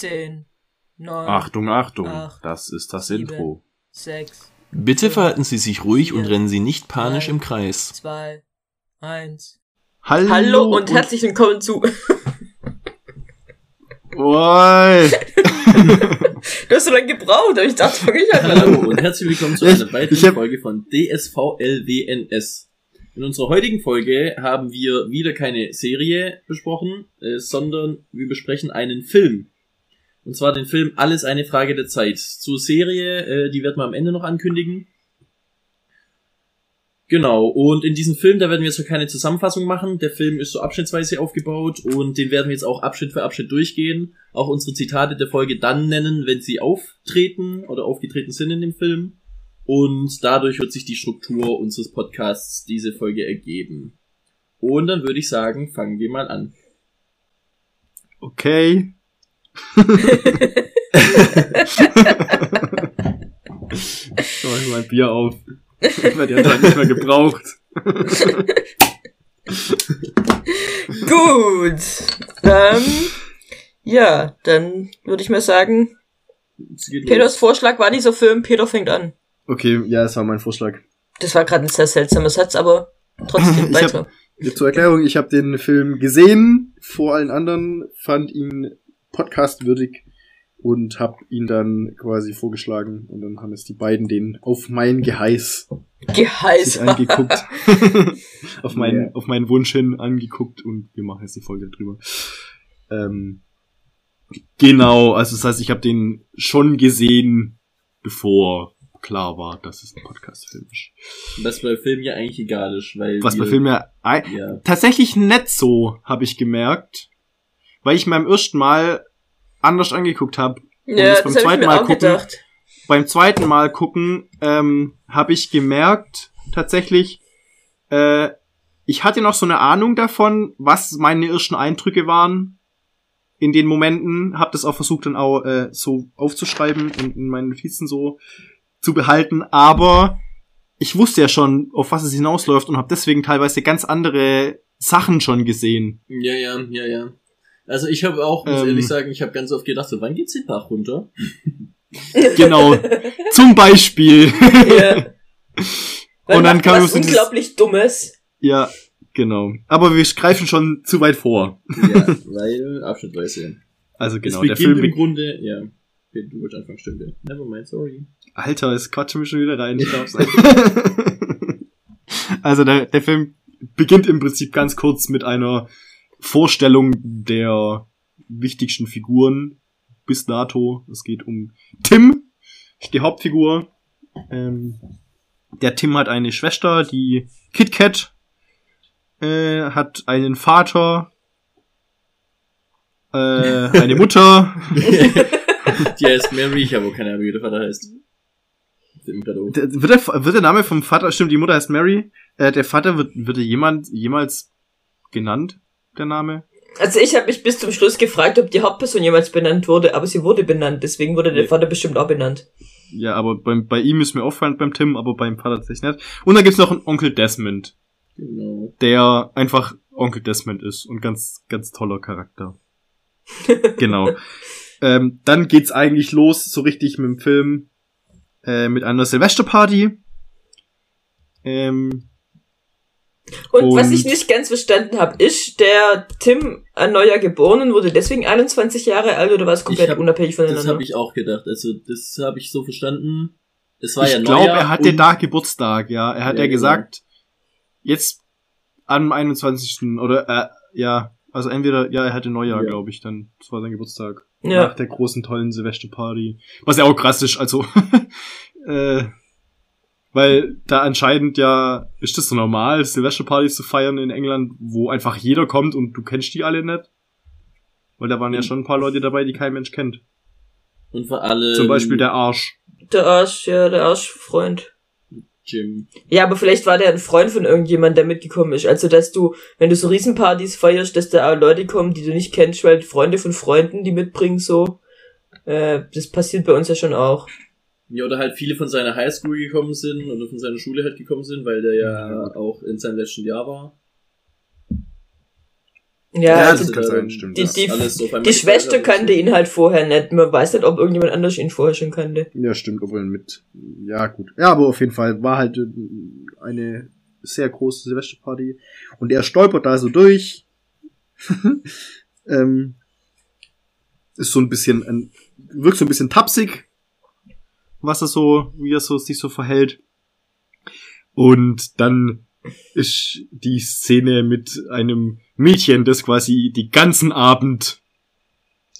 10, 9, Achtung, Achtung, acht, das ist das sieben, Intro. 6, Bitte verhalten Sie sich ruhig und vier, rennen Sie nicht panisch drei, im Kreis. 2, 1. Hallo, Hallo und herzlich willkommen zu. Oi. Du hast so lange gebraucht, aber ich dachte, fang ich an. Hallo und herzlich willkommen zu einer weiteren Folge von DSVLWNS. In unserer heutigen Folge haben wir wieder keine Serie besprochen, äh, sondern wir besprechen einen Film. Und zwar den Film Alles eine Frage der Zeit. Zur Serie, äh, die werden wir am Ende noch ankündigen. Genau, und in diesem Film, da werden wir jetzt keine Zusammenfassung machen. Der Film ist so abschnittsweise aufgebaut und den werden wir jetzt auch Abschnitt für Abschnitt durchgehen. Auch unsere Zitate der Folge dann nennen, wenn sie auftreten oder aufgetreten sind in dem Film. Und dadurch wird sich die Struktur unseres Podcasts diese Folge ergeben. Und dann würde ich sagen, fangen wir mal an. Okay. So, ich mein Bier auf. Wird ja anscheinend nicht mehr gebraucht. Gut. Ähm, ja, dann würde ich mal sagen, Es Peters Vorschlag war dieser Film, Peter fängt an. Okay, ja, das war mein Vorschlag. Das war gerade ein sehr seltsamer Satz, aber trotzdem weiter. Zur Erklärung, ich habe den Film gesehen, vor allen anderen, fand ihn podcastwürdig und habe ihn dann quasi vorgeschlagen und dann haben es die beiden den auf mein Geheiß Geheiß. angeguckt. auf, meinen, auf meinen Wunsch hin angeguckt und wir machen jetzt die Folge drüber. Ähm, genau, also das heißt, ich habe den schon gesehen, bevor klar war, dass es ein Podcast-Film ist. Was bei Filmen ja eigentlich egal ist, weil. Was bei Filmen ja Ja. tatsächlich nicht so, habe ich gemerkt, weil ich beim ersten Mal anders angeguckt habe. Ja, das das, beim ich zweiten mir Mal auch gucken- gedacht. Beim zweiten Mal gucken ähm, habe ich gemerkt, tatsächlich, äh, ich hatte noch so eine Ahnung davon, was meine ersten Eindrücke waren in den Momenten, habe das auch versucht dann auch äh, so aufzuschreiben und in meinen Notizen so zu behalten, aber ich wusste ja schon, auf was es hinausläuft und habe deswegen teilweise ganz andere Sachen schon gesehen. Ja, ja, ja, ja. Also ich habe auch, muss Ähm. ehrlich sagen, ich habe ganz oft gedacht, so, wann geht's den Bach runter? Genau, zum Beispiel. ja. Und dann kam was unglaublich Dummes. ja, genau. Aber wir greifen schon zu weit vor. Ja, weil abschnittweise. Also genau, es der beginnt Film. im Grunde, ja. Du wolltest anfangen, stimmt. Never mind, sorry. Alter, es quatschen wir schon wieder rein. Ich glaub's nicht. also der, der Film beginnt im Prinzip ganz kurz mit einer Vorstellung der wichtigsten Figuren bis dato. Es geht um Tim, die Hauptfigur. Ähm, der Tim hat eine Schwester, die Kit Kat, äh, hat einen Vater, äh, eine Mutter. Die heißt Mary, ich habe auch keine Ahnung, wie der Vater heißt. Der- Wird der, wird der Name vom Vater, stimmt, die Mutter heißt Mary, äh, der Vater wird, wird er jemand, jemals genannt, der Name? Also ich habe mich bis zum Schluss gefragt, ob die Hauptperson jemals benannt wurde, aber sie wurde benannt, deswegen wurde der. Vater bestimmt auch benannt. Ja, aber beim, bei ihm ist mir auffallend beim Tim, aber beim Vater tatsächlich nicht. Und dann gibt's noch einen Onkel Desmond, Genau. der einfach Onkel Desmond ist und ganz, ganz toller Charakter. genau. Ähm, dann geht's eigentlich los, so richtig mit dem Film, äh, mit einer Silvesterparty. Ähm, Und, was ich Und- nicht ganz verstanden habe, ist der Tim ein neuer geboren und wurde deswegen 21 Jahre alt oder war es komplett Ich hab- unabhängig Das voneinander? habe ich auch gedacht. Also, das habe ich so verstanden. Es war ich ja glaube, Neujahr er hatte und- da Geburtstag, ja. Er hat ja, Ja, genau. gesagt, jetzt am 21. oder äh, ja, also entweder, ja, er hatte Neujahr, Ja. glaube ich, dann. Das war sein Geburtstag. Ja. Nach der großen, tollen Silvesterparty. Was ja auch krass ist, also äh, weil da anscheinend ja, ist das so normal, Silvesterpartys zu feiern in England, wo einfach jeder kommt und du kennst die alle nicht. Weil da waren ja Mhm. schon ein paar Leute dabei, die kein Mensch kennt. Und vor allem. Zum Beispiel der Arsch. Der Arsch, ja, der Arschfreund. Jim. Ja, aber vielleicht war der ein Freund von irgendjemand, der mitgekommen ist. Also, dass du, wenn du so Riesenpartys feierst, dass da auch Leute kommen, die du nicht kennst, weil Freunde von Freunden, die mitbringen, so. Äh, das passiert bei uns ja schon auch. Ja, oder halt viele von seiner Highschool gekommen sind oder von seiner Schule halt gekommen sind, weil der ja Ja. auch in seinem letzten Jahr war. Ja, Ja, also das kann sein, stimmt, die, ja. die, einmal die Schwester kannte ihn halt vorher nicht. Man weiß nicht, ob irgendjemand anders ihn vorher schon kannte. Ja, stimmt, obwohl mit. Ja, gut. Ja, aber auf jeden Fall war halt eine sehr große Silvesterparty. Und er stolpert da so durch. ähm, ist so ein bisschen, ein, wirkt so ein bisschen tapsig, was er so, wie er so sich so verhält. Und dann ist die Szene mit einem Mädchen, das quasi die ganzen Abend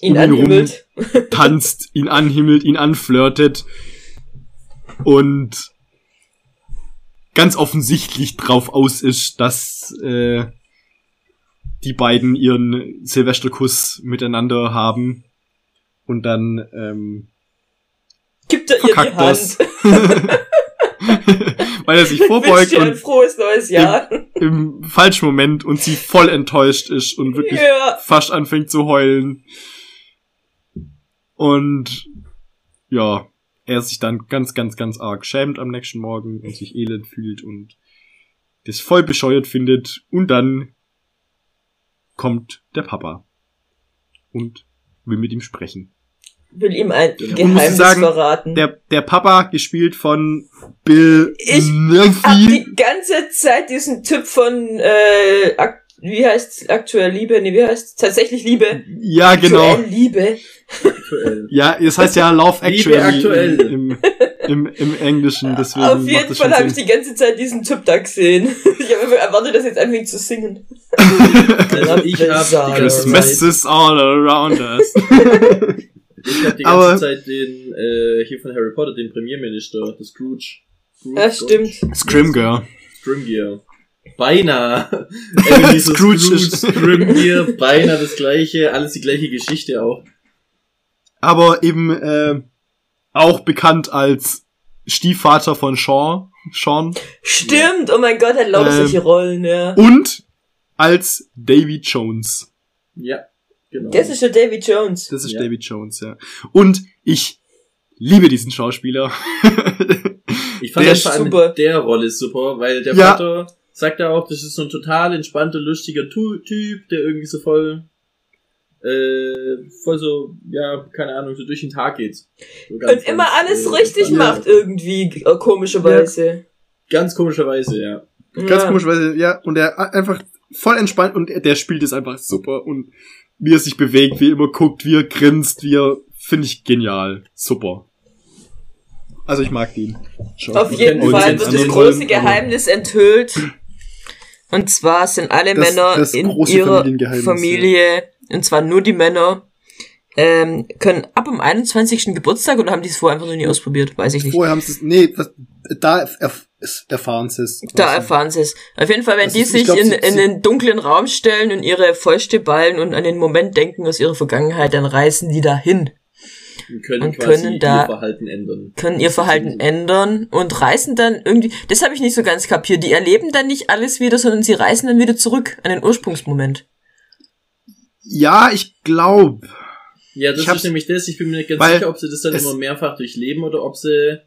Ihn anhimmelt. tanzt, ihn anhimmelt, ihn anflirtet und ganz offensichtlich drauf aus ist, dass äh, die beiden ihren Silvesterkuss miteinander haben und dann ähm, Gibt er ihr die verkackt Hand. Weil er sich vorbeugt und frohes neues Jahr. im falschen Moment und sie voll enttäuscht ist und wirklich Ja. fast anfängt zu heulen. Und ja, er sich dann ganz, ganz, ganz arg schämt am nächsten Morgen und sich elend fühlt und das voll bescheuert findet. Und dann kommt der Papa und will mit ihm sprechen. Will ihm ein muss Geheimnis sagen, verraten. Der, der Papa, gespielt von Bill Ich hab Murphy. die ganze Zeit diesen Typ von, äh, wie heißt aktuell Liebe? Nee, wie heißt tatsächlich Liebe? Ja, genau. Aktuell Liebe. Aktuell. Ja, es heißt ja Love Liebe Actually aktuell. aktuell. Im, im, im Englischen. Deswegen Auf jeden Fall habe ich die ganze Zeit diesen Typ da gesehen. Ich habe erwartet, dass er jetzt anfängt zu singen. Also ich ganze Christmas is all around us. Ich hab die Aber- ganze Zeit den, äh, hier von Harry Potter, den Premierminister, das Scrooge. Scrooge Ja, stimmt. Scrimgear. Scrimgear. Beinahe. Scrooge Scrooge, Scrimgear, beinahe das gleiche, alles die gleiche Geschichte auch. Aber eben äh, auch bekannt als Stiefvater von Sean. Sean. Stimmt, oh mein Gott, er hat lauter Ähm, solche Rollen, ja. Und als Davy Jones. Ja, genau. Das ist der Davy Jones. Das ist Ja. Davy Jones, ja. Und ich liebe diesen Schauspieler. Ich fand Der allem super. der Rolle super, weil der Ja. Vater sagt ja auch, das ist so ein total entspannter, lustiger Tu- Typ, der irgendwie so voll, äh, voll so, ja, keine Ahnung, so durch den Tag geht. So ganz, Und immer ganz, alles äh, richtig ja. macht irgendwie, äh, komischerweise. Ganz komischerweise, ja. Ganz ja. komisch, weil, ja, und er einfach voll entspannt und er- der spielt es einfach super und wie er sich bewegt, wie er immer guckt, wie er grinst, wie er, finde ich genial. Super. Also ich mag den. Schon. Auf jeden Fall wird das große Rollen, Geheimnis enthüllt. Und zwar sind alle Das- Männer das in ihrer Familie, und zwar nur die Männer, ähm, können ab dem 21. Geburtstag oder haben die es vorher einfach noch nie ausprobiert? Weiß ich nicht. Vorher haben sie es, nee, das, da erfahren sie es. Da erfahren sie es. Auf jeden Fall, wenn Also die ich sich glaub, in, sie- in den dunklen Raum stellen und ihre Fäuste ballen und an den Moment denken aus ihrer Vergangenheit, dann reißen die dahin, Und können Und quasi können da- ihr Verhalten ändern. können ihr Verhalten ändern und reißen dann irgendwie, das habe ich nicht so ganz kapiert, die erleben dann nicht alles wieder, sondern sie reißen dann wieder zurück an den Ursprungsmoment. Ja, ich glaube. Ja, das Ich ist nämlich das, ich bin mir nicht ganz sicher, ob sie das dann immer mehrfach durchleben oder ob sie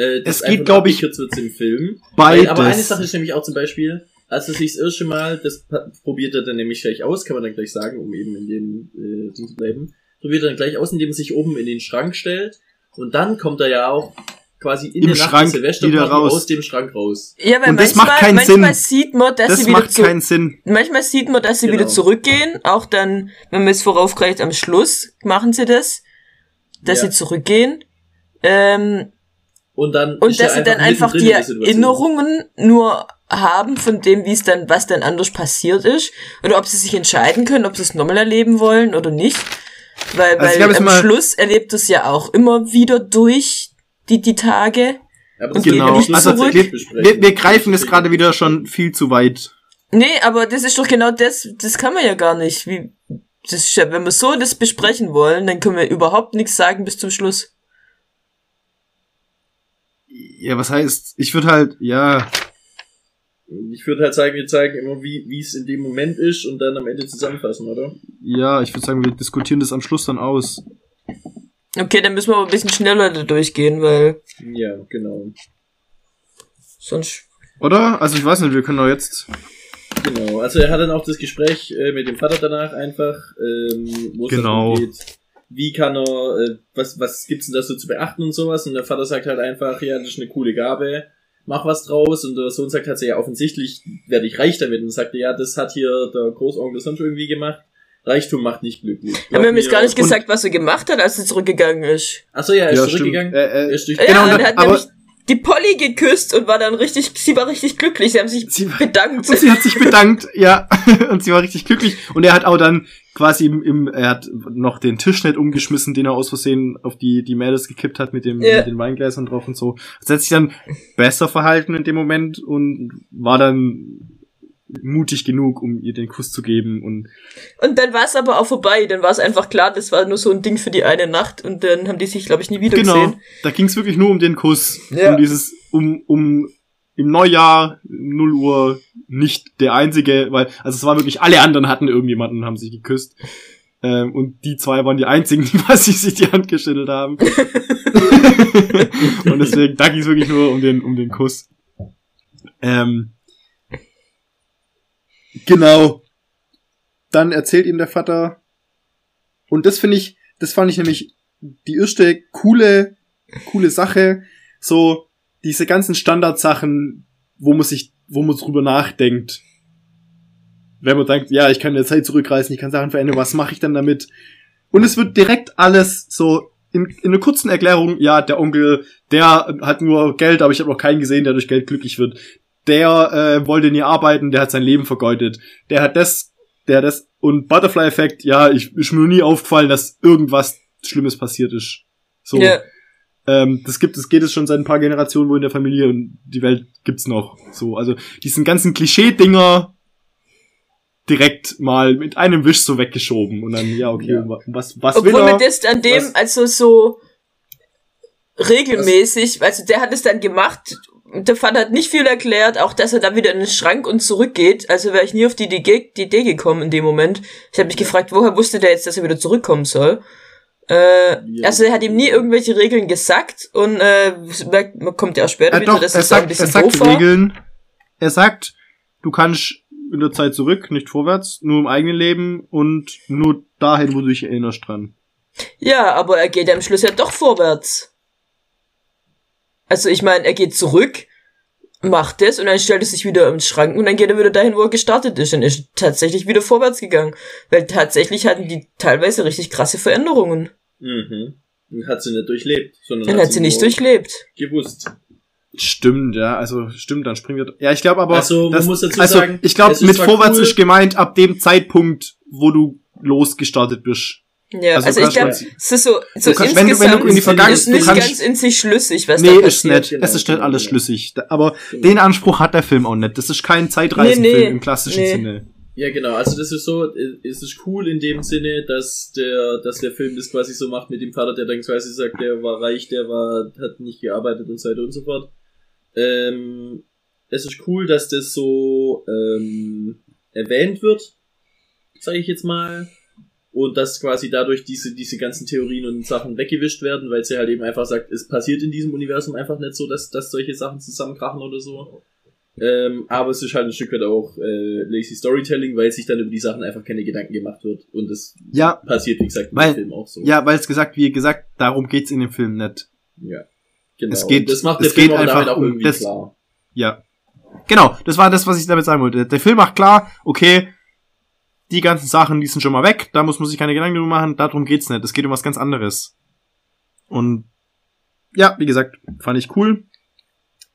äh, das Es geht, einfach glaub ich, wird im Film. Beides. Weil, aber eine Sache ist nämlich auch zum Beispiel, als er sich das erste Mal, das probiert er dann nämlich gleich aus, kann man dann gleich sagen, um eben in dem äh, Ding zu bleiben, probiert er dann gleich aus, indem er sich oben in den Schrank stellt und dann kommt er ja auch quasi in Im der Nacht Schrank Silvesterparty wieder raus. aus dem Schrank raus. Ja, weil Und das manchmal, macht keinen manchmal Sinn. sieht man, dass Das sie wieder macht zu, keinen Sinn. manchmal sieht man, dass sie Genau. wieder zurückgehen, auch dann, wenn man es voraufgreift, am Schluss machen sie das, dass Ja. sie zurückgehen. Ähm, Und dann Und ist dass sie dann einfach die. Erinnerungen nur haben von dem, wie es dann, was dann anders passiert ist. Oder ob sie sich entscheiden können, ob sie es nochmal erleben wollen oder nicht. Weil, Also ich weil am Schluss erlebt es ja auch immer wieder durch die, die Tage. Aber und Genau. nicht Also zurück. wir, wir greifen es gerade wieder schon viel zu weit. Nee, aber das ist doch genau das, das kann man ja gar nicht. Wie, das ist ja, wenn wir so das besprechen wollen, dann können wir überhaupt nichts sagen bis zum Schluss. Ja, was heißt, ich würde halt, ja, Ich würde halt sagen, wir zeigen immer, wie wie es in dem Moment ist und dann am Ende zusammenfassen, oder? ja, ich würde sagen, wir diskutieren das am Schluss dann aus. Okay, dann müssen wir aber ein bisschen schneller da durchgehen, weil Ja, genau. sonst Oder? Also ich weiß nicht, wir können doch jetzt. Genau, also er hat dann auch das Gespräch äh, mit dem Vater danach einfach, ähm, wo es Genau. darum geht, wie kann er, äh, was, was gibt's denn da so zu beachten und sowas und der Vater sagt halt einfach, ja, das ist eine coole Gabe, mach was draus und der Sohn sagt halt so, ja, offensichtlich werde ich reich damit und sagt, ja, das hat hier der Großonkel sonst irgendwie gemacht, Reichtum macht nicht glücklich. Haben wir mir jetzt gar nicht gesagt, was er gemacht hat, als er zurückgegangen ist. Achso, ja, er ist Ja, zurückgegangen. Äh, äh, er ist durch Ja, Genau, und und er hat aber- nämlich die Polly geküsst und war dann richtig, sie war richtig glücklich. Sie haben sich Sie war- bedankt. Und sie hat sich bedankt, ja, und sie war richtig glücklich. Und er hat auch dann quasi im, im er hat noch den Tisch nicht umgeschmissen, den er aus Versehen auf die, die Mädels gekippt hat mit, dem, Ja. mit den Weingläsern drauf und so. Also er hat sich dann besser verhalten in dem Moment und war dann mutig genug, um ihr den Kuss zu geben und Und dann war es aber auch vorbei. Dann war es einfach klar, das war nur so ein Ding für die eine Nacht und dann haben die sich, glaube ich, nie wieder genau, gesehen. da ging es wirklich nur um den Kuss, Ja. um dieses, um, um im Neujahr 0 Uhr nicht der einzige, weil, also es war wirklich, alle anderen hatten irgendjemanden und haben sich geküsst. Ähm, und die zwei waren die einzigen, die was sich sich die Hand geschüttelt haben. und deswegen, da ging es wirklich nur um den, um den Kuss. Ähm, genau. Dann erzählt ihm der Vater. Und das finde ich, das fand ich nämlich die erste coole, coole Sache. So, diese ganzen Standardsachen, wo man sich, wo man drüber nachdenkt. Wenn man denkt, ja, ich kann in der Zeit zurückreisen, ich kann Sachen verändern, was mache ich dann damit? Und es wird direkt alles so in, in einer kurzen Erklärung, ja, der Onkel, der hat nur Geld, aber ich habe noch keinen gesehen, der durch Geld glücklich wird. Der äh, wollte nie arbeiten, der hat sein Leben vergeudet. Der hat das, der hat das und Butterfly-Effekt, ja, ich ist mir nie aufgefallen, dass irgendwas Schlimmes passiert ist. So. Ja. Ähm, das gibt es geht es schon seit ein paar Generationen wo in der Familie und die Welt gibt's noch. So, also diesen ganzen Klischee-Dinger direkt mal mit einem Wisch so weggeschoben und dann ja okay, Ja. wa- was was will Obwohl er? mir das an dem, Was- also so regelmäßig, also der hat es dann gemacht, der Vater hat nicht viel erklärt, auch dass er dann wieder in den Schrank und zurückgeht, also wäre ich nie auf die Idee, die Idee gekommen in dem Moment. Ich habe mich gefragt, woher wusste der jetzt, dass er wieder zurückkommen soll? Äh, Ja. also er hat ihm nie irgendwelche Regeln gesagt und äh, man kommt ja auch später Äh, wieder, doch, dass er es da ein sagt, bisschen er sagt doof. Regeln. Er sagt, du kannst in der Zeit zurück, nicht vorwärts, nur im eigenen Leben und nur dahin, wo du dich erinnerst dran. Ja, aber er geht ja am Schluss ja doch vorwärts. Also ich meine, er geht zurück, macht es und dann stellt er sich wieder im Schrank und dann geht er wieder dahin, wo er gestartet ist und ist tatsächlich wieder vorwärts gegangen. Weil tatsächlich hatten die teilweise richtig krasse Veränderungen. Mhm. Und hat sie nicht durchlebt, sondern Dann hat sie nicht durchlebt. gewusst. Stimmt, ja, also stimmt, dann springen wir. Ja, ich glaube aber. Also, man das, muss dazu also, sagen, ich glaube, es mit vorwärts cool- ist gemeint ab dem Zeitpunkt, wo du losgestartet bist. Ja, Also also, ich glaube, es ist so, so kannst- wenn du- wenn du in die Vergangen- ist du nicht kannst- ganz in sich schlüssig, was nee, da ist nicht. genau, es ist nicht alles genau. schlüssig. Aber den Anspruch hat der Film auch nicht. Das ist kein Zeitreisenfilm Nee, nee, im klassischen nee. Sinne. Ja, genau. Also das ist so, äh, es ist cool in dem Sinne, dass der, dass der Film das quasi so macht mit dem Vater, der dann quasi sagt, der war reich, der war, hat nicht gearbeitet und so weiter und so fort. Ähm, es ist cool, dass das so ähm, erwähnt wird, sage ich jetzt mal. Und dass quasi dadurch diese, diese ganzen Theorien und Sachen weggewischt werden, weil sie halt eben einfach sagt, es passiert in diesem Universum einfach nicht so, dass, dass solche Sachen zusammenkrachen oder so. Ähm, aber es ist halt ein Stück weit auch äh, lazy Storytelling, weil sich dann über die Sachen einfach keine Gedanken gemacht wird. Und das Ja, passiert, wie gesagt, im Film auch so. ja, weil es gesagt, wie gesagt, darum geht's in dem Film nicht. ja. Genau. Es geht- Und das macht es der Film geht einfach auch um irgendwie das- klar. Ja. Genau, das war das, was ich damit sagen wollte. Der Film macht klar, okay, die ganzen Sachen, die sind schon mal weg, da muss man sich keine Gedanken drüber machen, darum geht's nicht. Es geht um was ganz anderes. Und ja, wie gesagt, fand ich cool.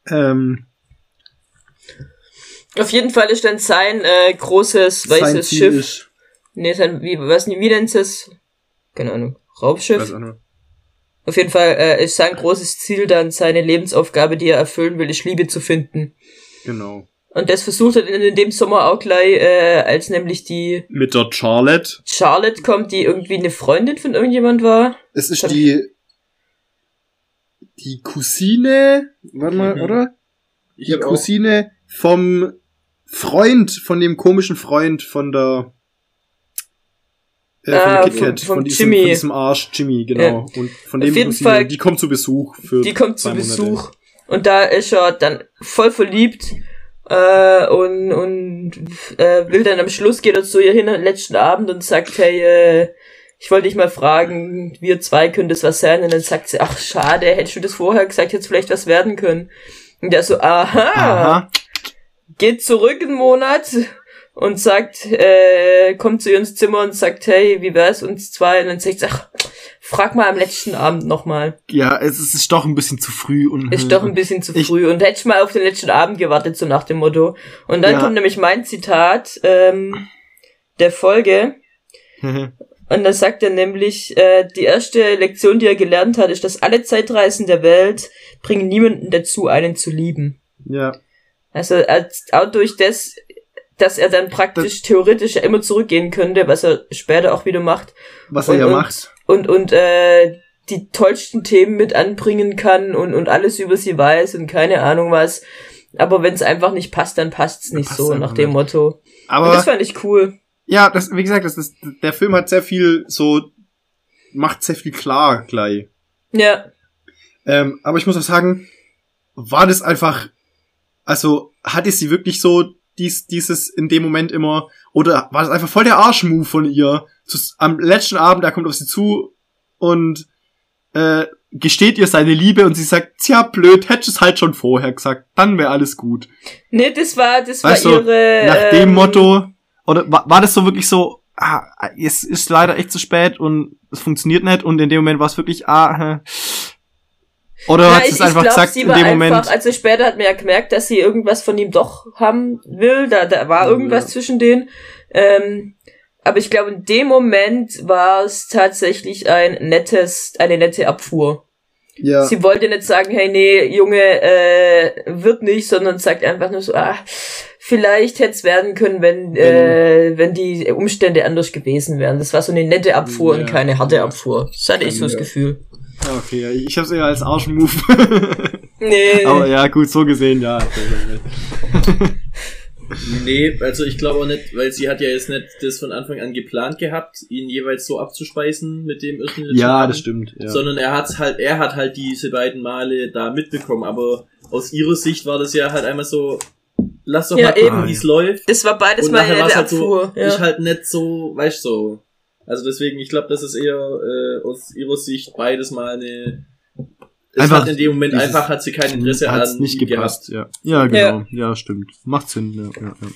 Ähm, Auf jeden Fall ist dann sein äh, großes sein weißes Ziel Schiff. ist- Nee, sein, wie, was, wie nennt es? Keine Ahnung. Raubschiff? weiß auch nicht. Auf jeden Fall äh, ist sein großes Ziel dann seine Lebensaufgabe, die er erfüllen will, ist Liebe zu finden. Genau. Und das versucht er in dem Sommer auch gleich, äh, als nämlich die Mit der Charlotte. Charlotte kommt, die irgendwie eine Freundin von irgendjemand war. Es ist die die Cousine, warte mal, Mhm. oder? Ich Die habe auch, Cousine vom Freund, von dem komischen Freund von der äh, von Ah, der Kit vom- Kat, vom von diesem, Jimmy. von diesem Arsch Jimmy, genau. Und von dem Auf jeden Cousine, Fall- die kommt zu Besuch für Die kommt zu zwei Monate. Besuch. Und da ist er dann voll verliebt. Äh, und und äh, will dann am Schluss geht er zu ihr hin am letzten Abend und sagt, hey, äh, ich wollte dich mal fragen, wir zwei können das was sein. Und dann sagt sie, ach schade, hättest du das vorher gesagt, hätte es vielleicht was werden können. Und der so, aha, Aha. geht zurück einen Monat und sagt, äh, kommt zu ihr ins Zimmer und sagt, hey, wie wär's uns zwei? Und dann sagt sie, ach, frag mal am letzten Abend nochmal. Ja, es ist, es ist doch ein bisschen zu früh und Ist doch ein bisschen zu Ich- früh. Und hätte ich mal auf den letzten Abend gewartet, so nach dem Motto. Und dann Ja. kommt nämlich mein Zitat ähm, der Folge. Und da sagt er nämlich, äh, die erste Lektion, die er gelernt hat, ist, dass alle Zeitreisen der Welt bringen niemanden dazu, einen zu lieben. ja. Also als, auch durch das, dass er dann praktisch theoretisch ja immer zurückgehen könnte, was er später auch wieder macht. Was er ja macht. Und, und äh, die tollsten Themen mit anbringen kann und, und alles über sie weiß und keine Ahnung was. Aber wenn es einfach nicht passt, dann passt's nicht passt's so, nach dem nicht. Motto. Und Aber das fand ich cool. ja, das, wie gesagt, das ist, der Film hat sehr viel so, macht sehr viel klar gleich. Ja. Ähm, aber ich muss auch sagen, war das einfach, also hatte sie wirklich so dies, dieses in dem Moment immer, oder war das einfach voll der Arschmove von ihr? Am letzten Abend, er kommt auf sie zu und äh, gesteht ihr seine Liebe und sie sagt, tja, blöd, hättest es halt schon vorher gesagt, dann wäre alles gut. Nee, das war, das Weißt war du, ihre. Nach dem ähm, Motto, oder war, war das so wirklich so, ah, es ist leider echt zu spät und es funktioniert nicht und in dem Moment war es wirklich, ah, oder Na, hat es einfach glaub, gesagt in dem einfach, Moment? also später hat man ja gemerkt, dass sie irgendwas von ihm doch haben will. Da, da war irgendwas Ja. zwischen denen. Ähm, aber ich glaube, in dem Moment war es tatsächlich ein nettes, eine nette Abfuhr. Ja. Sie wollte nicht sagen, hey, nee, Junge, äh, wird nicht, sondern sagt einfach nur so, ah, vielleicht hätte es werden können, wenn, äh, wenn die Umstände anders gewesen wären. Das war so eine nette Abfuhr Ja. und keine harte Abfuhr. Das hatte ich so das. Gefühl. Okay, ich hab's eher als Arschmove. Nee. Aber ja, gut, so gesehen, ja. Nee, also ich glaube auch nicht, weil sie hat ja jetzt nicht das von Anfang an geplant gehabt, ihn jeweils so abzuspeisen mit dem letzten Ja, das stimmt. Ja. Sondern er hat halt, er hat halt diese beiden Male da mitbekommen, aber aus ihrer Sicht war das ja halt einmal so, lass doch Ja, mal eben. wie es läuft. Das war beides Und mal nachher nette halt so, ja. ich halt nicht so, weißt so. Also deswegen, ich glaube, das ist eher äh, aus ihrer Sicht beides mal eine. Es Einfach hat in dem Moment dieses- einfach hat sie kein Interesse Hat's an nicht gepasst, ja. Ja, genau. Ja. stimmt. Macht Sinn, ja, ja, ja.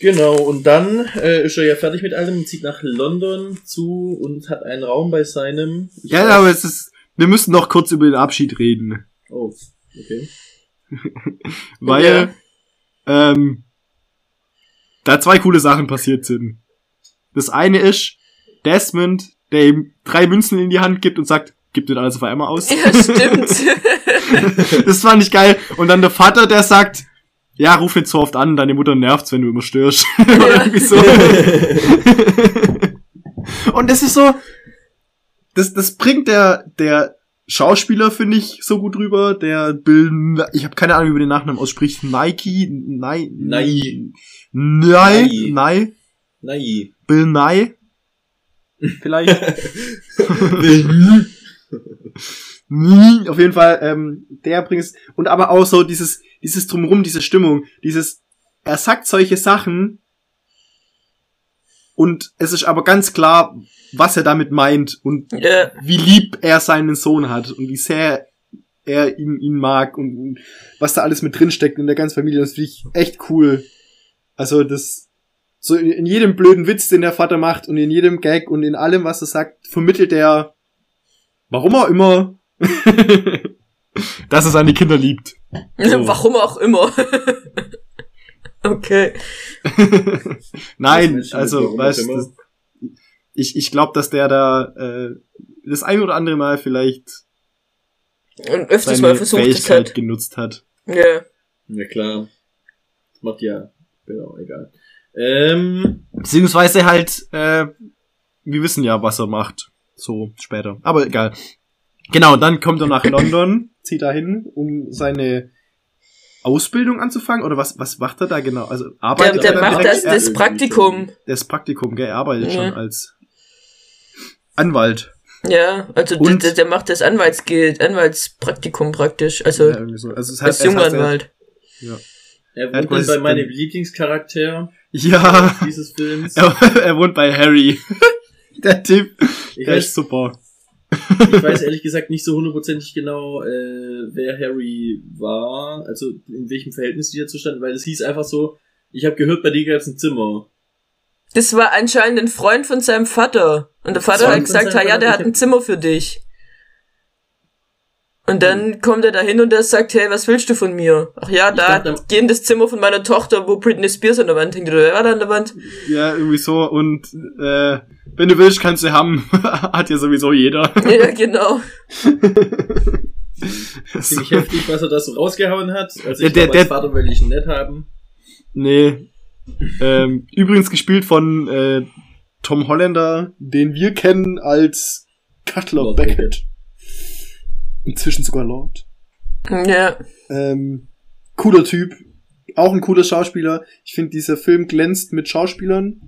Genau, und dann äh, ist er ja fertig mit allem und zieht nach London zu und hat einen Raum bei seinem. Ja, weiß- aber es ist, wir müssen noch kurz über den Abschied reden. Oh, okay. Weil, ähm, da zwei coole Sachen passiert sind. Das eine ist, Desmond, der ihm drei Münzen in die Hand gibt und sagt, gib dir alles auf einmal aus. Ja, stimmt. Das fand ich geil. Und dann der Vater, der sagt, ja, ruf nicht so oft an, deine Mutter nervt's, wenn du immer störst. Oder irgendwie so. Und das ist so, das, das bringt der, der Schauspieler, finde ich, so gut rüber. Der Bill, ich habe keine Ahnung, wie man den Nachnamen ausspricht. Nike, Nai, Nai. Nai, Nai. Nai, Nai. Bill Nye. Vielleicht. Auf jeden Fall, ähm, der bringt es, und aber auch so dieses, dieses Drumrum, diese Stimmung, dieses, er sagt solche Sachen, und es ist aber ganz klar, was er damit meint, und ja. wie lieb er seinen Sohn hat, und wie sehr er ihn, ihn mag, und, und was da alles mit drin steckt in der ganzen Familie, das finde ich echt cool. Also, das, so in, in jedem blöden Witz, den der Vater macht, und in jedem Gag, und in allem, was er sagt, vermittelt er, warum auch immer, dass er seine Kinder liebt. So. Warum auch immer. okay. Nein, du also, weißt das, ich, ich glaube, dass der da äh, das ein oder andere Mal vielleicht Und öfters seine mal versucht es Fähigkeit halt. genutzt hat. Ja. Ja klar. Das macht ja. Genau, egal. Ähm, Beziehungsweise halt, äh, wir wissen ja, was er macht. So später. Aber egal. Genau, dann kommt er nach London, zieht da hin, um seine Ausbildung anzufangen. Oder was, was macht er da genau? Also Der, arbeitet der er macht direkt? das, Er- das Praktikum. Das Praktikum, gell? Er arbeitet Ja. schon als Anwalt. Ja, also Und- der, der macht das Anwaltsgeld, Anwaltspraktikum praktisch. Also Ja, so. Also das als heißt, das er, Junganwalt. Ja. Er wohnt dann bei meinem Lieblingscharakter Ja, dieses Films. er, er wohnt bei Harry. Der Typ, Ich der weiß, ist super. ich weiß ehrlich gesagt nicht so hundertprozentig genau, äh, wer Harry war, also in welchem Verhältnis die dazu standen, weil es hieß einfach so, ich habe gehört, bei dir gab's ein Zimmer. Das war anscheinend ein Freund von seinem Vater. Und der Vater hat gesagt, ja, der hat ein Zimmer für dich. Und dann kommt er dahin und er sagt, hey, was willst du von mir? Ach ja, da dachte- geh in das Zimmer von meiner Tochter, wo Britney Spears an der Wand hängt. Oder wer war da an der Wand? Ja, irgendwie so. Und äh, wenn du willst, kannst du haben. Hat ja sowieso jeder. ja, genau. Ziemlich heftig, was er da so rausgehauen hat. Also Ja, ich der- glaube, als der- Vater will ich ihn nett haben. Nee. ähm, übrigens gespielt von äh, Tom Holländer, den wir kennen als Cutler Lord Beckett. Beckett. Inzwischen sogar Lord. Ja. Ähm, cooler Typ. Auch ein cooler Schauspieler. Ich finde, dieser Film glänzt mit Schauspielern.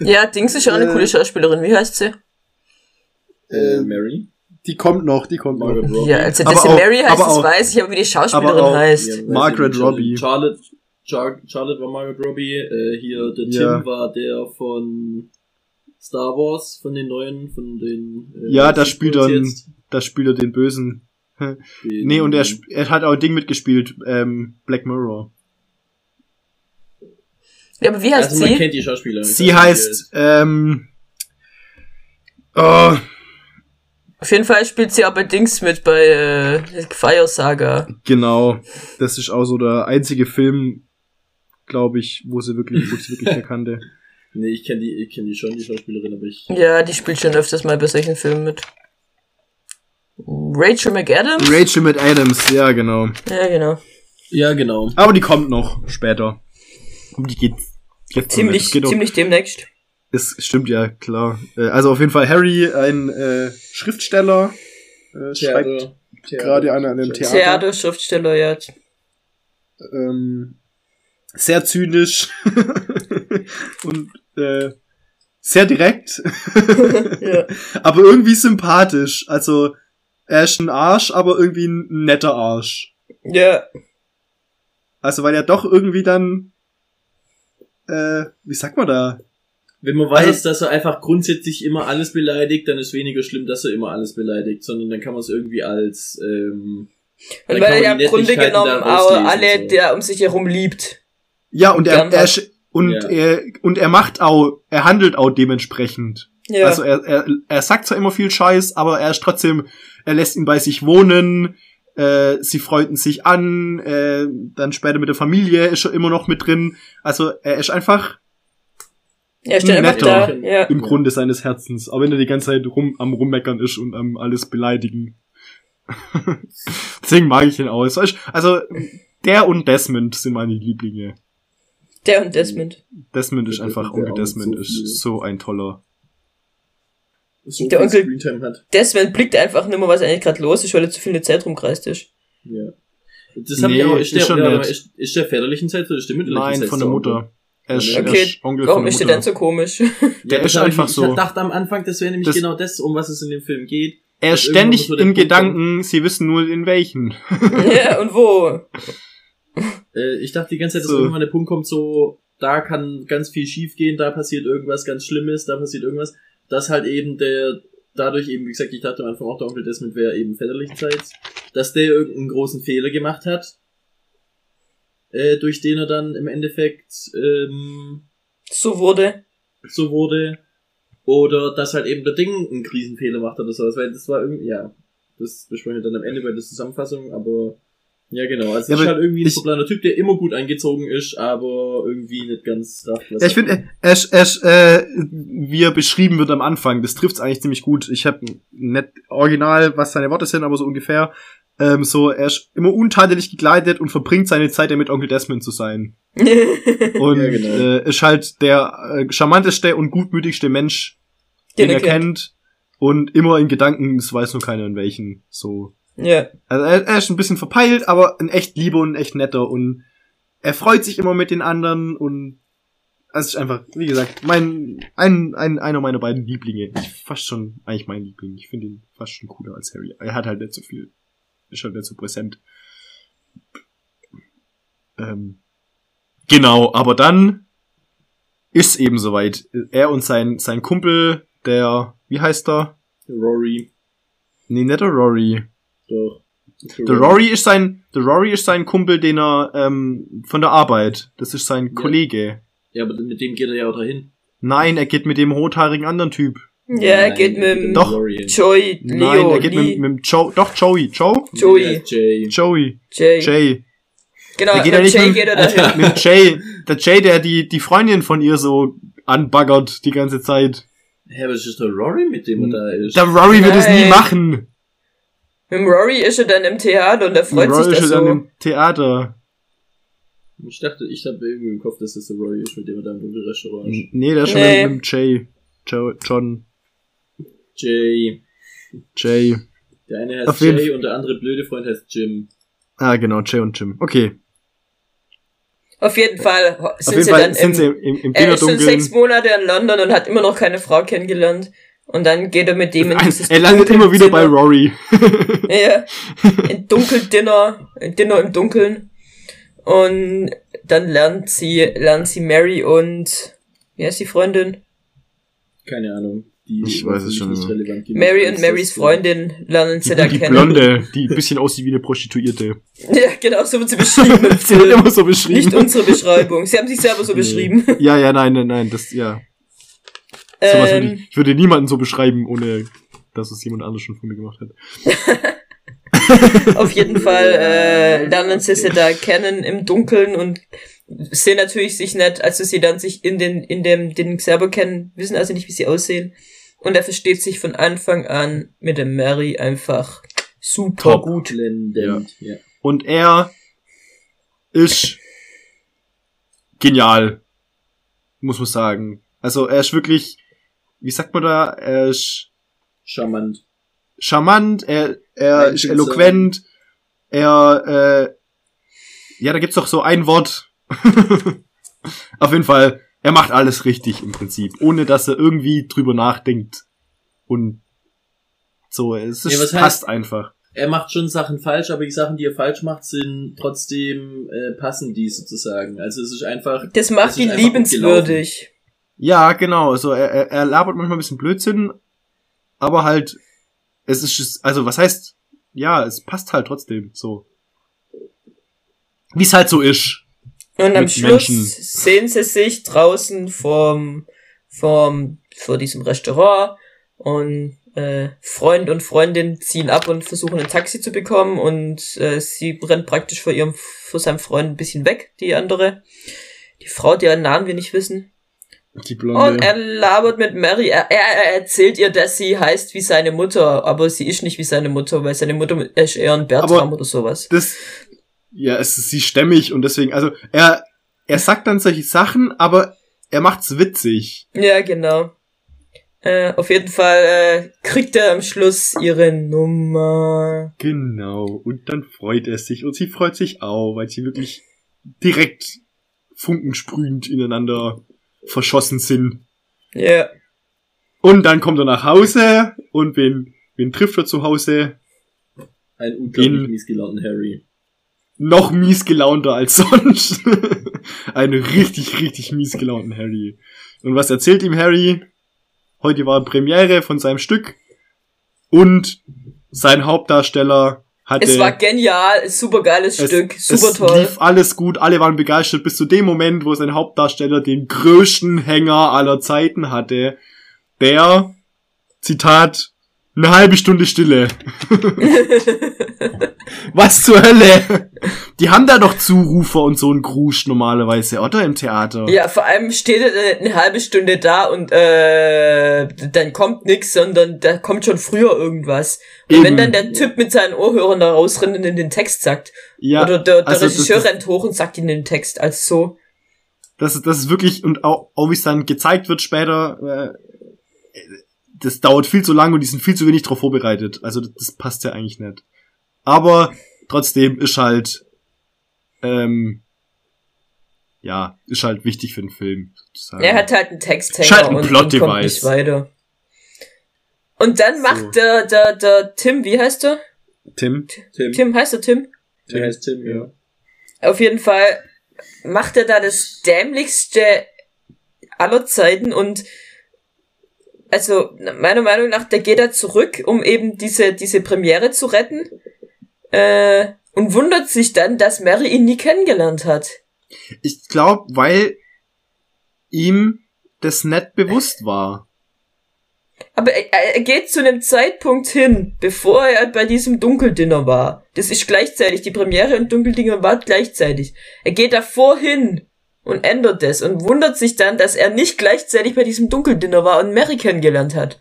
Ja, Dings ist ja auch eine Äh, coole Schauspielerin. Wie heißt sie? Äh, Äh, Mary? Die kommt noch, die kommt Margaret noch. Robbie. Ja, also, dass sie Mary heißt, das auch- weiß ich, aber wie die Schauspielerin auch- heißt. Ja, Margaret. Robbie. Charlotte, Char Charlotte war Margaret Robbie. Äh, hier, der Tim Ja. war der von Star Wars, von den neuen, von den... Äh, Ja, da spielt er, einen- jetzt. Da spielt er den Bösen. Nee, und er, er hat auch ein Ding mitgespielt, ähm, Black Mirror. Ja, aber wie heißt Also man sie? kennt die Schauspieler. Ich Sie heißt, ähm, oh, Auf jeden Fall spielt sie auch bei Dings mit, bei äh, Fire Saga. genau. Das ist auch so der einzige Film, glaube ich, wo sie wirklich, wo sie wirklich erkannte. Nee, ich kenne die, ich kenne die schon, die Schauspielerin, aber ich... Ja, die spielt schon öfters mal bei solchen Filmen mit. Rachel McAdams? Rachel mit Adams, ja, genau. ja, genau. Ja, genau. Aber die kommt noch später. Um die geht jetzt. Ziemlich, Es geht um- ziemlich demnächst. Es stimmt ja, klar. Äh, Also auf jeden Fall Harry, ein äh, Schriftsteller, äh, schreibt gerade an einem Theater. Theater, Schriftsteller, ja. ähm, sehr zynisch und äh, sehr direkt, ja. aber irgendwie sympathisch. Also er ist ein Arsch, aber irgendwie ein netter Arsch. Ja. Also weil er doch irgendwie dann, äh, wie sagt man da? Wenn man weiß, Also- dass er einfach grundsätzlich immer alles beleidigt, dann ist weniger schlimm, dass er immer alles beleidigt, sondern dann kann man es irgendwie als Und ähm, weil er ja im Grunde genommen auch alle, so. der um sich herum liebt. Ja und er, Gern er sch- und Ja. er und er macht auch, er handelt auch dementsprechend. Ja. Also er, er, er sagt zwar immer viel Scheiß, aber er ist trotzdem, er lässt ihn bei sich wohnen, äh, sie freunden sich an, äh, dann später mit der Familie ist er immer noch mit drin. Also er ist einfach er steht einfach da. netter. Ja. im. Grunde seines Herzens, auch wenn er die ganze Zeit rum, am rummeckern ist und am alles beleidigen. Deswegen mag ich ihn auch. Also der und Desmond sind meine Lieblinge. Der und Desmond. Desmond ist einfach, Onkel Desmond so ist so ein toller. So Der viel Onkel- Screentime hat. Desmond blickt einfach nur mal, was eigentlich gerade los ist, weil er zu viel in der Zeit rumkreist ist. Ja. Das hab Nee, ich auch, ist, ist der, schon ja, nett. ist, ist der väterlichen Zeit oder ist der mütterlichen Nein, Zeit von der? Mutter. Er ist, er Okay, ist Onkel Warum von ist der der dann so komisch? Der das ist einfach ich, so. Ich dachte am Anfang, das wäre nämlich Das- genau das, um was es in dem Film geht. Er ist ständig so der in Punkt Gedanken, sie wissen nur in welchen. ja, und wo? Äh, ich dachte die ganze Zeit, dass So. irgendwann der Punkt kommt, so, da kann ganz viel schief gehen, da passiert irgendwas ganz Schlimmes, da passiert irgendwas. Das halt eben der, dadurch eben, wie gesagt, ich dachte am Anfang auch, der Onkel Desmond wäre eben väterlichseits, dass der irgendeinen großen Fehler gemacht hat, äh, durch den er dann im Endeffekt ähm, So wurde. so wurde. Oder dass halt eben der Ding einen Krisenfehler macht oder sowas, weil das war irgendwie, ja, das besprechen wir dann am Ende bei der Zusammenfassung, aber ja genau, also Ja, es ist halt irgendwie ein ich- verplaner Typ, der immer gut angezogen ist, aber irgendwie nicht ganz Ja, ich finde, er, ist- er, ist, äh, wie er beschrieben wird am Anfang, das trifft's eigentlich ziemlich gut. Ich habe nicht original, was seine Worte sind, aber so ungefähr. Ähm, so, er ist immer untadelig gekleidet und verbringt seine Zeit damit, Onkel Desmond zu sein. Und Ja, genau. äh, ist halt der äh, charmanteste und gutmütigste Mensch, den, Den er er kennt. kennt. Und immer in Gedanken, das weiß nur keiner in welchen. So. Ja. Also er, er ist ein bisschen verpeilt, aber ein echt lieber und ein echt netter und er freut sich immer mit den anderen und es ist einfach, wie gesagt, mein ein, ein einer meiner beiden Lieblinge. Ich, fast schon eigentlich mein Liebling. Ich finde ihn fast schon cooler als Harry. Er hat halt nicht so viel, ist halt nicht so präsent. Ähm, genau, aber dann ist eben soweit. Er und sein, sein Kumpel, der, wie heißt er? Rory. Nee, nicht der Rory. Doch. Der Rory ist sein, der Rory ist sein Kumpel, den er, ähm, von der Arbeit. Das ist sein Ja. Kollege. Ja, aber mit dem geht er ja auch dahin. Nein, er geht mit dem rothaarigen anderen Typ. Ja, er Nein, geht mit dem Doch. Joey, Leo, Nein, er geht Lee, mit, mit dem Joe, doch Joey, Joe? Joey. Jay. Joey, Jay. Jay. Genau, Der geht ja mit nicht Jay mit- geht er dahin. Mit Jay, der Jay, der die, die Freundin von ihr so anbaggert die ganze Zeit. Hä, aber es ist der Rory, mit dem er da ist. Der Rory wird es nie Nein. machen. Mit dem Rory ist er dann im Theater und er freut Rory sich ist da ja dann so. im Theater. Ich dachte, ich habe irgendwie im Kopf, dass das der Rory ist, mit dem er da im Dunkelrestaurant ist. Nee, der ist schon Nee. mit dem Jay. Joe, John, Jay. Jay. Der eine heißt Auf jeden Jay und der andere blöde Freund heißt Jim. Ah, genau, Jay und Jim. Okay. Auf jeden Fall sind Auf jeden sie Fall dann sind im, sie im, im, er ist schon sechs Monate in London und hat immer noch keine Frau kennengelernt. Und dann geht er mit dem in dieses Er landet immer wieder bei Dunkeldinner. Rory. Ja, in Dunkeldinner, ein Dinner im Dunkeln. Und dann lernt sie, lernt sie Mary und, wie heißt die Freundin? Keine Ahnung. Die Ich weiß es schon nicht immer. relevant genug Mary und Marys Freundin lernen sie da Die kennen. Blonde, die ein bisschen aussieht wie eine Prostituierte. Ja, genau, so wird sie beschrieben Sie wird immer so beschrieben. Nicht unsere Beschreibung. Sie haben sich selber so beschrieben. Ja, ja, nein, nein, nein, das, ja. Sowas würde Ähm, ich, ich würde niemanden so beschreiben, ohne dass es jemand anderes schon von mir gemacht hat. Auf jeden Fall äh, lernen sie sie da kennen im Dunkeln und sehen natürlich sich nicht, also sie dann sich in den in dem den selber kennen, wissen also nicht, wie sie aussehen. Und er versteht sich von Anfang an mit dem Mary einfach super Top. gut. Blendend, ja. Und er ist genial. Muss man sagen. Also er ist wirklich, wie sagt man da, er ist Charmant. charmant, er, er ist eloquent, er, äh, ja, da gibt's doch so ein Wort. Auf jeden Fall, er macht alles richtig im Prinzip, ohne dass er irgendwie drüber nachdenkt. Und so, es ist, Ja, heißt- passt einfach. Er macht schon Sachen falsch, aber die Sachen, die er falsch macht, sind trotzdem äh, passen die sozusagen. Also es ist einfach. Das macht ihn liebenswürdig. Ja, genau, also er, er, er labert manchmal ein bisschen Blödsinn, aber halt, es ist, also was heißt, ja, es passt halt trotzdem, so. Wie es halt so ist. Und am Schluss Menschen. sehen sie sich draußen vorm, vorm, vor diesem Restaurant und äh, Freund und Freundin ziehen ab und versuchen ein Taxi zu bekommen und äh, sie rennt praktisch vor ihrem, vor seinem Freund ein bisschen weg, die andere. Die Frau, deren Namen wir nicht wissen. Die Und er labert mit Mary. Er, er, er erzählt ihr, dass sie heißt wie seine Mutter, aber sie ist nicht wie seine Mutter, weil seine Mutter ist eher ein Bertram Aber- oder sowas. das, ja, es ist sie stämmig und deswegen, also er, er sagt dann solche Sachen, aber er macht's witzig. Ja, genau. Äh, auf jeden Fall äh, kriegt er am Schluss ihre Nummer. Genau. Und dann freut er sich und sie freut sich auch, weil sie wirklich direkt funkensprühend ineinander verschossen sind. Ja. Und dann kommt er nach Hause und wen, wen trifft er zu Hause? Ein unglaublich In- mies gelaunten Harry. Noch mies gelaunter als sonst. Einen richtig, richtig mies gelaunten Harry. Und was erzählt ihm Harry? Heute war Premiere von seinem Stück und sein Hauptdarsteller hatte Es war genial, super geiles Es- Stück, super es toll. lief alles gut, alle waren begeistert, bis zu dem Moment, wo sein Hauptdarsteller den größten Hänger aller Zeiten hatte, der, Zitat, eine halbe Stunde Stille. Was zur Hölle? Die haben da doch Zurufer und so einen Grusch normalerweise, oder? Im Theater. Ja, vor allem steht er dann eine halbe Stunde da und äh, dann kommt nix, sondern da kommt schon früher irgendwas. Und Eben. wenn dann der Typ mit seinen Ohrhörern da rausrennt und in den Text sagt, Ja, oder der, der also Regisseur rennt hoch und sagt ihn in den Text, als so. Das, ist- das ist wirklich, und auch, auch wie es dann gezeigt wird später, äh, das dauert viel zu lang und die sind viel zu wenig drauf vorbereitet. Also das, das passt ja eigentlich nicht. Aber trotzdem ist halt, ähm, ja, ist halt wichtig für den Film. Sozusagen. Er hat halt einen Texthänger Scheint ein und, und Plot-Device. kommt nicht weiter. Und dann So. macht der, der, der Tim, wie heißt er? Tim. Tim. Tim, heißt er Tim? Der heißt Tim, ja. Auf jeden Fall macht er da das dämlichste aller Zeiten und also meiner Meinung nach, der geht da zurück, um eben diese, diese Premiere zu retten äh, und wundert sich dann, dass Mary ihn nie kennengelernt hat. Ich glaube, weil ihm das nicht bewusst war. Aber er, er geht zu einem Zeitpunkt hin, bevor er bei diesem Dunkeldinner war. Das ist gleichzeitig, die Premiere und Dunkeldinner war gleichzeitig. Er geht davor hin und ändert es und wundert sich dann, dass er nicht gleichzeitig bei diesem Dunkeldinner war und Mary kennengelernt hat.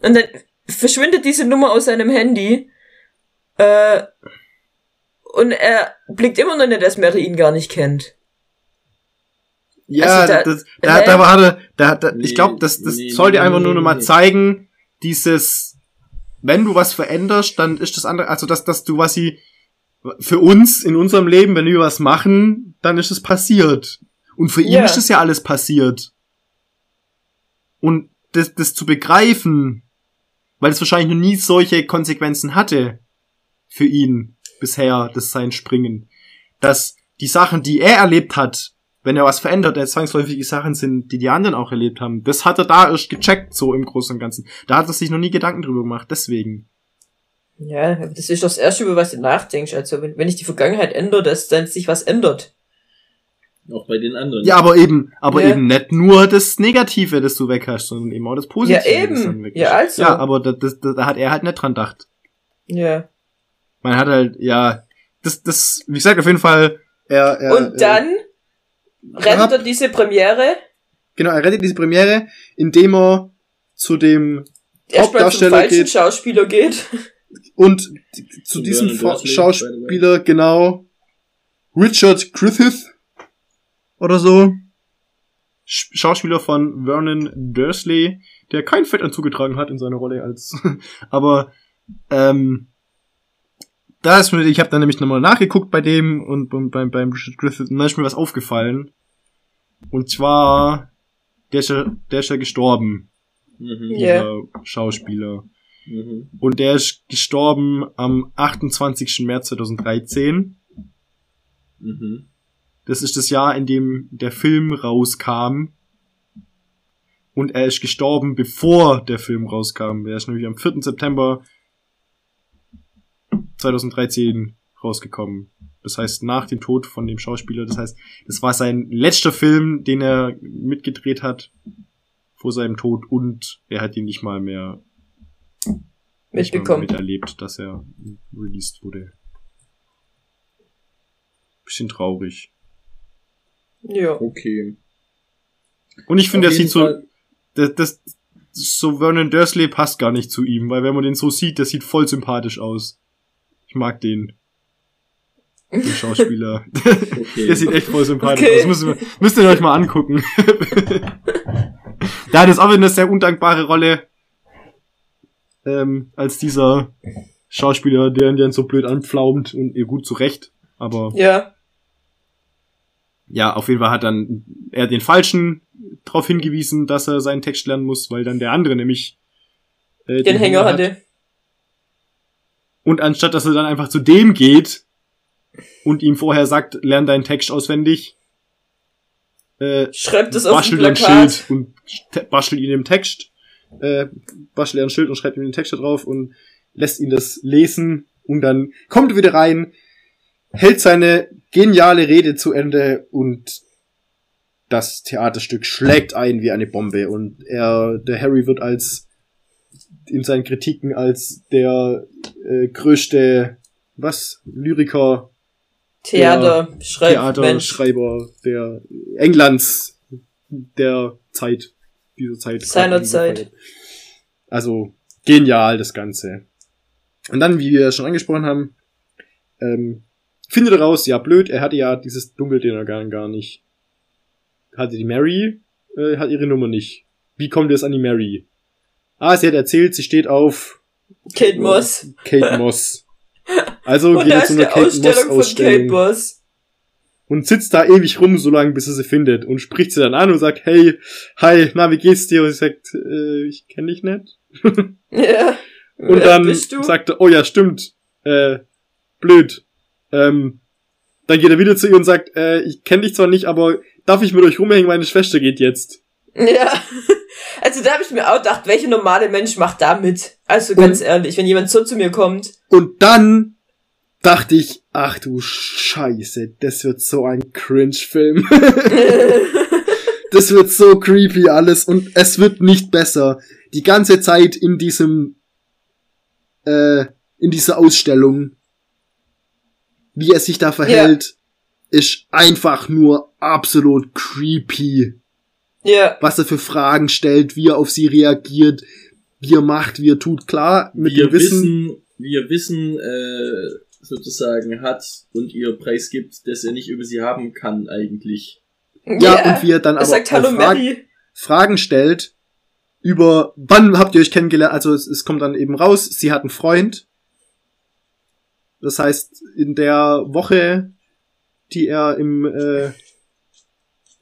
Und dann verschwindet diese Nummer aus seinem Handy äh, und er blickt immer noch nicht, dass Mary ihn gar nicht kennt. Ja, Also da- das, da, äh, da war da, da, da Nee, ich glaube, das, das nee, soll dir nee, einfach nur nee, noch mal nee. zeigen, dieses, wenn du was veränderst, dann ist das andere, also dass, dass du was sie für uns in unserem Leben, wenn wir was machen, dann ist es passiert. Und für ihn Ja. ist das ja alles passiert. Und das, das zu begreifen, weil es wahrscheinlich noch nie solche Konsequenzen hatte für ihn bisher, das sein Springen, dass die Sachen, die er erlebt hat, wenn er was verändert, er zwangsläufig die Sachen sind, die die anderen auch erlebt haben. Das hat er da erst gecheckt, so im Großen und Ganzen. Da hat er sich noch nie Gedanken drüber gemacht, deswegen. Ja, das ist das Erste, über was du nachdenkst. Also, wenn, wenn ich die Vergangenheit ändere, dass dann sich was ändert. Auch bei den anderen. Ja, aber eben, aber Ja. eben nicht nur das Negative, das du weg hast, sondern eben auch das Positive. Ja, eben. Ja, also. Ja, aber da, das, da, da hat er halt nicht dran gedacht. Ja. Man hat halt, ja, das, das, wie gesagt, auf jeden Fall, er, er und dann äh, rettet er diese Premiere genau, er rettet diese Premiere, indem er zu dem erstmal zum falschen geht. Schauspieler geht. und zu diesem Schauspieler, genau, Richard Griffith oder so. Sch Schauspieler von Vernon Dursley, der kein Fettanzug getragen hat in seiner Rolle als, aber ähm, da ist mir, ich habe dann nämlich nochmal nachgeguckt bei dem und beim, beim, beim Richard Griffith und da ist mir was aufgefallen. Und zwar, der ist ja, der ist ja gestorben, Mhm. Dieser Schauspieler. Mhm. Und der ist gestorben am 28. März 2013. Mhm. Das ist das Jahr, in dem der Film rauskam. Und er ist gestorben, bevor der Film rauskam. Er ist nämlich am 4. September 2013 rausgekommen. Das heißt, nach dem Tod von dem Schauspieler. Das heißt, das war sein letzter Film, den er mitgedreht hat vor seinem Tod und er hat ihn nicht mal mehr nicht mal Mitbekommen. miterlebt, dass er released wurde. Bisschen traurig. Ja. Okay. Und ich finde, er jeden sieht so, das, das, so Vernon Dursley passt gar nicht zu ihm, weil wenn man den so sieht, der sieht voll sympathisch aus. Ich mag den. Den Schauspieler. Okay. der sieht echt voll sympathisch Okay. aus. Müsst ihr, müsst ihr euch mal angucken. da hat es auch wieder eine sehr undankbare Rolle. Ähm, als dieser Schauspieler, der ihn dann so blöd anpflaumt und ihr gut zurecht. Aber Ja. Ja, auf jeden Fall hat dann er den Falschen darauf hingewiesen, dass er seinen Text lernen muss, weil dann der andere nämlich äh, Den Hänger hat. hatte. Und anstatt dass er dann einfach zu dem geht und ihm vorher sagt, lern deinen Text auswendig, äh, Schreibt es auf er ein Plakat. Schild und bastelt ihn den Text, äh, bastelt er ein Schild und schreibt ihm den Text da drauf und lässt ihn das lesen und dann kommt er wieder rein, hält seine geniale Rede zu Ende und das Theaterstück schlägt ein wie eine Bombe und er, der Harry wird als in seinen Kritiken als der äh, größte was Lyriker Theater, Mensch. Theaterschreiber der Englands der Zeit, dieser Zeit. Seiner Zeit. Also genial das Ganze. Und dann, wie wir schon angesprochen haben, ähm, findet raus, ja blöd, er hatte ja dieses Dunkeldinner gar, gar nicht. Hatte die Mary, äh, hat ihre Nummer nicht. Wie kommt es an die Mary? Ah, sie hat erzählt, sie steht auf Kate Moss. Kate Moss. Also geht er zu einer eine Kate Moss Ausstellung von Kate Moss. und sitzt da ewig rum, solange bis er sie findet und spricht sie dann an und sagt, hey, hi, na, wie geht's dir? Und sie sagt, äh, ich kenne dich nicht. Ja. Und dann sagt er, oh ja, stimmt, äh, blöd. Ähm, Dann geht er wieder zu ihr und sagt, äh, ich kenne dich zwar nicht, aber darf ich mit euch rumhängen? Meine Schwester geht jetzt. Ja. Also da habe ich mir auch gedacht, welcher normale Mensch macht da mit? Also ganz ehrlich, wenn jemand so zu mir kommt. Und dann dachte ich, ach du Scheiße, das wird so ein Cringe-Film. das wird so creepy alles und es wird nicht besser. Die ganze Zeit in diesem, äh, in dieser Ausstellung, wie er sich da verhält, ist einfach nur absolut creepy. ja. Was er für Fragen stellt, wie er auf sie reagiert, wie er macht, wie er tut. Klar, mit wir dem Wissen, wissen, wir Wissen, äh, sozusagen hat und ihr Preis gibt, dass er nicht über sie haben kann eigentlich. ja, und wie er dann Er aber sagt auch Hallo Fragen, Mary. Fragen stellt über, wann habt ihr euch kennengelernt? Also es, es kommt dann eben raus, sie hat einen Freund. Das heißt, in der Woche, die er im äh,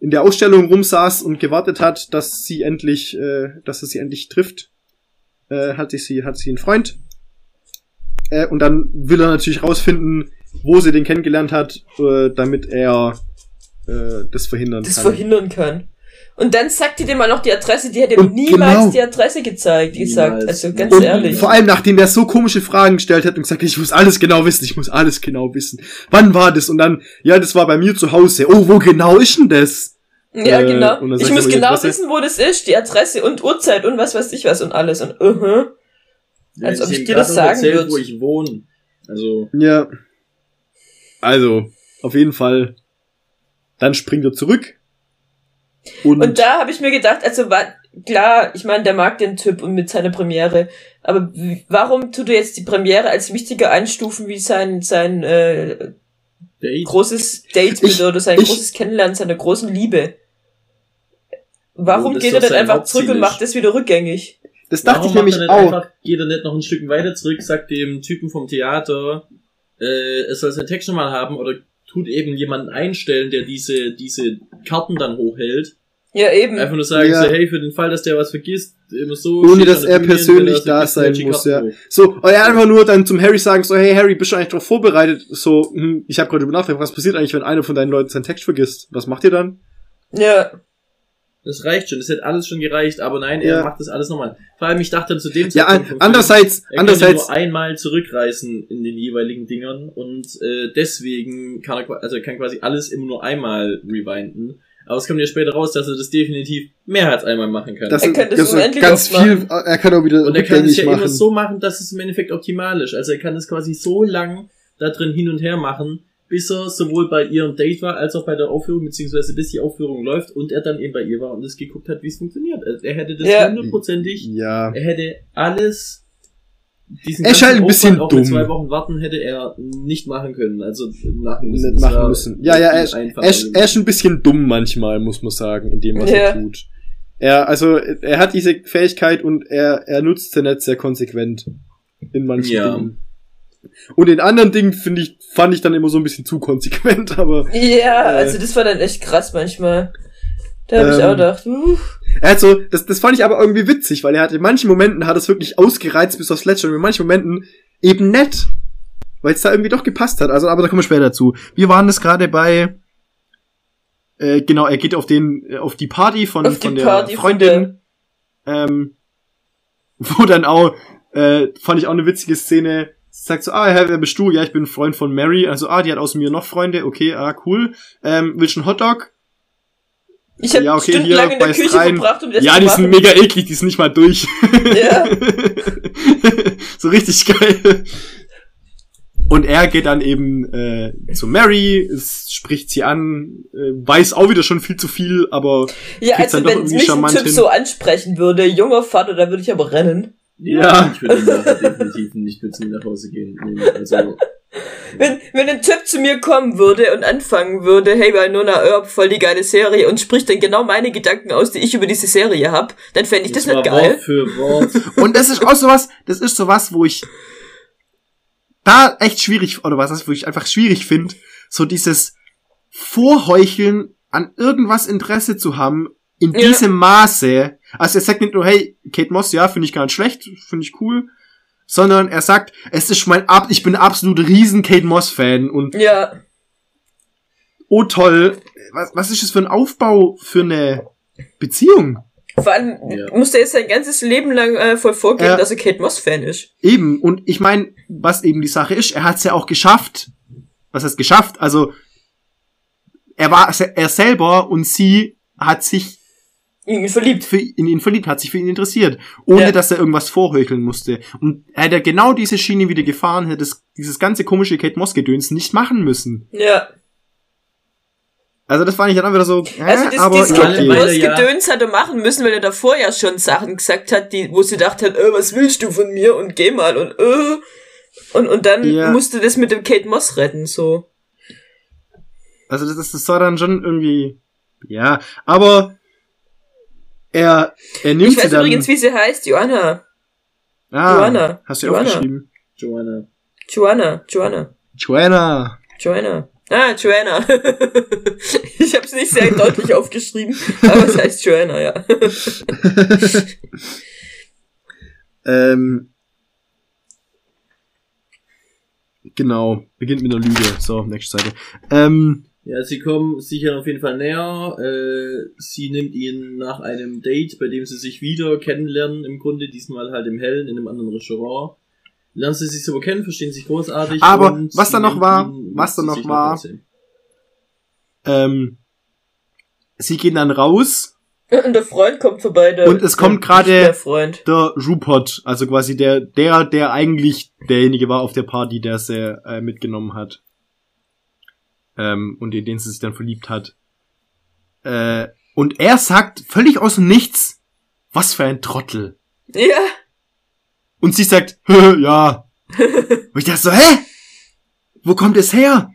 in der Ausstellung rumsaß und gewartet hat, dass sie endlich, äh, dass er sie endlich trifft, äh, hatte sie, hat sie einen Freund. Äh, und dann will er natürlich rausfinden, wo sie den kennengelernt hat, äh, damit er äh, das verhindern das kann. verhindern kann. Und dann sagt die dem mal noch die Adresse, die hätte ihm Und niemals genau. die Adresse gezeigt, gesagt. Niemals. Also ganz Und ehrlich. vor allem, nachdem der so komische Fragen gestellt hat und gesagt hat, ich muss alles genau wissen, ich muss alles genau wissen. Wann war das? Und dann, ja, das war bei mir zu Hause. Oh, wo genau ist denn das? ja, äh, genau. Ich muss er genau Adresse. wissen, wo das ist, die Adresse und Uhrzeit und was weiß ich was und alles. Und uh -huh. Als Wenn ob ich dir das sagen erzählt, würd. wo ich wohne. Also, Ja. Also, auf jeden Fall. Dann springt er zurück. Und, Und da habe ich mir gedacht, also war, klar, ich meine, der mag den Typ und mit seiner Premiere, aber warum tut er jetzt die Premiere als wichtiger einstufen wie sein sein äh, Date. großes Date Ich- mit oder sein ich- großes Kennenlernen seiner großen Liebe? Warum geht er dann sein einfach zurück und macht das wieder rückgängig? das dachte Warum ich nämlich er auch. Einfach, geht er nicht noch ein Stück weiter zurück, sagt dem Typen vom Theater, äh, es soll seinen Text schon mal haben oder tut eben jemanden einstellen, der diese, diese Karten dann hochhält. Ja, eben. Einfach nur sagen Ja. so, hey, für den Fall, dass der was vergisst, immer so. Ohne, dass er persönlich er da sein muss, ja. hoch. So, und er einfach nur dann zum Harry sagen, so, hey Harry, bist du eigentlich drauf vorbereitet? So, hm, ich habe gerade über nachgedacht, was passiert eigentlich, wenn einer von deinen Leuten seinen Text vergisst? Was macht ihr dann? ja. Das reicht schon, das hätte alles schon gereicht, aber nein, Ja. er macht das alles nochmal. Vor allem, ich dachte zu dem Ja, Zeitpunkt Film, andererseits, Er andererseits, kann nur einmal zurückreisen in den jeweiligen Dingern und äh, deswegen kann er, also er kann quasi alles immer nur einmal rewinden. Aber es kommt ja später raus, dass er das definitiv mehr als einmal machen kann. das Er es das sind unendlich ganz oft viel, machen. er kann auch wieder und er kann es ja machen. immer so machen, dass es im Endeffekt optimal ist. Also er kann es quasi so lang da drin hin und her machen, bis er sowohl bei ihrem Date war, als auch bei der Aufführung, beziehungsweise bis die Aufführung läuft und er dann eben bei ihr war und es geguckt hat, wie es funktioniert. Also er hätte das Ja. hundertprozentig ja. er hätte alles diesen Er ist halt ein bisschen Aufwand, auch mit dumm. zwei Wochen warten hätte er nicht machen können. Also machen müssen. nicht machen müssen. Ja, ja, er ist, er, ist, er ist ein bisschen dumm manchmal, muss man sagen, in dem, was Ja. er tut. Er, also, er hat diese Fähigkeit und er, er nutzt sie nicht sehr konsequent in manchen Ja. Dingen. Und in anderen Dingen finde ich, fand ich dann immer so ein bisschen zu konsequent, aber Ja, Äh. also das war dann echt krass manchmal. Da habe ich Ähm, auch gedacht, uh, er hat so, das, das fand ich aber irgendwie witzig, weil er hat in manchen Momenten hat es wirklich ausgereizt bis aufs Letzte und in manchen Momenten eben nett. Weil es da irgendwie doch gepasst hat. Also, aber da kommen wir später dazu. Wir waren das gerade bei, äh, genau, er geht auf den, äh, auf die Party von, die von der Party Freundin, ähm, wo dann auch, äh, fand ich auch eine witzige Szene, sagt so, ah, Herr, wer bist du? Ja, ich bin ein Freund von Mary. Also, ah, die hat außer mir noch Freunde. Okay, ah, cool. Ähm, willst du einen Hotdog? Ich habe Ja, okay, stundenlang hier, in der Küche rein. verbracht, um das ja, zu die machen. sind mega eklig, die sind nicht mal durch. Ja. so richtig geil. Und er geht dann eben äh, zu Mary, es spricht sie an, äh, weiß auch wieder schon viel zu viel, aber Ja, also dann doch wenn irgendwie mich ein Typ hin. so ansprechen würde, junger Vater, da würde ich aber rennen. Ja. Ich würde nachher definitiv nicht mit mir nach Hause gehen. Also, Wenn, wenn ein Typ zu mir kommen würde und anfangen würde, hey, bei Nona Earp, voll die geile Serie und spricht dann genau meine Gedanken aus, die ich über diese Serie hab, dann fände ich das, war nicht geil. Wort für Wort. und das ist auch sowas, das ist sowas, wo ich da echt schwierig, oder was, wo ich einfach schwierig finde, so dieses Vorheucheln an irgendwas Interesse zu haben, in Ja. diesem Maße. Also er sagt nicht nur, hey, Kate Moss, ja, finde ich gar nicht schlecht, finde ich cool, sondern er sagt, es ist mein Ab, ich bin absolut riesen Kate Moss Fan und Ja, oh toll, was, was ist das für ein Aufbau für eine Beziehung? Vor allem Ja. muss der jetzt sein ganzes Leben lang äh, voll vorgeben, Ja. dass er Kate Moss-Fan ist. Eben, und ich meine, was eben die Sache ist, er hat es ja auch geschafft. Was heißt geschafft? Also, er war er selber und sie hat sich ihn verliebt. für, in ihn verliebt, hat sich für ihn interessiert, ohne Ja. dass er irgendwas vorheucheln musste. Und hätte er genau diese Schiene wieder gefahren, hätte es dieses ganze komische Kate Moss-Gedöns nicht machen müssen. Ja. Also das fand ich dann auch wieder so, äh, Also das, aber dieses Kate okay. Moss Weil er ja- Gedöns hat er machen müssen, weil er davor ja schon Sachen gesagt hat, die, wo sie dachte hat, äh, was willst du von mir und geh mal und äh. Und, und dann Ja. musste das mit dem Kate Moss retten, so. Also das, das, das war dann schon irgendwie, ja, aber er, er nimmt Ich weiß dann. übrigens, wie sie heißt, Joanna. ah, Joanna. Hast du Joanna. aufgeschrieben? Joanna. Joanna, Joanna, Joanna. Joanna. Ah, Joanna. ich habe es nicht sehr deutlich aufgeschrieben, aber es heißt Joanna, ja. Ähm, genau, beginnt mit einer Lüge. So, nächste Seite. Ähm, Ja, sie kommen sicher auf jeden Fall näher. Äh, sie nimmt ihn nach einem Date, bei dem sie sich wieder kennenlernen, im Grunde, diesmal halt im Hellen, in einem anderen Restaurant. Lernen sie sich so kennen, verstehen sich großartig. Aber und was da noch war, was da noch war- ähm, sie gehen dann raus. Und der Freund kommt vorbei. Der, Und es kommt gerade- Der Freund. Der Rupert, also quasi der, der, der eigentlich derjenige war auf der Party, der sie äh, mitgenommen hat. Ähm, und in den sie sich dann verliebt hat. Äh, und er sagt völlig aus dem Nichts, was für ein Trottel. Ja. Und sie sagt, "Hä, ja. Und ich dachte so, hä? Wo kommt es her?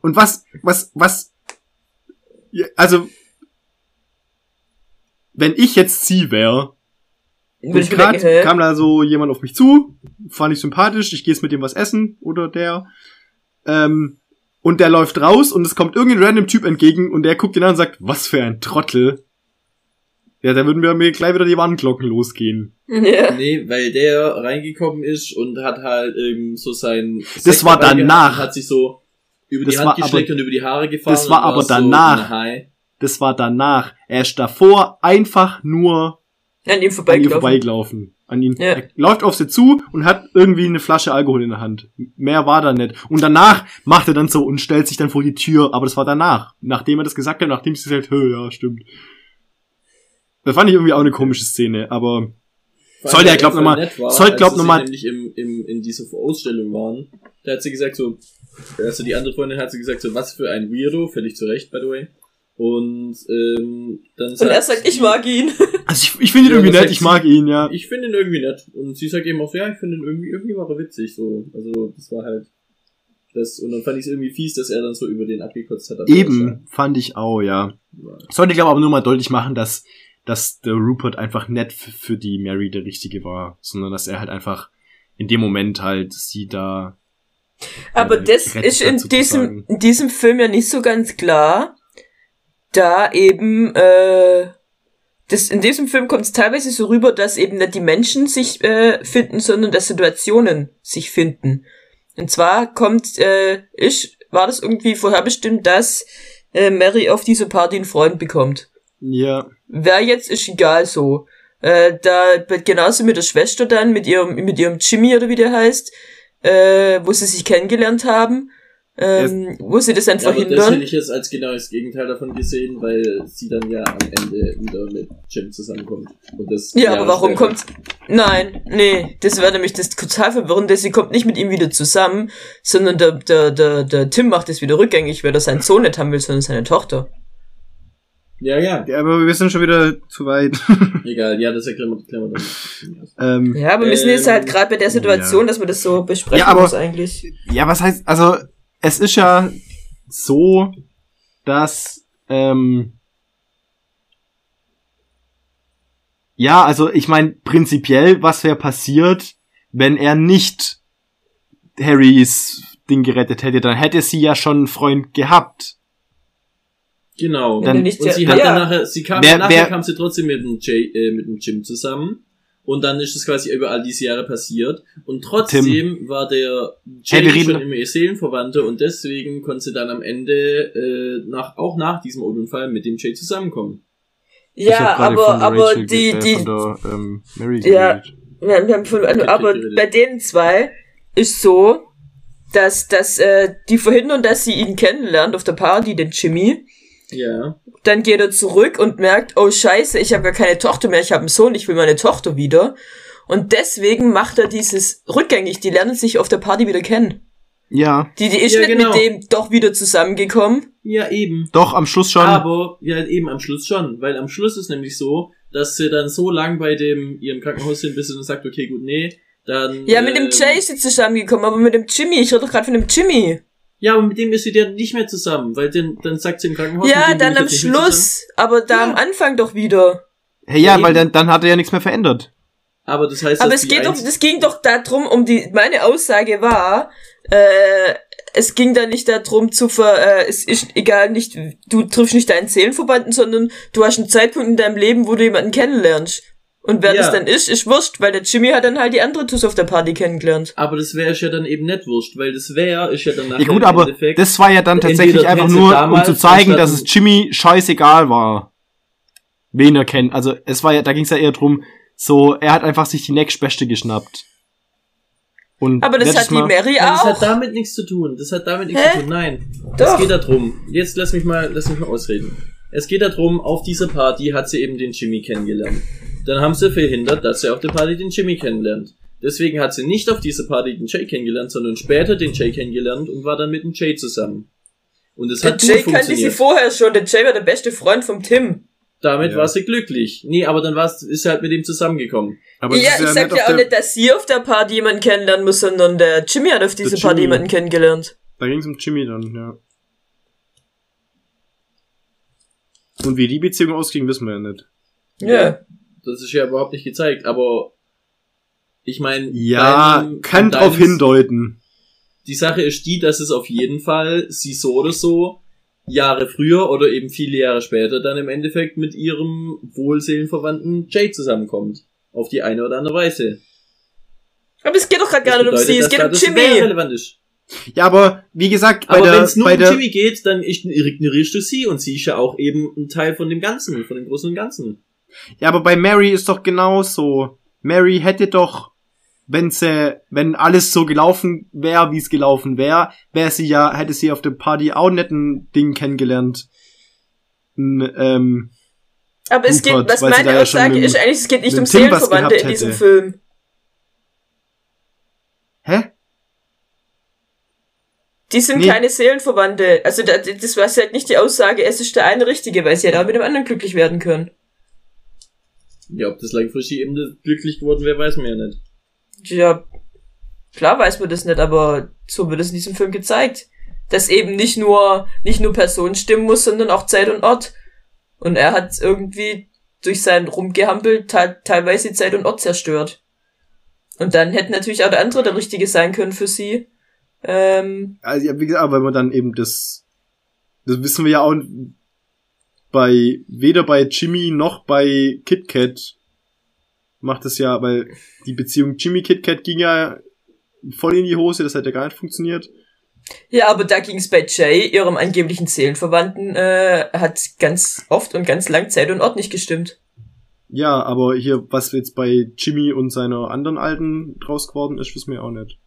Und was, was, was, also, wenn ich jetzt sie wäre, und gerade kam da so jemand auf mich zu, fand ich sympathisch, ich gehe jetzt mit dem was essen oder der. Ähm, und der läuft raus und es kommt irgendein random Typ entgegen und der guckt ihn an und sagt, was für ein Trottel. Ja, da würden wir mir gleich wieder die Warnglocken losgehen. Ja. Nee, weil der reingekommen ist und hat halt ähm, so sein. Das war danach. Hat sich so über die Das Hand war gestreckt aber- und über die Haare gefahren. das war aber so danach. High. Das war danach. Er ist davor einfach nur An ihm an ihr vorbeigelaufen. vorbeigelaufen. An ihn. Ja. Er läuft auf sie zu und hat irgendwie eine Flasche Alkohol in der Hand. Mehr war da nicht. Und danach macht er dann so und stellt sich dann vor die Tür. Aber das war danach. Nachdem er das gesagt hat, nachdem sie gesagt hat, "Hö, ja, stimmt. Das fand ich irgendwie auch eine komische Szene, aber Vor Soll allem, der, weil glaub er voll noch mal- nett war, soll, als glaub sie noch mal- nämlich im, im, in dieser Ausstellung waren. Da hat sie gesagt so, also die andere Freundin hat sie gesagt so, was für ein Weirdo, völlig zu Recht, by the way. Und ähm, dann Und er sagt, ich mag ihn. also ich, ich finde ihn Ja, irgendwie nett, ich sie- mag ihn, ja. Ich finde ihn irgendwie nett. Und sie sagt eben auch so, ja, ich finde ihn irgendwie, irgendwie war er witzig, so. Also, das war halt, das, und dann fand ich es irgendwie fies, dass er dann so über den abgekotzt hat. Eben, fand ich auch, ja. war- Ich sollte, glaube aber nur mal deutlich machen, dass, dass der Rupert einfach nett für die Mary der Richtige war, sondern dass er halt einfach in dem Moment halt sie da Aber äh, das ist in diesem, in diesem Film ja nicht so ganz klar, da eben, äh, das, in diesem Film kommt es teilweise so rüber, dass eben nicht die Menschen sich äh, finden, sondern dass Situationen sich finden. Und zwar kommt, äh, ich, war das irgendwie vorherbestimmt, dass äh, Mary auf diese Party einen Freund bekommt. Ja, Wer jetzt ist egal so. Äh, da genauso mit der Schwester dann, mit ihrem, mit ihrem Jimmy oder wie der heißt, äh, wo sie sich kennengelernt haben, ähm, wo sie das dann Ja, aber das verhindern. hätte ich jetzt als genau das Gegenteil davon gesehen, weil sie dann ja am Ende wieder mit Jim zusammenkommt. Und das Ja, aber warum später. kommt? Nein, nee, das wäre nämlich das total verwirrende. Sie kommt nicht mit ihm wieder zusammen, sondern der, der, der, der Tim macht es wieder rückgängig, weil er seinen Sohn nicht haben will, sondern seine Tochter. Ja, ja. Ja, aber wir sind schon wieder zu weit. Egal, ja, das erklären wir, erklären wir dann. ähm, Ja, aber wir sind jetzt Ähm, halt gerade bei der Situation, ja. dass man das so besprechen Ja, aber- muss eigentlich. ja, was heißt, also, es ist ja so, dass, ähm, ja, also, ich meine, prinzipiell, was wäre passiert, wenn er nicht Harrys Ding gerettet hätte, dann hätte sie ja schon einen Freund gehabt. Genau. Dann- Und sie hat ja. dann nachher, sie kam Wer- ja nachher wer- kam sie trotzdem mit dem, Jay, äh, mit dem Jim zusammen. Und dann ist es quasi über all diese Jahre passiert. Und trotzdem war der Hey, Jay wir reden- schon immer ihr Seelenverwandte und deswegen konnte sie dann am Ende äh, nach, auch nach diesem Autounfall mit dem Jay zusammenkommen. Ja, aber, aber Rachel die, äh, die, von der, ähm, Mary Ja. wir, wir haben von, Okay, aber geredet. bei den zwei ist so, dass, dass äh, die verhindern, dass sie ihn kennenlernt auf der Party, den Jimmy. Ja. Dann geht er zurück und merkt, oh scheiße, ich habe gar keine Tochter mehr, ich habe einen Sohn, ich will meine Tochter wieder. Und deswegen macht er dieses rückgängig, die lernen sich auf der Party wieder kennen. Ja, Die, die ist Ja, nicht genau. mit dem doch wieder zusammengekommen. Ja, eben. doch, am Schluss schon. Aber, ja, eben am Schluss schon. Weil am Schluss ist nämlich so, dass sie dann so lang bei dem, ihrem Krankenhaus sind, bis sie dann sagt, okay, gut, nee, dann... Ja, mit dem ähm, Jay ist sie zusammengekommen, aber mit dem Jimmy, ich rede doch gerade von dem Jimmy. Ja, aber mit dem ist sie dann nicht mehr zusammen, weil den, dann sagt sie im Krankenhaus... Ja, dann am. Schluss, aber da Ja. am Anfang doch wieder. hey, ja, Ja, weil dann, dann hat er ja nichts mehr verändert. Aber das heißt, Aber es geht doch, es ging doch darum, um die, meine Aussage war, äh, es ging da nicht darum zu ver, äh, es ist egal nicht, du triffst nicht deinen Seelenverbanden, sondern du hast einen Zeitpunkt in deinem Leben, wo du jemanden kennenlernst. Und wer Ja. das dann ist, ist wurscht, weil der Jimmy hat dann halt die andere Tuss auf der Party kennengelernt. Aber das wäre ja dann eben nicht wurscht, weil das wäre ist ja dann nachher Ja gut, im aber Endeffekt... das war ja dann tatsächlich einfach nur, um zu zeigen, dass es Jimmy scheißegal war, wen er kennt. Also es war ja, da ging es ja eher drum, so, er hat einfach sich die nächstbeste geschnappt. Und Aber das hat die Mal- Mary Ja, das auch. hat damit nichts zu tun. Das hat damit nichts Hä? zu tun. Nein. Doch. Es geht darum. Jetzt lass mich mal, lass mich mal ausreden. Es geht darum, auf dieser Party hat sie eben den Jimmy kennengelernt. Dann haben sie verhindert, dass sie auf der Party den Jimmy kennenlernt. Deswegen hat sie nicht auf dieser Party den Jay kennengelernt, sondern später den Jay kennengelernt und war dann mit dem Jay zusammen. Und es Der hat Jay gut kannte sie funktioniert. vorher schon, der Jay war der beste Freund vom Tim. Damit Ja. war sie glücklich. Nee, aber dann war's, ist sie halt mit ihm zusammengekommen. aber ja, ich sag ja auch nicht, dass sie auf der Party jemanden kennenlernen muss, sondern der Jimmy hat auf dieser Party jemanden kennengelernt. Da ging es um Jimmy dann, ja. Und wie die Beziehung ausging, wissen wir ja nicht. Ja. Das ist ja überhaupt nicht gezeigt, aber ich meine, Ja, kann drauf hindeuten. Die Sache ist die, dass es auf jeden Fall sie so oder so Jahre früher oder eben viele Jahre später dann im Endeffekt mit ihrem wohlseelenverwandten Jay zusammenkommt. Auf die eine oder andere Weise. Aber es geht doch gerade gar nicht um sie, es geht um Jimmy. Ja, aber wie gesagt, bei Aber wenn der, es nur bei um der, Jimmy geht, dann ignorierst du sie und sie ist ja auch eben ein Teil von dem Ganzen, von dem Großen und Ganzen. Ja, aber bei Mary ist doch genauso. Mary hätte doch, wenn sie, wenn alles so gelaufen wäre, wie es gelaufen wäre, wäre sie ja, hätte sie auf der Party auch nicht ein Ding kennengelernt. Ein, ähm, Aber es geht, Rupert, was sie da meine ja Aussage mit- ist eigentlich, es geht nicht um was Seelenverwandte in diesem hätte. Film. hä? Die sind Nee. keine Seelenverwandte. Also da, das war halt nicht die Aussage, es ist der eine Richtige, weil sie ja da mit dem anderen glücklich werden können. Ja, ob das langfristig eben glücklich geworden wäre, weiß man ja nicht. Ja, klar weiß man das nicht, aber so wird es in diesem Film gezeigt. Dass eben nicht nur, nicht nur Person stimmen muss, sondern auch Zeit und Ort. Und er hat irgendwie durch sein Rumgehampel te teilweise Zeit und Ort zerstört. Und dann hätte natürlich auch der andere der Richtige sein können für sie. Ähm, Also, ja, wie gesagt, aber wenn man dann eben das, das wissen wir ja auch bei, weder bei Jimmy noch bei Kit Kat macht es ja, weil die Beziehung Jimmy Kit Kat ging ja voll in die Hose, das hat ja gar nicht funktioniert. ja, aber da ging es bei Jay, ihrem angeblichen Seelenverwandten, äh, hat ganz oft und ganz lang Zeit und Ort nicht gestimmt. Ja, aber hier, was jetzt bei Jimmy und seiner anderen Alten draus geworden ist, wissen wir auch nicht.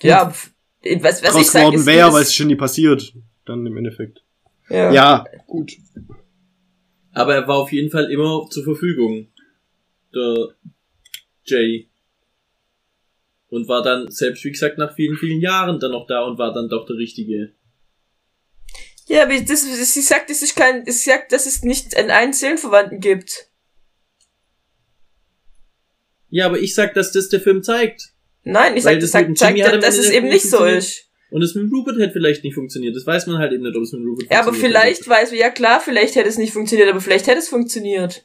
Ja, was, was ich draus sage, geworden wäre, weil es schon nie passiert. Dann im Endeffekt. Ja. Ja, gut. Aber er war auf jeden Fall immer zur Verfügung. Der Jay. Und war dann, selbst wie gesagt, nach vielen, vielen Jahren dann noch da und war dann doch der Richtige. Ja, aber das, sie sagt, es ist kein, es sagt, dass es nicht einen, einen Seelenverwandten gibt. Ja, aber ich sag, dass das der Film zeigt. Nein, ich Weil sag, das sagt, zeigt, dass Ende es eben nicht so ist. Und es mit Rupert hätte vielleicht nicht funktioniert. Das weiß man halt eben nicht, ob es mit Rupert Ja, aber funktioniert vielleicht weiß man, ja klar, vielleicht hätte es nicht funktioniert, aber vielleicht hätte es funktioniert.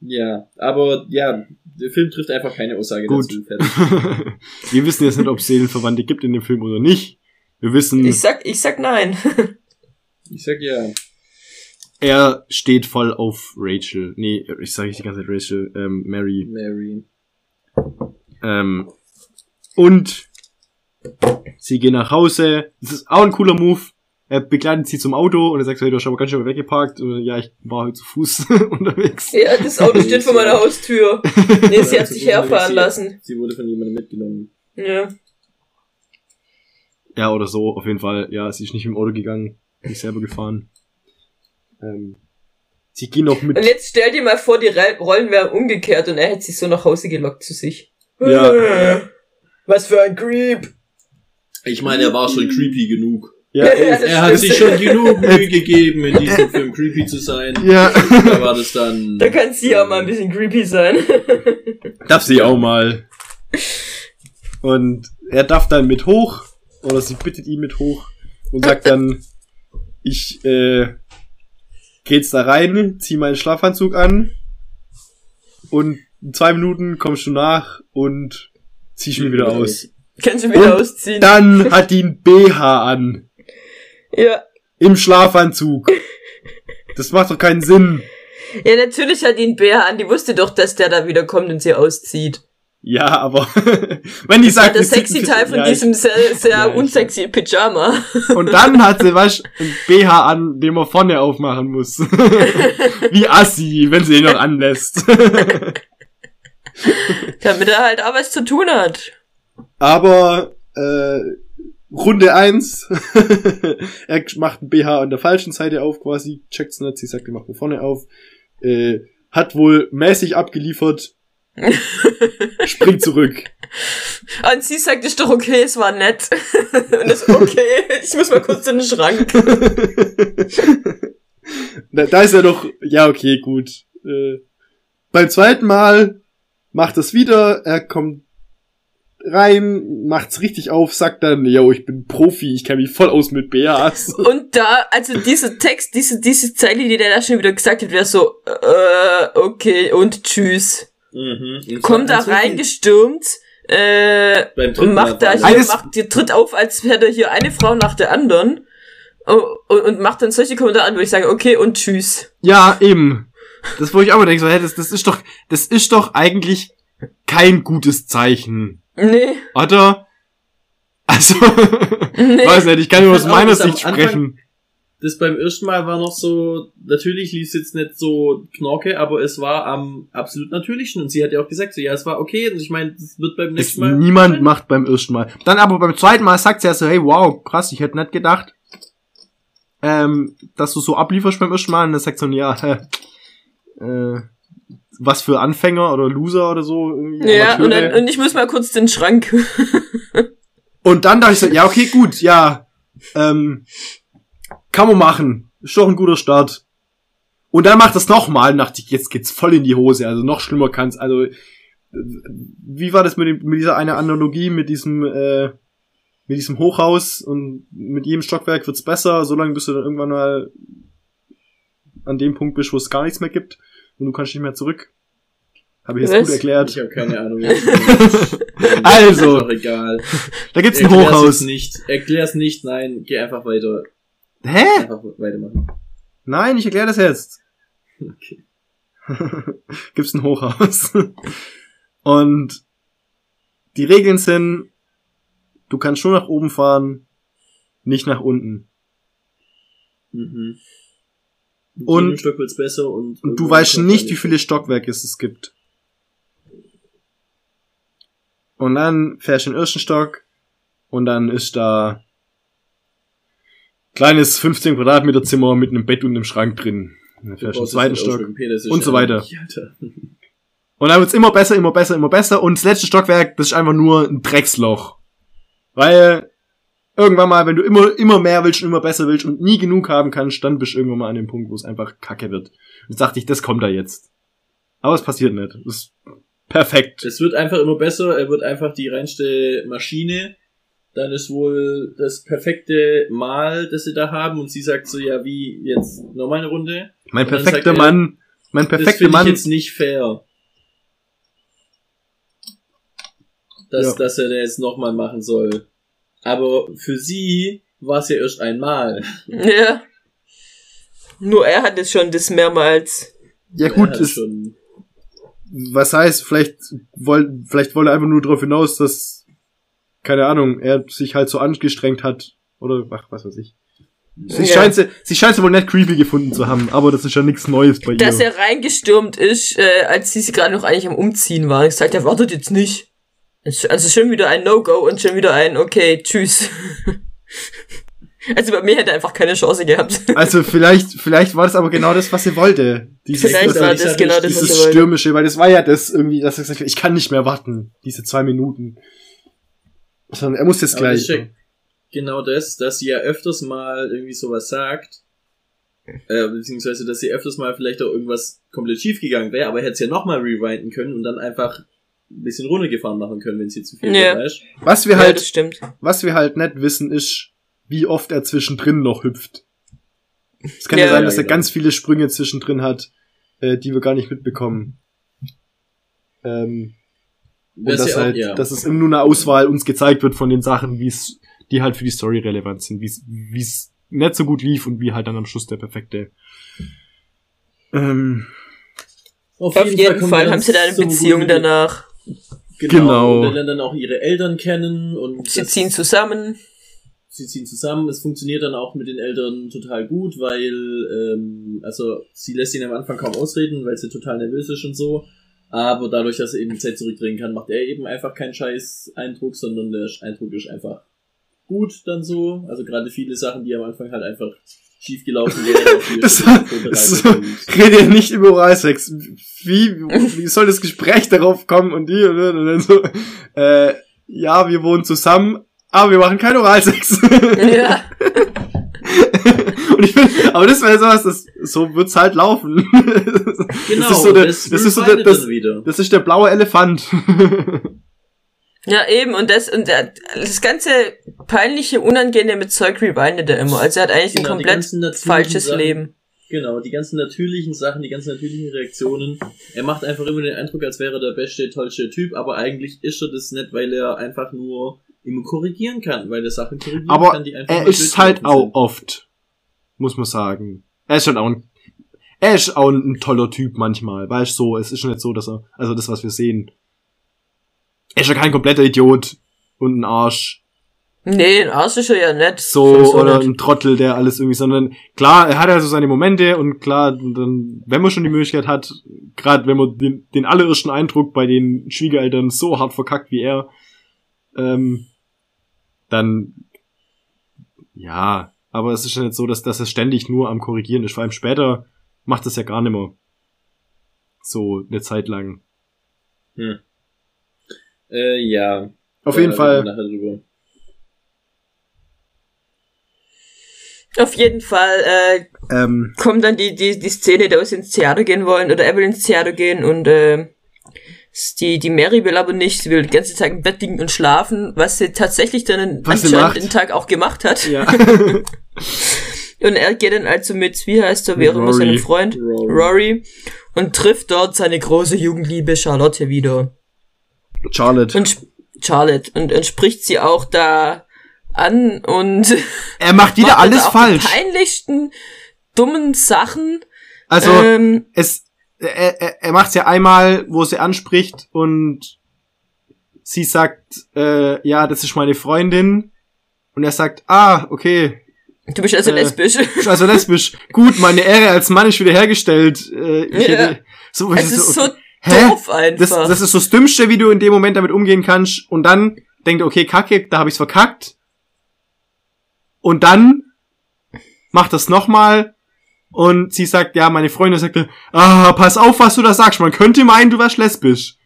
Ja, aber ja, der Film trifft einfach keine Aussage Gut. dazu. Wir wissen jetzt nicht, ob es Seelenverwandte gibt in dem Film oder nicht. Wir wissen, Ich sag, ich sag nein. Ich sag ja. er steht voll auf Rachel. Nee, ich sage nicht die ganze Zeit Rachel, ähm, Mary. Mary. Ähm, und sie gehen nach Hause. Das ist auch ein cooler Move. Er begleitet sie zum Auto und er sagt, hey, du hast aber ganz schön weggeparkt. Und, ja, ich war heute zu Fuß unterwegs. Ja, das Auto steht vor meiner Haustür. Nee, sie hat Sie sich wurde herfahren sie- lassen. Sie wurde von jemandem mitgenommen. Ja. Ja, oder so, auf jeden Fall. Ja, sie ist nicht im Auto gegangen, nicht selber gefahren. Ähm, sie gehen noch mit. Und jetzt stell dir mal vor, die Re- Rollen wären umgekehrt und er hätte sich so nach Hause gelockt zu sich. Ja. Was für ein Creep. Ich meine, er war schon creepy genug. Ja, Er hat sich schon genug Mühe gegeben, in diesem Film creepy zu sein. ja. Da war das dann. Da kann sie auch mal ein bisschen creepy sein. darf sie auch mal. Und er darf dann mit hoch, oder sie bittet ihn mit hoch und sagt dann, ich äh, geh jetzt da rein, zieh meinen Schlafanzug an und in zwei Minuten kommst du nach und ziehst ihn wieder aus. Kannst du wieder Und ausziehen. Dann hat die ein BH an. Ja. Im Schlafanzug. Das macht doch keinen Sinn. Ja, natürlich hat ihn Bär an. Die wusste doch, dass der da wieder kommt und sie auszieht. Ja, aber wenn die Das war sagt, der wir ziehen- sexy Teil von ja, diesem sehr, sehr Ja, unsexy Pyjama. Und dann hat sie was, ein BH an, den man vorne aufmachen muss. Wie Assi, wenn sie ihn noch anlässt. Damit er halt auch was zu tun hat. Aber äh, Runde eins, er macht ein BH an der falschen Seite auf quasi, checkt's nicht, sie sagt, er macht von vorne auf. Äh, hat wohl mäßig abgeliefert. springt zurück. Und sie sagt, ist doch okay, es war nett. Und das okay, ich muss mal kurz in den Schrank. da, da ist er doch, ja, okay, gut. Äh, beim zweiten Mal macht es wieder, er kommt rein, macht's richtig auf, sagt dann, yo, ich bin Profi, ich kenne mich voll aus mit BHs. Und da, also dieser Text, diese, diese Zeile, die der da schon wieder gesagt hat, wäre so, äh, okay, und tschüss. Mhm. Kommt da reingestürmt, äh, und macht da hier, macht, die tritt auf, als hätte er hier eine Frau nach der anderen. Oh, Und, und macht dann solche Kommentare an, wo ich sage, okay, und tschüss. Ja, eben. Das wo ich auch mal denke, so, hä, das, das ist doch, das ist doch eigentlich kein gutes Zeichen, Nee, oder? Also, nee. weiß nicht, ich kann nur aus meiner Sicht sprechen. Das beim ersten Mal war noch so, natürlich lief es jetzt nicht so knorke, aber es war am absolut natürlichsten. Und sie hat ja auch gesagt, so, ja, es war okay. Und ich meine, das wird beim nächsten Mal. niemand macht beim ersten Mal. Dann aber beim zweiten Mal sagt sie ja so, hey, wow, krass, ich hätte nicht gedacht, ähm, dass du so ablieferst beim ersten Mal. Und dann sagt so, ja, äh, was für Anfänger oder Loser oder so. Ja, und, dann, und ich muss mal kurz den Schrank. Und dann dachte ich so, ja, okay, gut, ja, ähm, kann man machen. Ist doch ein guter Start. Und dann macht das nochmal und dachte ich, jetzt geht's voll in die Hose. Also noch schlimmer kann's. Also, wie war das mit, dem, mit dieser eine Analogie, mit diesem, äh, mit diesem Hochhaus und mit jedem Stockwerk wird's besser, solange bis du dann irgendwann mal an dem Punkt bist, wo es gar nichts mehr gibt und du kannst nicht mehr zurück. Habe ich jetzt Was? gut erklärt. Ich habe keine Ahnung. wie das geht. Also. Ist doch egal. Da gibt's ein Erklär's Hochhaus. nicht. Erklär's nicht, nein. Geh einfach weiter. Hä? Einfach weitermachen. Nein, ich erkläre das jetzt. Okay. Gibt's ein Hochhaus. Und die Regeln sind, du kannst nur nach oben fahren, nicht nach unten. Mhm. Und- und, Und du weißt nicht, wie viele Stockwerke es gibt. Und dann fährst du in den ersten Stock und dann ist da kleines 15 Quadratmeter Zimmer mit einem Bett und einem Schrank drin. Und dann fährst du in den zweiten Stock. und so weiter. Und dann wird's immer besser, immer besser, immer besser. Und das letzte Stockwerk, das ist einfach nur ein Drecksloch. Weil irgendwann mal, wenn du immer, immer mehr willst und immer besser willst und nie genug haben kannst, dann bist du irgendwann mal an dem Punkt, wo es einfach kacke wird. Und dachte ich, das kommt da jetzt. Aber es passiert nicht. Das ist perfekt. Es wird einfach immer besser, er wird einfach die reinste Maschine. Dann ist wohl das perfekte Mal, das sie da haben. Und sie sagt so, ja, wie jetzt nochmal eine Runde. Mein perfekter er, Mann, mein Das perfekter finde ich Mann. jetzt nicht fair. Dass, Ja. dass er das jetzt nochmal machen soll. Aber für sie war es ja erst einmal. Ja. Nur er hat es schon das mehrmals. Ja gut, ist, schon, was heißt, vielleicht woll, vielleicht wollte er einfach nur darauf hinaus, dass, keine Ahnung, er sich halt so angestrengt hat. Oder, ach, was weiß ich. Sie, Ja. scheint, sie, sie scheint sie wohl nicht creepy gefunden zu haben, aber das ist ja nichts Neues bei Dass ihr. er reingestürmt ist, äh, als sie sie gerade noch eigentlich am Umziehen war. Ich gesagt, er wartet jetzt nicht. Also schon wieder ein No-Go und schon wieder ein Okay, tschüss. also bei mir hätte er einfach keine Chance gehabt. Also vielleicht, vielleicht war das aber genau das, was sie wollte. Dieses, Vielleicht das, war das hatte genau das, was er wollte. stürmische, weil das war ja das irgendwie, dass er gesagt hat, ich kann nicht mehr warten, diese zwei Minuten. Sondern er muss jetzt Aber das gleich. ist ja genau das, dass sie ja öfters mal irgendwie sowas sagt, äh, beziehungsweise, dass sie öfters mal vielleicht auch irgendwas komplett schief gegangen wäre, aber er hätte es ja nochmal rewinden können und dann einfach ein bisschen runtergefahren machen können, wenn sie zu viel Ja. wird, weißt? Was wir ja, halt, das stimmt. was wir halt nicht wissen, ist, wie oft er zwischendrin noch hüpft. Es kann ja, Ja. sein, dass Ja, er genau. ganz viele Sprünge zwischendrin hat, äh, die wir gar nicht mitbekommen. Ähm, und Wär's dass auch, halt, ja. dass es immer nur eine Auswahl uns gezeigt wird von den Sachen, wie es, die halt für die Story relevant sind, wie es, wie es nicht so gut lief und wie halt dann am Schluss der perfekte. Ähm, Auf jeden kommt Fall dann haben sie da eine so Beziehung danach. Genau. Genau. Und dann lernen dann auch ihre Eltern kennen und Sie das- ziehen zusammen. sie ziehen zusammen. Es funktioniert dann auch mit den Eltern total gut, weil ähm, also sie lässt ihn am Anfang kaum ausreden, weil sie total nervös ist und so. Aber dadurch, dass er eben die Zeit zurückdrehen kann, macht er eben einfach keinen scheiß Eindruck, sondern der Eindruck ist einfach gut dann so. Also gerade viele Sachen, die am Anfang halt einfach schief gelaufen wären. auf die Das- das- und- rede ja nicht über Oralsex. Wie, wie soll das Gespräch darauf kommen und die und, und dann so, äh, ja, wir wohnen zusammen, aber wir machen keinen Oralsex. Ja. und ich finde, aber das wäre sowas, das, so wird's halt laufen. Genau, das ist so der, das das ist so der, das, das ist der blaue Elefant. Ja, eben, und das, und der, das ganze peinliche, unangenehme Zeug rewindet er immer. Also er hat eigentlich ein Genau, die komplett falsches Sachen. Leben. Genau, die ganzen natürlichen Sachen, die ganzen natürlichen Reaktionen. Er macht einfach immer den Eindruck, als wäre er der beste, tollste Typ, aber eigentlich ist er das nicht, weil er einfach nur immer korrigieren kann, weil er Sachen korrigieren aber kann, die einfach er mal ist halt auch oft, muss man sagen. Er ist schon auch ein, er ist auch ein toller Typ manchmal, weißt du, so, es ist schon nicht so, dass er, also das, was wir sehen. Er ist ja kein kompletter Idiot und ein Arsch. Nee, ein Arsch ist er ja nett. so, oder nicht. ein Trottel, der alles irgendwie, sondern klar, er hat also seine Momente und klar, dann, wenn man schon die Möglichkeit hat, gerade wenn man den, den allerirrschen Eindruck bei den Schwiegereltern so hart verkackt wie er, ähm, dann ja, aber es ist ja nicht so, dass, dass es ständig nur am Korrigieren ist. Vor allem später macht es ja gar nicht mehr so eine Zeit lang. Hm. Äh, ja. Auf jeden wir Fall. Auf jeden Fall äh, ähm, kommt dann die, die, die Szene, da sie ins Theater gehen wollen, oder er will ins Theater gehen und äh, die, die Mary will aber nicht, sie will die ganze Zeit im Bett liegen und schlafen, was sie tatsächlich dann Was sie anscheinend den Tag auch gemacht hat. ja. Und er geht dann also mit, wie heißt er, auch immer seinem. Freund, Rory. Rory, und trifft dort seine große Jugendliebe Charlotte wieder. Charlotte. Und Charlotte. Und, und spricht sie auch da an und Er macht wieder macht alles auch falsch. Die peinlichsten, dummen Sachen. Also, ähm, es, er, er, er macht's ja einmal, wo sie anspricht und sie sagt, äh, ja, das ist meine Freundin. Und er sagt, ah, okay, du bist also äh, lesbisch. ist also lesbisch. Gut, meine Ehre als Mann ist wiederhergestellt. Äh, ich Ja. hätte, so, Es ist so Hä? doof einfach. das, das ist so das Dümmste, wie du in dem Moment damit umgehen kannst. Und dann denkt er, okay, kacke, da habe ich's verkackt. Und dann macht das nochmal. Und sie sagt, ja, meine Freundin sagte, ah, pass auf, was du da sagst. Man könnte meinen, du wärst lesbisch.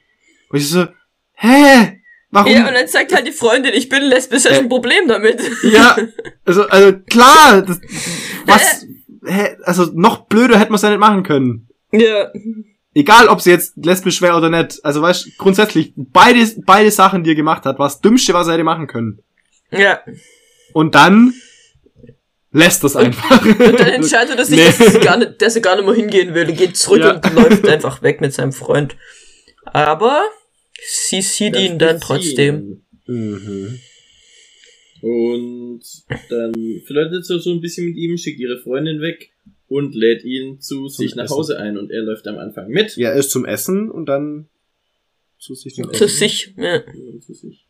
Und ich so, hä? Warum? ja, und dann sagt halt die Freundin, ich bin lesbisch, hast Äh, ein Problem damit. Ja, also, also klar, das, was, hä, also noch blöder hätte man es ja nicht machen können. ja. Egal, ob sie jetzt lesbisch wäre oder nicht. Also weißt du, grundsätzlich, beide, beide Sachen, die er gemacht hat, war das Dümmste, was er hätte machen können. Ja. Und dann lässt das einfach. Und dann entscheidet er sich, Nee. dass, er gar nicht, dass er gar nicht mehr hingehen will. Er geht zurück Ja. und läuft einfach weg mit seinem Freund. Aber sie sieht ihn dann trotzdem. ihn. Mhm. Und dann flirtet sie so ein bisschen mit ihm, schickt ihre Freundin weg und lädt ihn zu sich nach Essen. Hause ein und er läuft am Anfang mit. Ja, erst zum Essen und dann zu sich zum Zu Essen. sich. Ja. Ja, zu sich.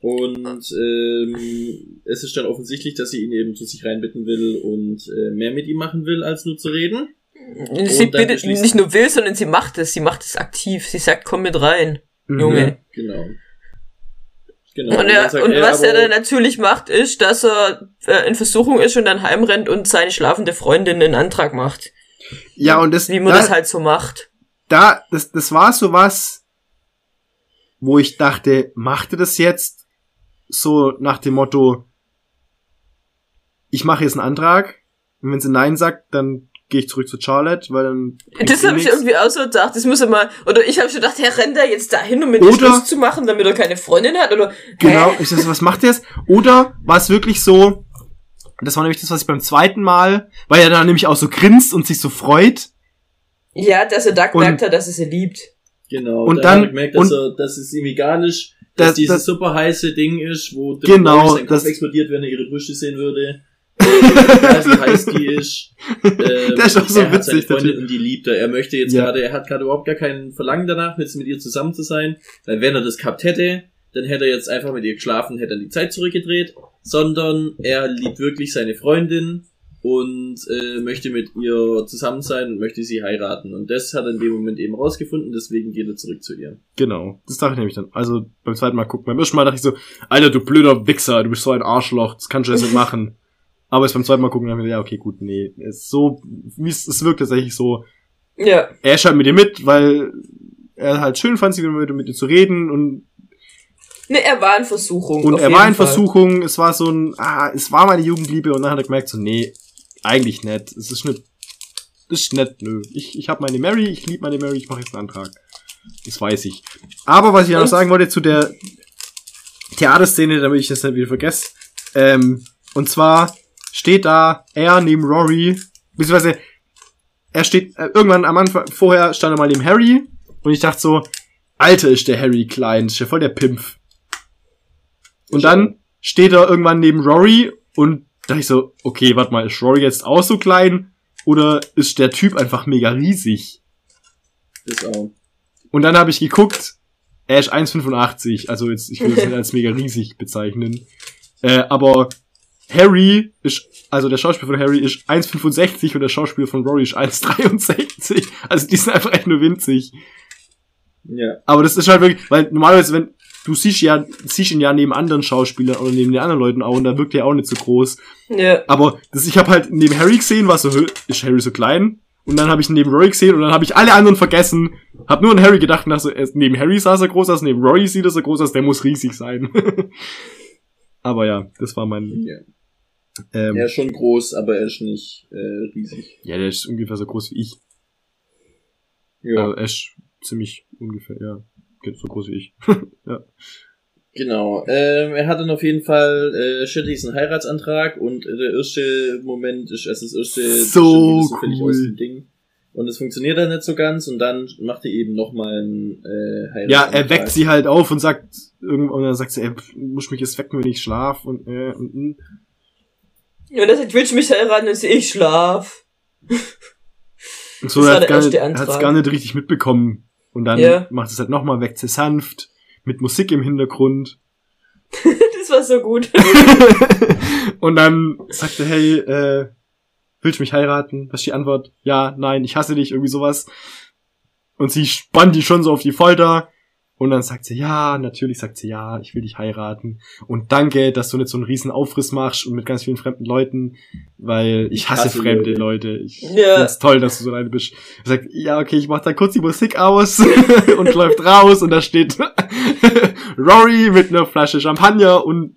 Und ähm, es ist dann offensichtlich, dass sie ihn eben zu sich reinbitten will und äh, mehr mit ihm machen will, als nur zu reden. Sie Und dann bittet beschließt- nicht nur will, sondern sie macht es. Sie macht es aktiv. Sie sagt, komm mit rein, Mhm. Junge. Genau. Genau. Und, er, sagt und was er dann natürlich macht, ist, dass er äh, in Versuchung ist und dann heimrennt und seine schlafende Freundin einen Antrag macht. Ja, und das, Wie man da, das halt so macht. da, das, das war so was, wo ich dachte, macht er das jetzt so nach dem Motto, ich mache jetzt einen Antrag und wenn sie Nein sagt, dann gehe ich zurück zu Charlotte, weil dann Das sie habe ich irgendwie auch so gedacht. Das muss er mal, oder ich habe schon gedacht, Herr, rennt er jetzt dahin, um mit Oder- Schluss zu machen, damit er keine Freundin hat? Oder Genau, Hä? ich dachte, was macht er jetzt? Oder war es wirklich so, das war nämlich das, was ich beim zweiten Mal, weil er da nämlich auch so grinst und sich so freut. Ja, dass er da gemerkt hat, dass er sie liebt. Genau, Und da dann- hat er gemerkt, dass, er, dass es ihm egal ist, dass Das- dieses das- super heiße Ding ist, wo der Genau, das- explodiert, wenn er ihre Brüste sehen würde. Egal wie heiß die ist. Ähm, Der ist auch so er hat seine witzig, Freundin und die liebt er. Er möchte jetzt Ja. gerade, er hat gerade überhaupt gar keinen Verlangen danach, jetzt mit ihr zusammen zu sein. Weil wenn er das gehabt hätte, dann hätte er jetzt einfach mit ihr geschlafen, hätte dann die Zeit zurückgedreht. Sondern er liebt wirklich seine Freundin und äh, möchte mit ihr zusammen sein und möchte sie heiraten. Und das hat er in dem Moment eben rausgefunden, deswegen geht er zurück zu ihr. Genau, das dachte ich nämlich dann. Also beim zweiten Mal gucken. Beim ersten Mal dachte ich so, Alter, du blöder Wichser, du bist so ein Arschloch, das kannst du jetzt nicht machen. Aber jetzt beim zweiten Mal gucken, dann hab ich ja, okay, gut, nee. Es so, wie es, es wirkt tatsächlich so, Ja. er halt mit ihr mit, weil er halt schön fand, sie mit, mit ihr zu reden und, Ne, er war in Versuchung. und er war in Fall. Versuchung, es war so ein, ah, es war meine Jugendliebe und dann hat er gemerkt so, nee, eigentlich nicht. Es ist nicht, ist nicht, nö. Ich, ich habe meine Mary, ich liebe meine Mary, ich mache jetzt einen Antrag. Das weiß ich. Aber was ich ja noch sagen wollte zu der Theaterszene, damit ich das nicht wieder vergesse. Ähm, und zwar steht da er neben Rory, beziehungsweise er steht äh, irgendwann am Anfang, vorher stand er mal neben Harry und ich dachte so, Alter ist der Harry klein, ist ja voll der Pimpf. Und dann steht er irgendwann neben Rory und dachte ich so, okay, warte mal, ist Rory jetzt auch so klein oder ist der Typ einfach mega riesig? Das auch. Und dann habe ich geguckt, er ist 1,85, also jetzt, ich will es nicht als mega riesig bezeichnen. Äh, aber Harry ist, also der Schauspieler von Harry ist 1,65 und der Schauspieler von Rory ist 1,63. Also die sind einfach echt nur winzig. Ja. Aber das ist halt wirklich, weil normalerweise, wenn, du siehst ja, siehst ihn ja neben anderen Schauspielern oder neben den anderen Leuten auch und da wirkt er auch nicht so groß. Ja. Aber das, ich habe halt neben Harry gesehen, war so, ist Harry so klein? Und dann habe ich ihn neben Rory gesehen und dann habe ich alle anderen vergessen. Hab nur an Harry gedacht und dachte so, er ist- neben Harry sah er groß aus, neben Rory sieht er so groß aus, der muss riesig sein. aber ja, das war mein. ja. Ähm, Er ist schon groß, aber er ist nicht äh, riesig. ja, der ist ungefähr so groß wie ich. Ja. Also er ist ziemlich ungefähr, ja, geht so groß wie ich. ja. Genau. Ähm, er hat dann auf jeden Fall äh, stellt diesen Heiratsantrag und äh, der erste Moment ist also das erste So völlig cool. aus dem Ding. Und es funktioniert dann nicht so ganz und dann macht er eben nochmal einen äh. Ja, er weckt sie halt auf und sagt, irgendwann, und dann sagt sie, ey, muss mich jetzt wecken, wenn ich schlaf und, äh, und, und. Und er sagt, willst du mich heiraten? Sie, ich schlaf. Und so, Das er hat gar nicht, hat's gar nicht richtig mitbekommen. Und dann Ja. macht es halt nochmal, weckt sie sanft, mit Musik im Hintergrund. das war so gut. und dann sagt er, hey, äh, willst du mich heiraten? Was ist die Antwort? Ja, nein, ich hasse dich, irgendwie sowas. Und sie spannt die schon so auf die Folter. Und dann sagt sie, ja, natürlich sagt sie, ja, ich will dich heiraten. Und danke, dass du nicht so einen riesen Aufriss machst und mit ganz vielen fremden Leuten, weil ich hasse, hasse fremde Leute. Leute. Ich Ja. find's toll, dass du so alleine bist. Er sagt, ja, okay, ich mach da kurz die Musik aus und läuft raus und da steht Rory mit einer Flasche Champagner und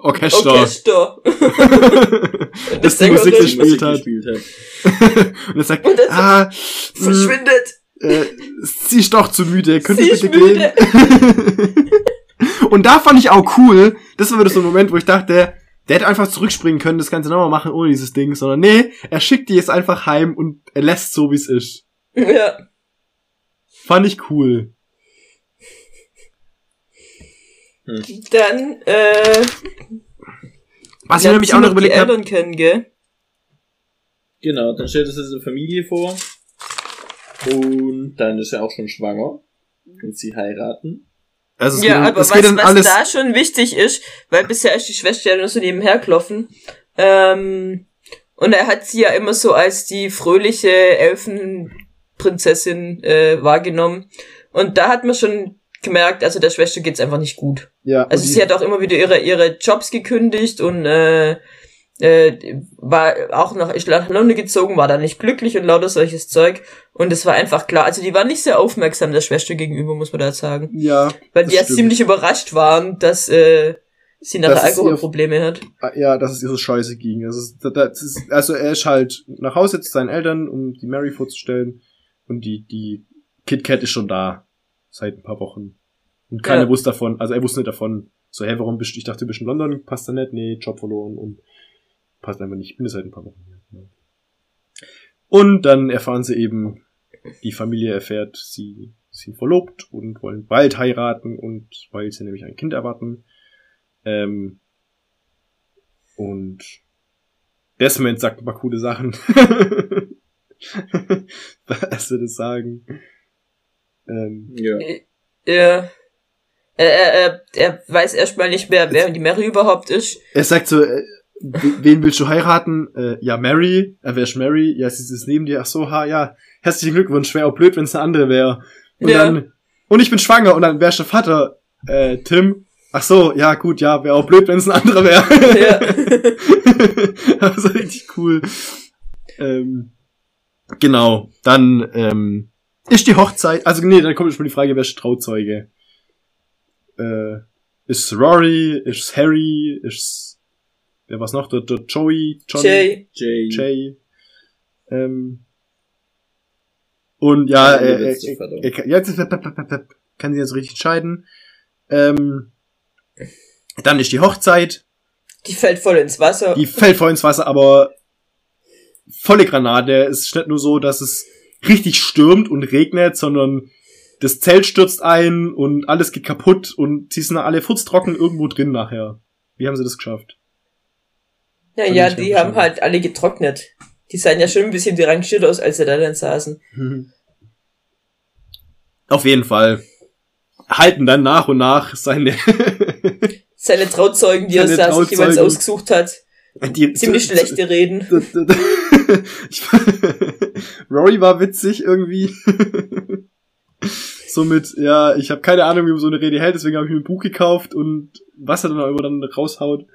Orchester, Orchester. das die Musik gespielt hat. gespielt hat. und er sagt, Und dann ah, Verschwindet. äh, sie ist doch zu müde, könnt ihr bitte müde. gehen? und da fand ich auch cool, das war wieder so ein Moment, wo ich dachte, der hätte einfach zurückspringen können, das Ganze nochmal machen ohne dieses Ding, sondern nee, er schickt die jetzt einfach heim und er lässt so, wie es ist. Ja. Fand ich cool. Dann, äh, Was ich nämlich auch noch die überlegt habe, Eltern kennen, gell? Genau, dann stellt er sich eine Familie vor. Und dann ist er auch schon schwanger. Und sie heiraten. also es Ja, geht, aber es was, was alles, da schon wichtig ist, weil bisher ist die Schwester ja nur so nebenher gelaufen, ähm, und er hat sie ja immer so als die fröhliche Elfenprinzessin äh, wahrgenommen. Und da hat man schon gemerkt, also der Schwester geht's einfach nicht gut. Ja, Also sie hat auch immer wieder ihre, ihre Jobs gekündigt und äh, äh, war auch nach nach London gezogen, war da nicht glücklich und lauter solches Zeug. Und es war einfach klar, also die war nicht sehr aufmerksam der Schwester gegenüber, muss man da sagen. ja, Weil die ja ziemlich überrascht waren, dass äh, sie nachher ihr- Alkoholprobleme hat. Ja, dass es ihr so scheiße ging. Also, das ist, also er ist halt nach Hause zu seinen Eltern, um die Mary vorzustellen. Und die, die Kit Kat ist schon da. Seit ein paar Wochen. Und keiner Ja. wusste davon. Also er wusste nicht davon. So, hä, warum bist du, ich dachte, du bist in London, passt da nicht? Nee, Job verloren und passt einfach nicht. Ich bin jetzt seit ein paar Wochen hier. Ja. Und dann erfahren sie eben, die Familie erfährt, sie sind verlobt und wollen bald heiraten und weil sie nämlich ein Kind erwarten. Ähm, und Desmond sagt ein paar coole Sachen. Was wir das sagen. Ähm, Ja. Er, er, er, er, er weiß erstmal nicht mehr, wer die Mary überhaupt ist. er sagt so, äh, we- wen willst du heiraten? Äh, ja, Mary. Äh, wer ist Mary? Ja, sie ist neben dir. Ach so, ha, ja. Herzlichen Glückwunsch. Wäre auch blöd, wenn es eine andere wäre. Und Ja. dann, und ich bin schwanger. Und dann, wer ist der Vater? Äh, Tim. Ach so, ja, gut, ja, wäre auch blöd, wenn es ein anderer wäre. Ja. also richtig cool. Ähm, genau, dann ähm, ist die Hochzeit, also nee, dann kommt schon die Frage, wer ist Trauzeuge? Äh, ist Rory, ist Harry, ist wer war's noch? Der, der Joey, Johnny, Jay. Jay. Jay. Ähm, und ja, er, er, Vater. er, kann- jetzt kann sie jetzt richtig entscheiden. Ähm, dann ist die Hochzeit. Die fällt voll ins Wasser. Die fällt voll ins Wasser, aber volle Granate. Es ist nicht nur so, dass es richtig stürmt und regnet, sondern das Zelt stürzt ein und alles geht kaputt und sie sind alle futztrocken irgendwo drin nachher. Wie haben sie das geschafft? ja, fand ja, die haben halt alle getrocknet. Die sahen ja schon ein bisschen derangiert aus, als sie da dann saßen. Auf jeden Fall. Halten dann nach und nach seine Seine Trauzeugen, die er Seine da sich jeweils ausgesucht hat. die, Ziemlich schlechte Reden. Rory war witzig irgendwie. Somit, ja, ich habe keine Ahnung, wie man so eine Rede hält, deswegen habe ich mir ein Buch gekauft und was er dann auch immer dann raushaut.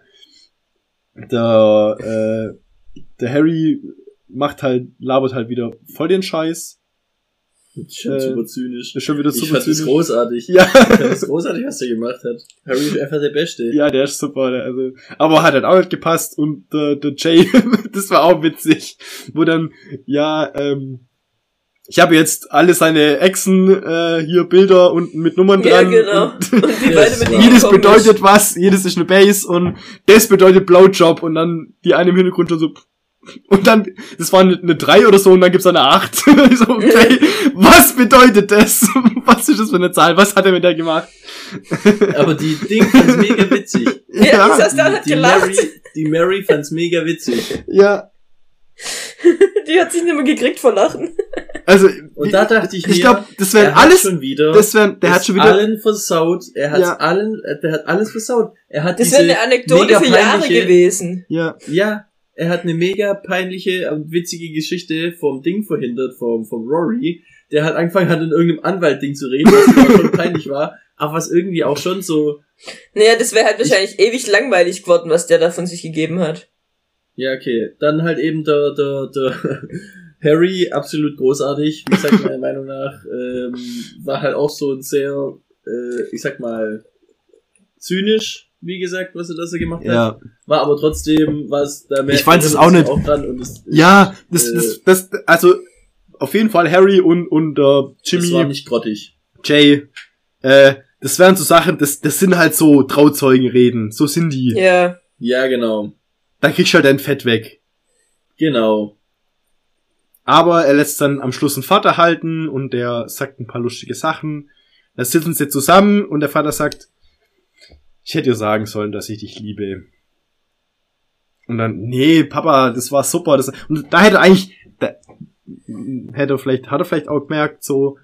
Der, äh, der Harry macht halt, labert halt wieder voll den Scheiß. Schon Äh, super zynisch. Ist schon wieder Ich super fand das zynisch. großartig. Ja. Ich fand das großartig, was der gemacht hat. Harry ist einfach der Beste. Ja, der ist super. Der, also, aber hat halt auch nicht gepasst und äh, der Jay, das war auch witzig, wo dann ja, ähm, ich habe jetzt alle seine Exen äh, hier Bilder und mit Nummern Ja, dran. genau. Und Und Ja, beide mit ihm jedes bedeutet was, jedes ist eine Base und das bedeutet Blowjob und dann die eine im Hintergrund schon so und dann, das war eine, eine 3 oder so und dann gibt's eine 8. Ich so, okay, was bedeutet das? Was ist das für eine Zahl? Was hat er mit der gemacht? Aber die Ding fand's mega witzig. ist. Ja, die saß da und hat die gelacht. Mary, die Mary fand's mega witzig. ja, Die hat sich nicht mehr gekriegt vor Lachen. also Und da dachte ich mir, ich glaube, das er wären hat alles schon wieder, Das wär, der hat schon wieder. allen versaut. Er hat Ja. allen, äh, der hat alles versaut. Er hat Das wäre eine Anekdote für Jahre gewesen. Ja, Ja, er hat eine mega peinliche und witzige Geschichte vom Ding verhindert, vom, vom Rory, der halt angefangen hat, in irgendeinem Anwalt-Ding zu reden, was schon peinlich war, aber was irgendwie auch schon so, Naja, das wäre halt wahrscheinlich ewig langweilig geworden, was der da von sich gegeben hat. Ja, okay. Dann halt eben der, der, der Harry, absolut großartig, wie gesagt, meiner Meinung nach, ähm, war halt auch so ein sehr, äh, ich sag mal, zynisch, wie gesagt, was er das er gemacht hat. ja. War aber trotzdem, was da mehr Ich fand es auch nicht- Auch dran und es, Ja, das, Äh, das, das, also, auf jeden Fall Harry und, und, äh, das war Jimmy, nicht grottig. Jay, äh, das wären so Sachen, das, das sind halt so Trauzeugenreden. So sind die. Ja. Ja, genau. Da kriegst du halt dein Fett weg. Genau. Aber er lässt dann am Schluss einen Vater halten und der sagt ein paar lustige Sachen. Da sitzen sie zusammen und der Vater sagt, ich hätte dir sagen sollen, dass ich dich liebe. Und dann, nee, Papa, das war super. Das, und da hätte eigentlich, da, hätte vielleicht, hat er vielleicht auch gemerkt, so,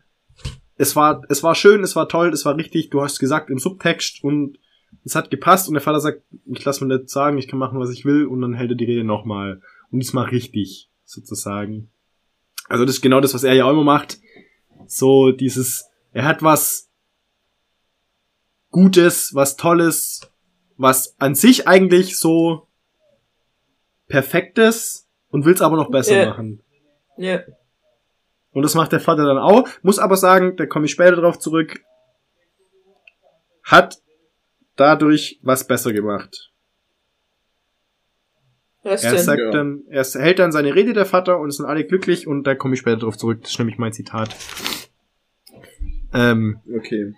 es war, es war schön, es war toll, es war richtig, du hast gesagt im Subtext und es hat gepasst und der Vater sagt, ich lass mir nicht sagen, ich kann machen, was ich will und dann hält er die Rede nochmal. Und diesmal richtig, sozusagen. Also das ist genau das, was er ja auch immer macht. So dieses, er hat was Gutes, was Tolles, was an sich eigentlich so Perfektes und will es aber noch besser Ja. machen. Ja. Und das macht der Vater dann auch. Muss aber sagen, da komme ich später drauf zurück, hat dadurch was besser gemacht. Was Er sagt Ja. dann, er hält dann seine Rede, der Vater, und es sind alle glücklich und da komme ich später drauf zurück. Das ist nämlich mein Zitat. Ähm, Okay.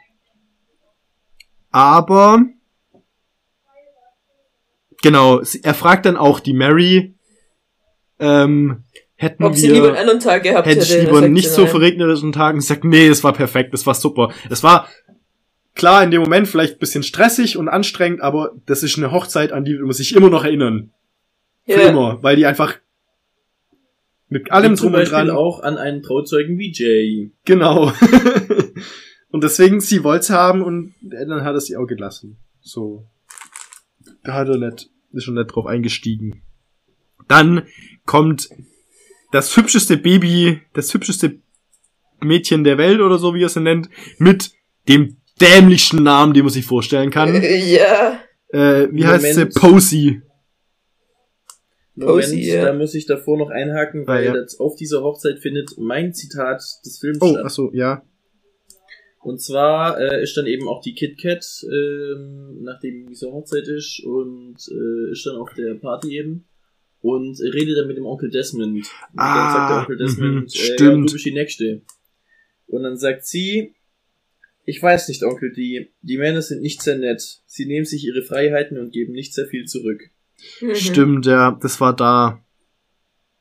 aber genau, sie- er fragt dann auch die Mary, ähm, hätten Ob sie wir lieber einen anderen Tag gehabt hätte hätte. ich lieber nicht sie, so nein. verregnerischen Tagen. Sie sagt, nee, es war perfekt, es war super. Es war klar in dem Moment vielleicht ein bisschen stressig und anstrengend, aber das ist eine Hochzeit, an die man sich immer noch erinnern. Für Ja. immer, weil die einfach mit allem drum und dran. auch an einen Trauzeugen wie Jay. Genau. und deswegen, sie wollte es haben und dann hat er sie auch gelassen. So. Da hat er nicht, ist schon nicht drauf eingestiegen. Dann kommt das hübscheste Baby, das hübscheste Mädchen der Welt oder so, wie er es nennt, mit dem dämlichsten Namen, den man sich vorstellen kann. Äh, Ja. Äh, wie heißt sie? Moment. Posey. Moment, Posey, ja. da muss ich davor noch einhaken, weil Ah, ja. das auf dieser Hochzeit findet mein Zitat des Films Oh, statt. ach so, ja. Und zwar äh, ist dann eben auch die Kit Kat, ähm, nachdem diese Hochzeit ist, und äh, ist dann auf der Party eben. Und redet dann mit dem Onkel Desmond. Und Ah, dann sagt der Onkel Desmond, mhm, äh, ja, stimmt. du bist die Nächste. Und dann sagt sie, ich weiß nicht, Onkel, die, die Männer sind nicht sehr nett. Sie nehmen sich ihre Freiheiten und geben nicht sehr viel zurück. Mhm. Stimmt, ja, das war da.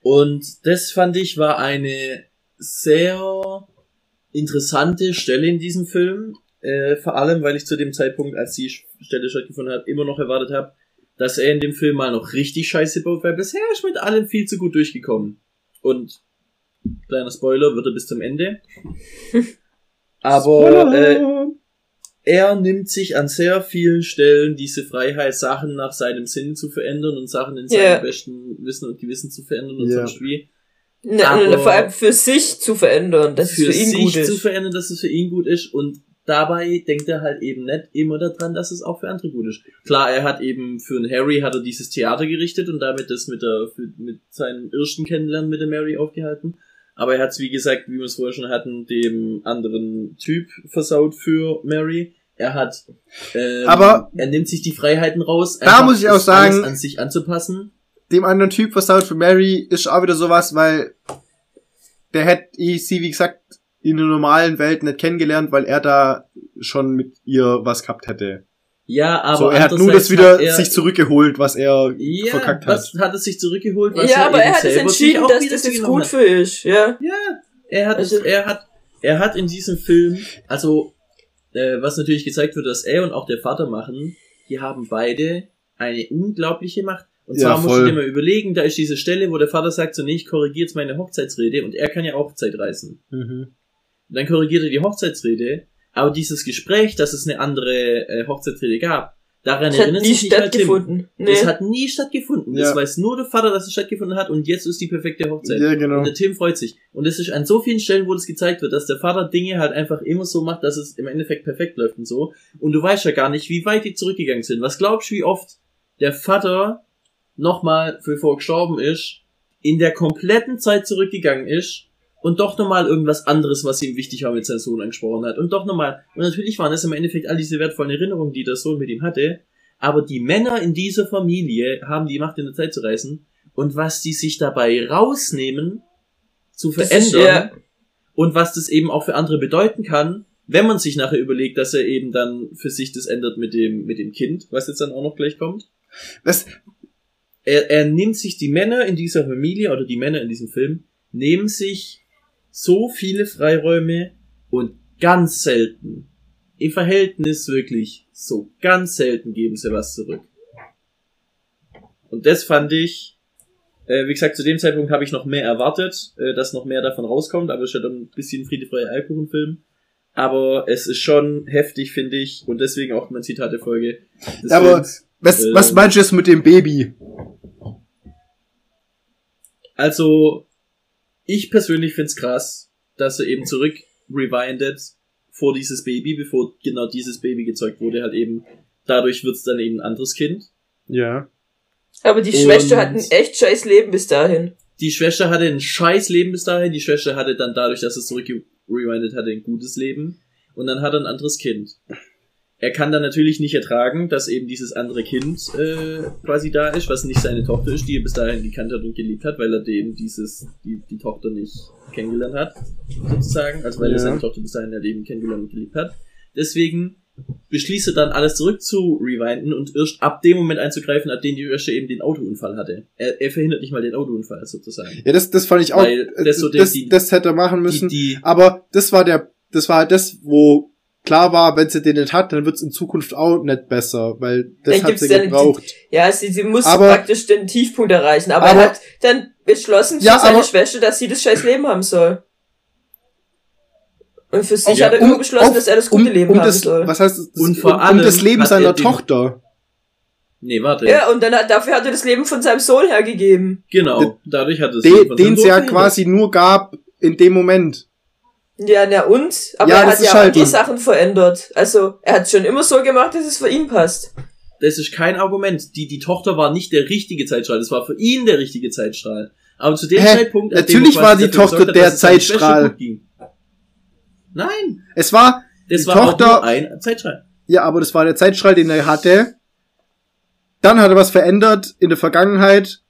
Und das fand ich war eine sehr interessante Stelle in diesem Film. Äh, vor allem, weil ich zu dem Zeitpunkt, als die Stelle stattgefunden hat, immer noch erwartet habe, dass er in dem Film mal noch richtig scheiße baut, weil bisher ist mit allem viel zu gut durchgekommen. Und kleiner Spoiler, wird er bis zum Ende. Aber äh, er nimmt sich an sehr vielen Stellen diese Freiheit, Sachen nach seinem Sinn zu verändern und Sachen in seinem Ja. besten Wissen und Gewissen zu verändern und Ja. sonst wie. Ne, ne, vor allem für sich zu verändern, dass für es für ihn sich gut zu ist. verändern, dass es für ihn gut ist und dabei denkt er halt eben nicht immer daran, dass es auch für andere gut ist. Klar, er hat eben für einen Harry hat er dieses Theater gerichtet und damit das mit der mit seinem ersten Kennenlernen mit der Mary aufgehalten. Aber er hat es, wie gesagt, wie wir es vorher schon hatten, dem anderen Typ versaut für Mary. Er hat, ähm, Aber- er nimmt sich die Freiheiten raus. Da muss ich auch sagen- an sich anzupassen. dem anderen Typ versaut für Mary ist auch wieder sowas, weil der hätte sie, wie gesagt, in der normalen Welt nicht kennengelernt, weil er da schon mit ihr was gehabt hätte. Ja, aber so, er hat nur das wieder hat er, sich zurückgeholt, was er Ja, verkackt hat. was hat er sich zurückgeholt? Was Ja, aber eben er hat es entschieden, dass das jetzt gut hat. für ist, ja. Ja, er hat, Also- er hat, er hat in diesem Film, also äh, was natürlich gezeigt wird, dass er und auch der Vater machen, die haben beide eine unglaubliche Macht. Und Ja, zwar musst voll. du dir mal überlegen, da ist diese Stelle, wo der Vater sagt, so nee, ich korrigiere jetzt meine Hochzeitsrede und er kann ja auch Zeit reißen. Mhm. Und dann korrigiert er die Hochzeitsrede, aber dieses Gespräch, dass es eine andere äh, Hochzeitsrede gab, daran Das hat erinnert nie sich nicht mal Tim. stattgefunden. Nee. Das hat nie stattgefunden. Das Ja. weiß nur der Vater, dass es stattgefunden hat und jetzt ist die perfekte Hochzeit. Ja, genau. Und der Tim freut sich. Und es ist an so vielen Stellen, wo das gezeigt wird, dass der Vater Dinge halt einfach immer so macht, dass es im Endeffekt perfekt läuft und so. Und du weißt ja gar nicht, wie weit die zurückgegangen sind. Was glaubst du, wie oft der Vater nochmal, bevor er gestorben ist, in der kompletten Zeit zurückgegangen ist und doch nochmal irgendwas anderes, was ihm wichtig war, mit seinem Sohn angesprochen hat. Und doch nochmal. Und natürlich waren es im Endeffekt all diese wertvollen Erinnerungen, die der Sohn mit ihm hatte. Aber die Männer in dieser Familie haben die Macht in der Zeit zu reißen. Und was die sich dabei rausnehmen, zu verändern und was das eben auch für andere bedeuten kann, wenn man sich nachher überlegt, dass er eben dann für sich das ändert mit dem, mit dem Kind, was jetzt dann auch noch gleich kommt. Das, Er, er nimmt sich die Männer in dieser Familie oder die Männer in diesem Film nehmen sich so viele Freiräume und ganz selten, im Verhältnis wirklich, so ganz selten geben sie was zurück. Und das fand ich, äh, wie gesagt, zu dem Zeitpunkt habe ich noch mehr erwartet, äh, dass noch mehr davon rauskommt, aber es ist ja dann ein bisschen friedefreier Alkoholfilm. Aber es ist schon heftig, finde ich, und deswegen auch mein Zitat der Folge. des Aber Films. was, Äh, was meinst du jetzt mit dem Baby? Also, ich persönlich find's krass, dass er eben zurück rewindet vor dieses Baby, bevor genau dieses Baby gezeugt wurde, halt eben, dadurch wird's dann eben ein anderes Kind. Ja. Aber die Und- Schwester hat ein echt scheiß Leben bis dahin. Die Schwester hatte ein scheiß Leben bis dahin, die Schwester hatte dann dadurch, dass es zurück rewindet hatte, ein gutes Leben. Und dann hat er ein anderes Kind. Er kann dann natürlich nicht ertragen, dass eben dieses andere Kind äh, quasi da ist, was nicht seine Tochter ist, die er bis dahin gekannt hat und geliebt hat, weil er dem dieses, die, die Tochter nicht kennengelernt hat, sozusagen. Also weil Ja. er seine Tochter bis dahin halt eben kennengelernt und geliebt hat. Deswegen beschließt er dann alles zurück zu rewinden und erst ab dem Moment einzugreifen, ab dem die Schwester eben den Autounfall hatte. Er, er verhindert nicht mal den Autounfall sozusagen. Ja, das, das fand ich auch, Weil das so das, die- das hätte er machen Die, müssen. die, Aber das war der, das war halt das, wo klar war, wenn sie den nicht hat, dann wird's in Zukunft auch nicht besser, weil das Dann hat sie dann- gebraucht. Ja, sie, sie muss Aber- praktisch den Tiefpunkt erreichen. Aber, Aber- er hat dann beschlossen für Ja, seine aber- Schwester, dass sie das scheiß Leben haben soll. Und für sich Ja, hat er um- nur beschlossen, auf- dass er das gute um, Leben um haben das, soll. Was heißt das? Und vor um, allem um das Leben er seiner Tochter. nee, warte. Ja, und dann hat, dafür hat er das Leben von seinem Sohn hergegeben. Genau. Dadurch hat es Den, den es ja quasi nur gab in dem Moment. Ja, na und? Aber Ja, er das hat ist ja halt- andere Sachen verändert. Also, er hat schon immer so gemacht, dass es für ihn passt. Das ist kein Argument. Die, die Tochter war nicht der richtige Zeitstrahl. Das war für ihn der richtige Zeitstrahl. Aber zu dem Hä? Zeitpunkt, dem Natürlich er war die Tochter hat, der Zeitstrahl. Nein, Es war, das Die war Tochter- auch nur ein Zeitstrahl. ja, aber das war der Zeitstrahl, den er hatte. Dann hat er was verändert in der Vergangenheit.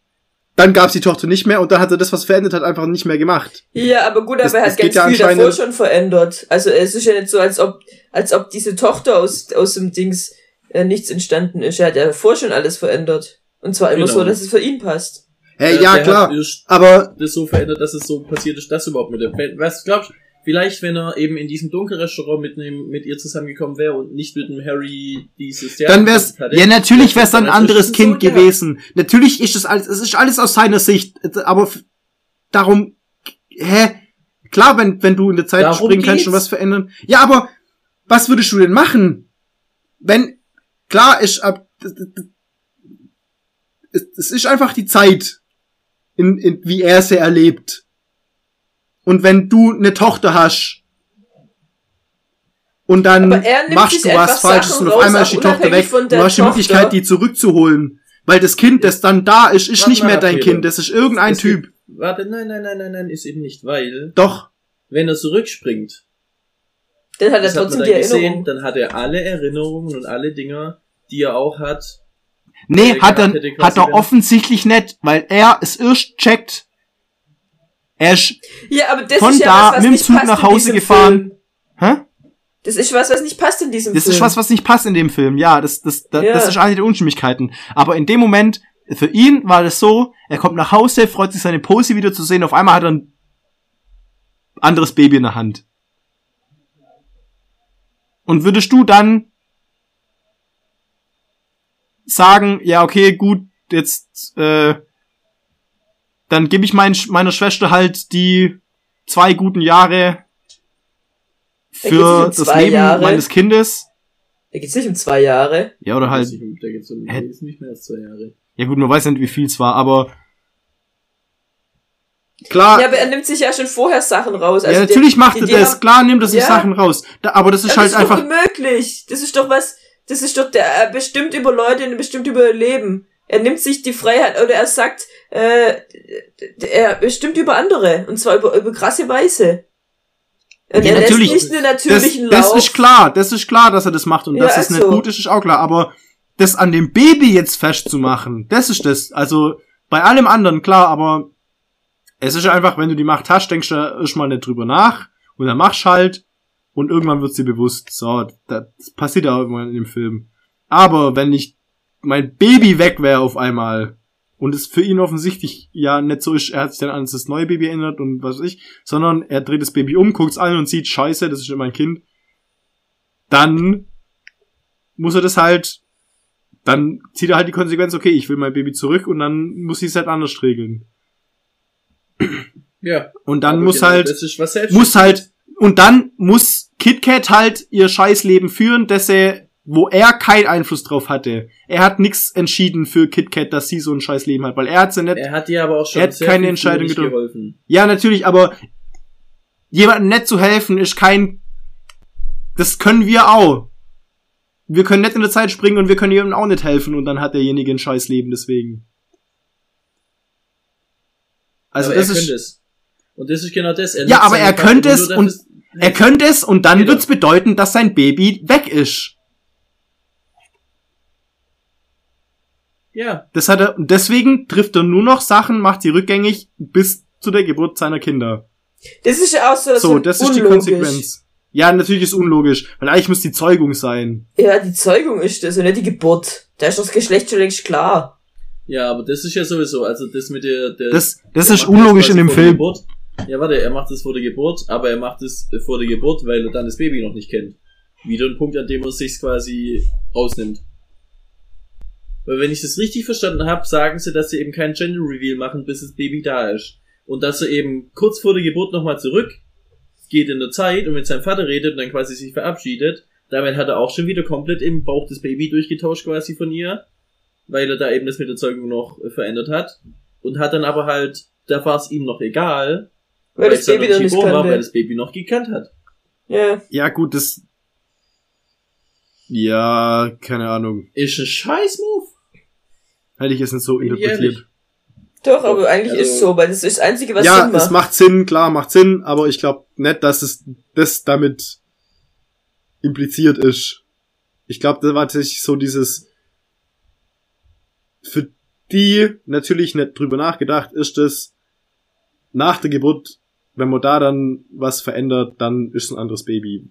Dann gab's die Tochter nicht mehr und dann hat er das, was verändert hat, einfach nicht mehr gemacht. Ja, aber gut, aber Das- er hat ganz ja viel davor schon verändert. Also es ist ja nicht so, als ob, als ob diese Tochter aus, aus dem Dings äh, nichts entstanden ist. Er hat ja davor schon alles verändert. Und zwar immer Genau. so, dass es für ihn passt. Hey, Äh, ja, klar. Aber das so verändert, dass es so passiert ist, das überhaupt mit dem. Was glaubst du? Vielleicht, wenn er eben in diesem Dunkelrestaurant mit, nem, mit ihr zusammengekommen wäre und nicht mit dem Harry dieses Jahr. dann wär's, hatte, ja, natürlich wär's dann ein anderes Kind gehabt. gewesen. Natürlich ist es alles, es ist alles aus seiner Sicht, aber darum, hä? Klar, wenn, wenn du in der Zeit Darum springen kannst und was verändern. Ja, aber was würdest du denn machen? Wenn, klar ist ab, es, es ist einfach die Zeit, in, in, wie er sie erlebt. Und wenn du eine Tochter hast, und dann machst du was Falsches Sachen und auf einmal ist die Tochter weg. Du hast die. Möglichkeit, die zurückzuholen. Weil das Kind, das dann da ist, ist Warte nicht mehr dein Peter. Kind, das ist irgendein Es Typ. gibt- Warte, nein, nein, nein, nein, nein, ist eben nicht, weil, Doch. wenn er zurückspringt, Dann hat er das hat man trotzdem dann die gesehen, Erinnerung. dann hat er alle Erinnerungen und alle Dinger, die er auch hat. Nee, Der hat er, hat er offensichtlich nicht, weil er es erst checkt. Er ist, Ja, aber das Von ist ja da was, was mit dem Zug nach Hause gefahren. Film. hä? Das ist was, was nicht passt in diesem Das Film. ist was, was nicht passt in dem Film. Ja, das, das, das, Ja. das ist eine der Unstimmigkeiten. Aber in dem Moment, für ihn war das so, er kommt nach Hause, freut sich seine Pose wieder zu sehen, auf einmal hat er ein anderes Baby in der Hand. Und würdest du dann sagen, ja, okay, gut, jetzt, äh, dann gebe ich mein, meiner Schwester halt die zwei guten Jahre Da geht's für um das zwei Leben Jahre. meines Kindes. Da geht's nicht um zwei Jahre. Ja, oder halt, Da geht's um, nee, ist nicht mehr als zwei Jahre. ja gut, man weiß nicht, wie viel es war, aber klar, Ja, aber er nimmt sich ja schon vorher Sachen raus. ja, Also natürlich die- macht er das, haben- klar nimmt er sich Ja. Sachen raus. Da, aber das ist Aber halt das ist einfach, doch unmöglich. Das ist doch was, das ist doch der, er bestimmt über Leute und bestimmt über Leben. Er nimmt sich die Freiheit, oder er sagt, äh, er bestimmt über andere. Und zwar über, über krasse Weise. Und Ja, er natürlich. lässt nicht einen das, natürlichen das Lauf. ist klar, das ist klar, dass er das macht und Ja, dass es nicht also. gut ist, ist auch klar, aber das an dem Baby jetzt festzumachen, das ist das, also bei allem anderen klar, aber es ist einfach, wenn du die Macht hast, denkst du erstmal nicht drüber nach und dann machst halt und irgendwann wird dir bewusst, so, das passiert ja irgendwann in dem Film. Aber wenn ich mein Baby weg wäre auf einmal und es für ihn offensichtlich ja nicht so ist, er hat sich dann an das neue Baby erinnert und was weiß ich, sondern er dreht das Baby um, guckt's an und sieht, scheiße, das ist nicht mein Kind, dann muss er das halt dann zieht er halt die Konsequenz, okay, ich will mein Baby zurück und dann muss sie es halt anders regeln. Ja. Und dann muss genau halt, Das ist was selbst. muss halt, und dann muss KitKat halt ihr Scheißleben führen, dass er, wo er keinen Einfluss drauf hatte. Er hat nichts entschieden für KitKat, dass sie so ein Scheißleben hat, weil er hat sie nicht, Er hat dir aber auch schon Er hat keine Entscheidung getroffen. geholfen. ja natürlich, aber jemandem nett zu helfen ist kein, das können wir auch. Wir können nicht in der Zeit springen und wir können jemandem auch nicht helfen und dann hat derjenige ein Scheißleben deswegen. Also aber das er ist, könnte es. Und das ist genau das. Er Ja, aber er könnte es und- er könnte es und dann Genau. wird's bedeuten, dass sein Baby weg ist. Ja, Das hat er, und deswegen trifft er nur noch Sachen, macht sie rückgängig bis zu der Geburt seiner Kinder. Das ist ja auch so, So, das ist die unlogisch. Konsequenz. Ja, natürlich ist unlogisch, weil eigentlich muss die Zeugung sein. Ja, die Zeugung ist das und nicht die Geburt. Da ist das Geschlecht schon längst klar. ja, aber das ist ja sowieso, also das mit der, der Das, das ist unlogisch quasi in dem Film. Geburt. Ja, warte, er macht das vor der Geburt, aber er macht es vor der Geburt, weil er dann das Baby noch nicht kennt. Wieder ein Punkt, an dem er sich quasi rausnimmt. Weil wenn ich das richtig verstanden habe, sagen sie, dass sie eben keinen Gender Reveal machen, bis das Baby da ist. Und dass er eben kurz vor der Geburt nochmal zurück geht in der Zeit und mit seinem Vater redet und dann quasi sich verabschiedet. Damit hat er auch schon wieder komplett im Bauch das Baby durchgetauscht quasi von ihr, weil er da eben das mit der Zeugung noch verändert hat. Und hat dann aber halt, da war es ihm noch egal, Weil das es dann Baby noch nicht geboren war, weil das Baby noch gekannt hat. Ja. Ja, gut, das. Ja, keine Ahnung. Ist ein Scheiß-Move. Hätte ich es nicht so interpretiert. Doch, aber eigentlich Also- ist so, weil das ist das Einzige, was ja, Sinn es macht. macht Sinn, klar, macht Sinn, aber ich glaube nicht, dass es das damit impliziert ist. Ich glaube, da war tatsächlich so dieses für die natürlich nicht drüber nachgedacht, ist es nach der Geburt, wenn man da dann was verändert, dann ist es ein anderes Baby.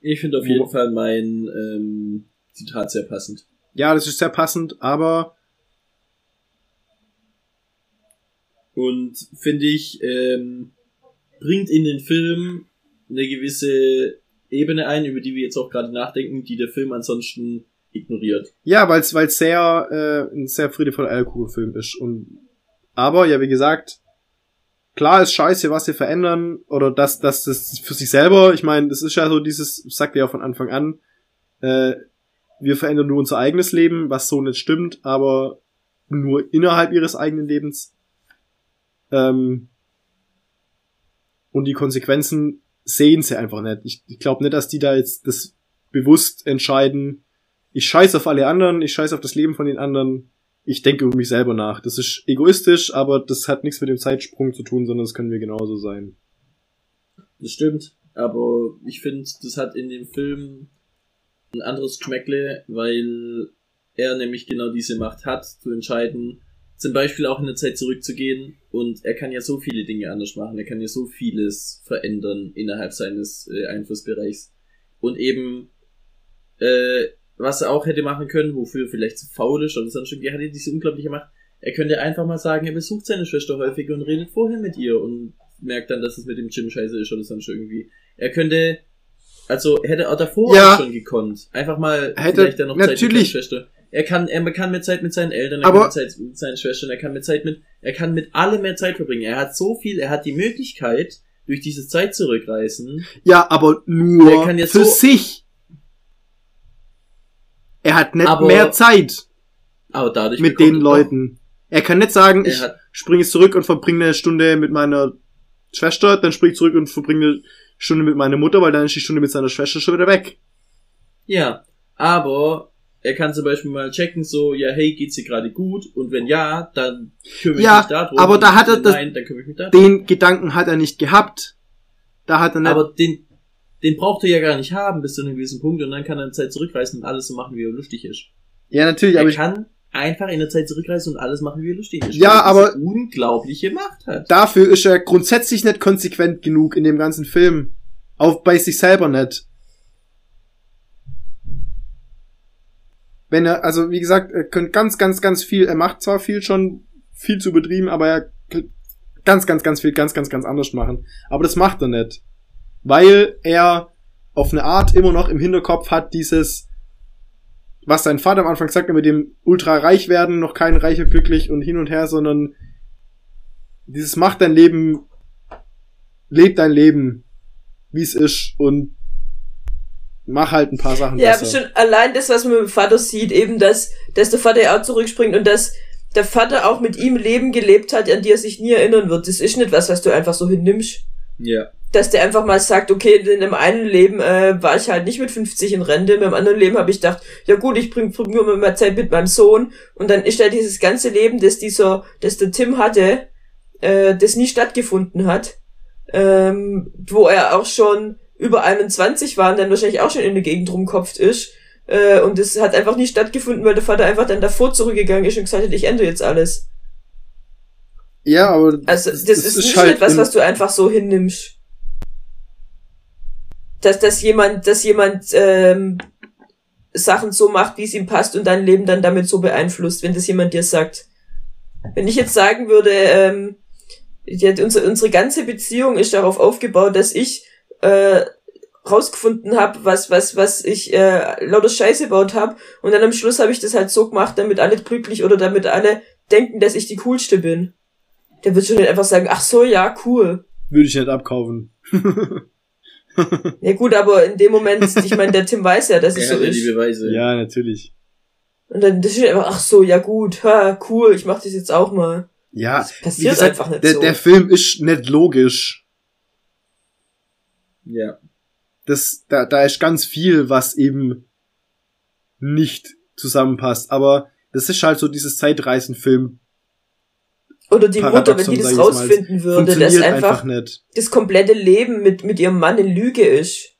Ich finde auf jeden Fall mein ähm, Zitat sehr passend. Ja, das ist sehr passend, aber Und finde ich, ähm, bringt in den Film eine gewisse Ebene ein, über die wir jetzt auch gerade nachdenken, die der Film ansonsten ignoriert. Ja, weil es weil sehr äh, ein sehr friedevoller Eierkuchenfilm ist und aber ja wie gesagt klar ist scheiße was sie verändern oder dass dass das für sich selber ich meine das ist ja so dieses sagt ja von Anfang an äh, wir verändern nur unser eigenes Leben was so nicht stimmt aber nur innerhalb ihres eigenen Lebens ähm, und die Konsequenzen sehen sie einfach nicht ich, ich glaube nicht dass die da jetzt das bewusst entscheiden ich scheiß auf alle anderen, ich scheiß auf das Leben von den anderen, ich denke über mich selber nach. Das ist egoistisch, aber das hat nichts mit dem Zeitsprung zu tun, sondern das können wir genauso sein. Das stimmt, aber ich finde, das hat in dem Film ein anderes Geschmäckle, weil er nämlich genau diese Macht hat, zu entscheiden, zum Beispiel auch in der Zeit zurückzugehen und er kann ja so viele Dinge anders machen, er kann ja so vieles verändern innerhalb seines äh, Einflussbereichs und eben äh, was er auch hätte machen können, wofür vielleicht zu faul ist oder sonst irgendwie, er hatte diese unglaubliche Macht. Er könnte einfach mal sagen, er besucht seine Schwester häufiger und redet vorher mit ihr und merkt dann, dass es mit dem Gym scheiße ist oder sonst irgendwie. Er könnte, also hätte er davor Ja. auch schon gekonnt. Einfach mal Hätte- vielleicht dann noch Zeit mit seiner natürlich. Schwester. Er kann, er kann mehr Zeit mit seinen Eltern, er Aber- kann mehr Zeit mit seinen Schwestern, er kann mehr Zeit mit, er kann mit allem mehr Zeit verbringen. Er hat so viel, er hat die Möglichkeit, durch diese Zeit zurückreisen. Ja, aber nur kann jetzt für so- sich. Er hat nicht Aber mehr Zeit Aber dadurch mit den Leuten. Er kann nicht sagen, ich springe zurück und verbringe eine Stunde mit meiner Schwester, dann springe ich zurück und verbringe eine Stunde mit meiner Mutter, weil dann ist die Stunde mit seiner Schwester schon wieder weg. ja, aber er kann zum Beispiel mal checken, so, ja, hey, geht's dir gerade gut? Und wenn ja, dann kümmere ich Ja, mich darum. aber da hat er das- Nein, dann kümmere ich mich darum. Den Gedanken hat er nicht gehabt. Da hat er nicht, Aber den, den braucht er ja gar nicht haben bis zu einem gewissen Punkt und dann kann er in der Zeit zurückreisen und alles so machen, wie er lustig ist. ja natürlich, er aber ich, kann einfach in der Zeit zurückreisen und alles machen, wie er lustig ist. Ja, er aber- unglaubliche Macht hat. dafür ist er grundsätzlich nicht konsequent genug in dem ganzen Film. Auch bei sich selber nicht. Wenn er, also wie gesagt, er könnte ganz, ganz, ganz viel, er macht zwar viel schon, viel zu übertrieben, aber er ganz, ganz, ganz viel, ganz, ganz, ganz anders machen. Aber das macht er nicht. Weil er auf eine Art immer noch im Hinterkopf hat dieses, was dein Vater am Anfang sagte, mit dem ultra reich werden, noch kein reicher glücklich und hin und her, sondern dieses macht dein Leben, lebt dein Leben, wie es ist und mach halt ein paar Sachen Ja, aber besser. schon allein das, was man mit dem Vater sieht, eben, dass, dass der Vater ja auch zurückspringt und dass der Vater auch mit ihm Leben gelebt hat, an die er sich nie erinnern wird. Das ist nicht was, was du einfach so hinnimmst. Ja. Dass der einfach mal sagt, okay, in dem einen Leben äh, war ich halt nicht mit 50 in Rente, in dem anderen Leben habe ich gedacht, ja gut, ich bring, bring nur mal Zeit mit meinem Sohn und dann ist da dieses ganze Leben, das dieser, das der Tim hatte, äh, das nie stattgefunden hat, ähm, wo er auch schon über 21 war und dann wahrscheinlich auch schon in der Gegend rumkopft ist. Äh, und das hat einfach nie stattgefunden, weil der Vater einfach dann davor zurückgegangen ist und gesagt hat, ich ändere jetzt alles. Ja, aber Also das, ist, nicht etwas, in- was du einfach so hinnimmst. Dass, dass jemand, dass jemand ähm, Sachen so macht, wie es ihm passt und dein Leben dann damit so beeinflusst, wenn das jemand dir sagt. Wenn ich jetzt sagen würde, ähm, ja, unsere, unsere ganze Beziehung ist darauf aufgebaut, dass ich äh, rausgefunden habe, was was was ich äh, lauter Scheiße gebaut habe und dann am Schluss habe ich das halt so gemacht, damit alle glücklich oder damit alle denken, dass ich die coolste bin. Der wird schon nicht einfach sagen, ach so, ja, cool. würde ich nicht abkaufen. Ja gut, aber in dem Moment, ich meine, der Tim weiß ja, dass es Er so ja die ist. Beweise. ja, natürlich. Und dann das ist einfach, ach so, ja gut, ha, cool, ich mach das jetzt auch mal. Ja, Das passiert gesagt, einfach nicht der, so. der Film ist nicht logisch. Ja. Das, da, da ist ganz viel, was eben nicht zusammenpasst. Aber das ist halt so dieses Zeitreisenfilm. Oder die Mutter, wenn die das jetzt mal, rausfinden würde, dass einfach, einfach nicht. das komplette Leben mit, mit ihrem Mann in Lüge ist.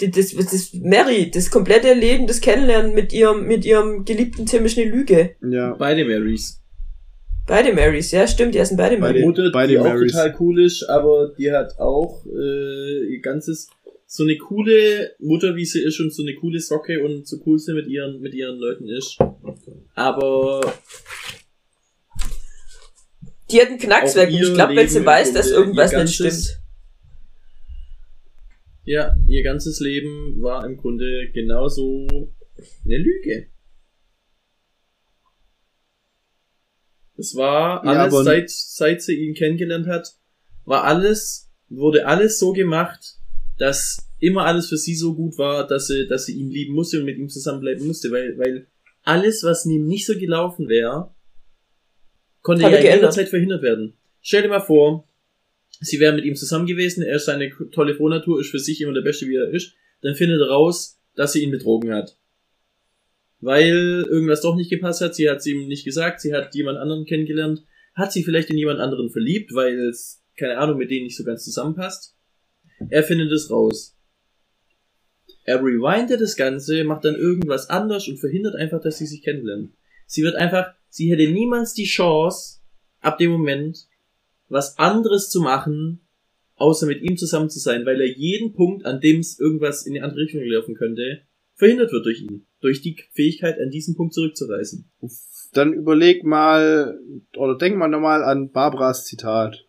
Das, das, das Mary, das komplette Leben, das Kennenlernen mit ihrem, mit ihrem geliebten Tim ist eine Lüge. Ja. Beide Marys. Beide Marys, ja, stimmt, die heißen beide Beide. Marys. Mutter, beide die auch Marys. total cool ist, aber die hat auch äh, ihr ganzes so eine coole Mutter, wie sie ist und so eine coole Socke und so cool sie mit ihren mit ihren Leuten ist. Aber Die hat einen Knacks Auch weg. Und ich glaube, wenn sie weiß, dass irgendwas ihr nicht ganzes- stimmt. ja, ihr ganzes Leben war im Grunde genauso eine Lüge. Es war Ja, alles, aber- seit, seit sie ihn kennengelernt hat, war alles, wurde alles so gemacht, dass immer alles für sie so gut war, dass sie, dass sie ihn lieben musste und mit ihm zusammenbleiben musste, weil, weil alles, was ihm nicht so gelaufen wäre, konnte Hat ja in geändert. jeder Zeit verhindert werden. Stell dir mal vor, sie wäre mit ihm zusammen gewesen, er ist seine tolle Frohnatur, ist für sich immer der Beste, wie er ist, dann findet er raus, dass sie ihn betrogen hat. Weil irgendwas doch nicht gepasst hat, sie hat es ihm nicht gesagt, sie hat jemand anderen kennengelernt, hat sie vielleicht in jemand anderen verliebt, weil es, keine Ahnung, mit denen nicht so ganz zusammenpasst. Er findet es raus. Er rewindet das Ganze, macht dann irgendwas anders und verhindert einfach, dass sie sich kennenlernen. Sie wird einfach, sie hätte niemals die Chance, ab dem Moment, was anderes zu machen, außer mit ihm zusammen zu sein, weil er jeden Punkt, an dem es irgendwas in die andere Richtung laufen könnte, verhindert wird durch ihn. Durch die Fähigkeit, an diesen Punkt zurückzureisen. Dann überleg mal, oder denk mal nochmal an Barbaras Zitat.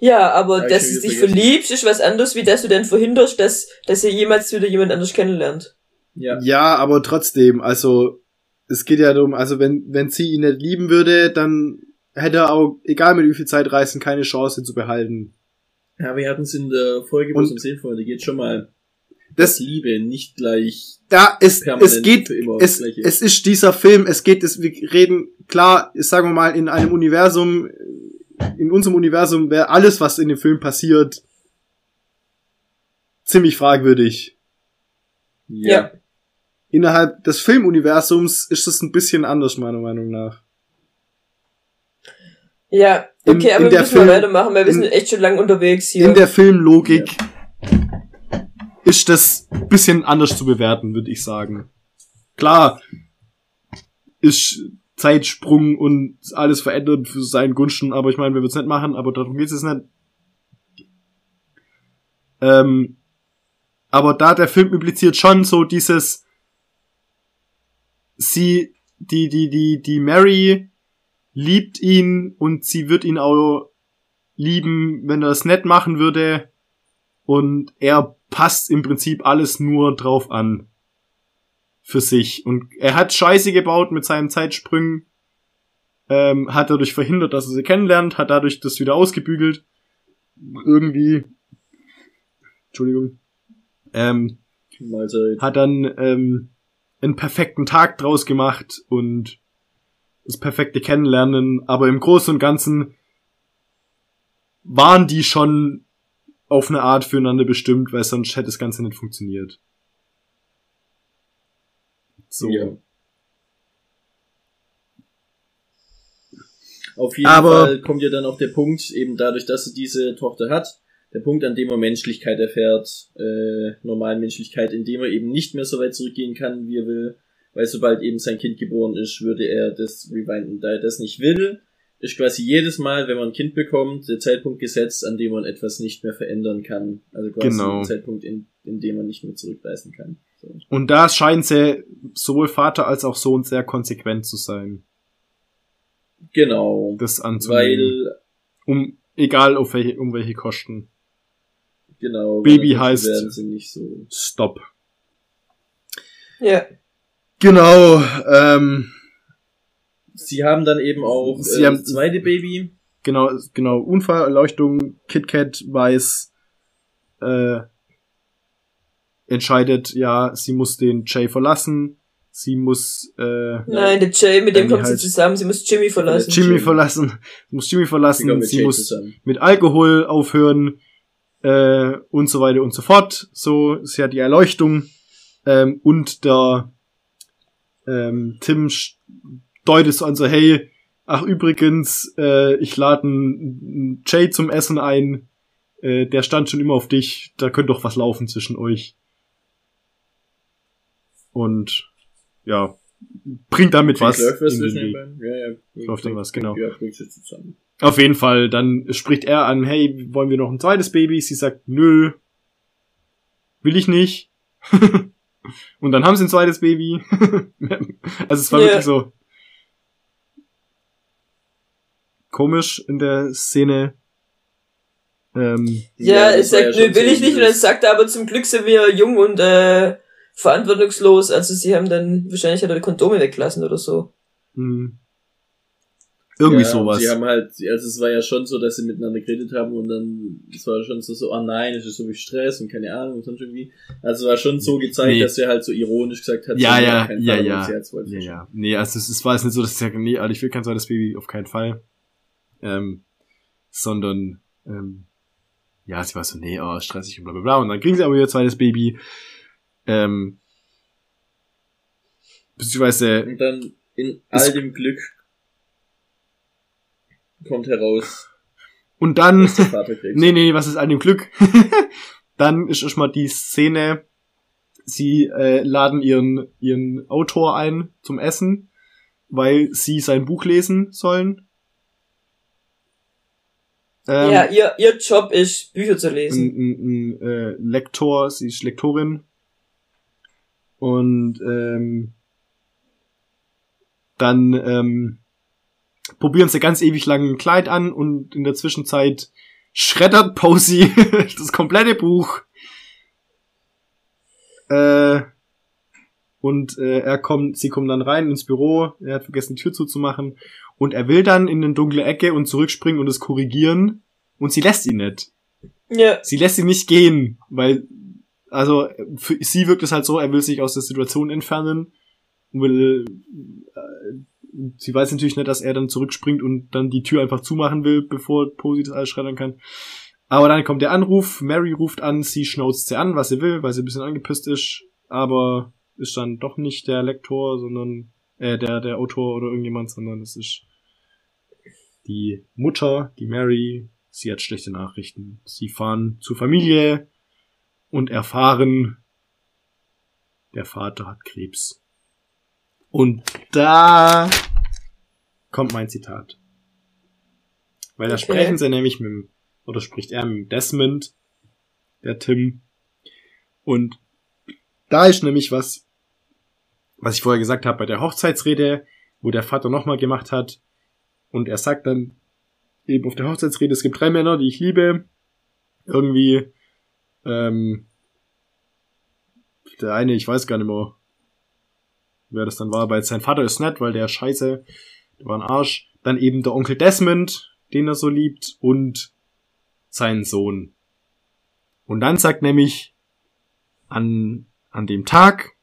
Ja, aber ich dass du dich verliebst, ist was anderes, wie dass du dann verhinderst, dass, dass ihr jemals wieder jemand anders kennenlernt. Ja. Ja, aber trotzdem, also, es geht ja darum, also wenn, wenn sie ihn nicht lieben würde, dann hätte er auch, egal mit wie viel Zeit reisen, keine Chance ihn zu behalten. Ja, wir hatten es in der Folge, wo es um Seelenfreunde geht, schon mal. Das, Liebe nicht gleich da, es, permanent es geht, es, es ist dieser Film, es geht, es, wir reden, klar, sagen wir mal, in einem Universum, in unserem Universum wäre alles, was in dem Film passiert, ziemlich fragwürdig. Ja. Innerhalb des Filmuniversums ist es ein bisschen anders, meiner Meinung nach. Ja, In- okay, in aber wir der müssen mal Film- weitermachen, weil wir in- sind echt schon lang unterwegs hier. In der Filmlogik ist das bisschen anders zu bewerten, würde ich sagen. Klar, ist Zeitsprung und alles verändert für seinen Gunsten, aber ich meine, wir würden es nicht machen, aber darum geht es nicht. Ähm, aber da der Film impliziert schon so dieses, sie, die, die, die, die Mary liebt ihn und sie wird ihn auch lieben, wenn er es nett machen würde. und er passt im Prinzip alles nur drauf an. Für sich. Und er hat Scheiße gebaut mit seinen Zeitsprüngen, ähm, hat dadurch verhindert, dass er sie kennenlernt, hat dadurch das wieder ausgebügelt. Irgendwie. Entschuldigung. Ähm, Mahlzeit. hat dann ähm, einen perfekten Tag draus gemacht und das perfekte Kennenlernen, aber im Großen und Ganzen waren die schon auf eine Art füreinander bestimmt, weil sonst hätte das Ganze nicht funktioniert. So. Ja. Auf jeden Aber- Fall kommt ja dann auch der Punkt, eben dadurch, dass er diese Tochter hat, der Punkt, an dem er Menschlichkeit erfährt, äh, normalen Menschlichkeit, in dem er eben nicht mehr so weit zurückgehen kann, wie er will, weil sobald eben sein Kind geboren ist, würde er das rewinden. Da er das nicht will, ist quasi jedes Mal, wenn man ein Kind bekommt, der Zeitpunkt gesetzt, an dem man etwas nicht mehr verändern kann. Also quasi Genau. der Zeitpunkt, in, in dem man nicht mehr zurückreisen kann. So. Und da scheint sie sowohl Vater als auch Sohn sehr konsequent zu sein, Genau. das anzunehmen. Weil, um, egal auf welche, um welche Kosten. genau. Baby heißt- werden sie nicht so. Stop. Ja. Genau, ähm, Sie haben dann eben auch Sie äh, haben- das zweite Baby. genau, genau, Unfallerleuchtung, KitKat weiß, äh, entscheidet, ja, sie muss den Jay verlassen, sie muss, äh, Nein, der Jay, mit dem kommt sie halt. zusammen. Sie muss Jimmy verlassen. Jimmy Jimmy. verlassen, sie muss Jimmy Sie verlassen, sie Jay muss zusammen. mit Alkohol aufhören, äh, und so weiter und so fort. So, sie hat die Erleuchtung, ähm, und der, ähm, Tim deutet so an so, hey, ach übrigens, äh, ich lade einen Jay zum Essen ein, äh, der stand schon immer auf dich, da könnte doch was laufen zwischen euch. Und, ja, bringt damit was. Läuft was in den zwischen den Weg. beiden? Ja, ja. Läuft dann was, genau. Ja, zusammen. Auf jeden Fall, dann spricht er an, hey, wollen wir noch ein zweites Baby? Sie sagt, nö, will ich nicht. Und dann haben sie ein zweites Baby. also es war Ja. wirklich so komisch in der Szene. Ähm, Ja, es war sagt, schon nö, will ich nicht. Und dann sagt er, aber zum Glück sind wir jung und äh, verantwortungslos. Also sie haben dann, wahrscheinlich hat er die Kondome weggelassen oder so. mh, irgendwie ja, sowas. Sie haben halt, also es war ja schon so, dass sie miteinander geredet haben und dann, es war schon so, so, oh nein, es ist so wie Stress und keine Ahnung und sonst irgendwie. Also es war schon so gezeigt, Nee. dass er halt so ironisch gesagt hat, Ja, so, ja, auf keinen ja, Fall, ja. Ja, verstanden. ja. Nee, also es, es war jetzt nicht so, dass ich sage, nee, Alter, ich will kein zweites Baby, auf keinen Fall. Ähm, sondern, ähm, ja, sie war so, nee, oh, stressig und bla bla bla. Und dann kriegen sie aber ihr zweites Baby. Ähm, beziehungsweise, Und dann in all dem Glück kommt heraus, und dann, nee, nee, was ist an dem Glück? dann ist erstmal die Szene, sie äh, laden ihren, ihren Autor ein zum Essen, weil sie sein Buch lesen sollen. Ähm, ja, ihr, ihr Job ist, Bücher zu ein, lesen. ein, ein äh, Lektor, sie ist Lektorin. Und ähm, dann ähm, probieren sie ganz ewig lang ein Kleid an und in der Zwischenzeit schreddert Posey das komplette Buch. Äh, und äh, er kommt, sie kommen dann rein ins Büro, er hat vergessen die Tür zuzumachen und er will dann in eine dunkle Ecke und zurückspringen und es korrigieren. Und sie lässt ihn nicht. Ja, sie lässt ihn nicht gehen, weil, also, für sie wirkt es halt so, er will sich aus der Situation entfernen und will, äh, sie weiß natürlich nicht, dass er dann zurückspringt und dann die Tür einfach zumachen will, bevor Posey das alles schreddern kann. Aber dann kommt der Anruf, Mary ruft an, sie schnauzt sie an, was sie will, weil sie ein bisschen angepisst ist, aber ist dann doch nicht der Lektor, sondern, äh, der, der Autor oder irgendjemand, sondern es ist die Mutter, die Mary, sie hat schlechte Nachrichten. Sie fahren zur Familie und erfahren, der Vater hat Krebs. Und da kommt mein Zitat. Weil da Okay. sprechen sie nämlich mit dem, oder spricht er mit Desmond, der Tim. Und da ist nämlich was, was ich vorher gesagt habe bei der Hochzeitsrede, wo der Vater nochmal gemacht hat. Und er sagt dann eben auf der Hochzeitsrede, es gibt drei Männer, die ich liebe. Irgendwie ähm, der eine, ich weiß gar nicht mehr, wer das dann war, jetzt sein Vater ist nett, weil der scheiße, der war ein Arsch. Dann eben der Onkel Desmond, den er so liebt, und seinen Sohn. Und dann sagt nämlich an, an dem Tag,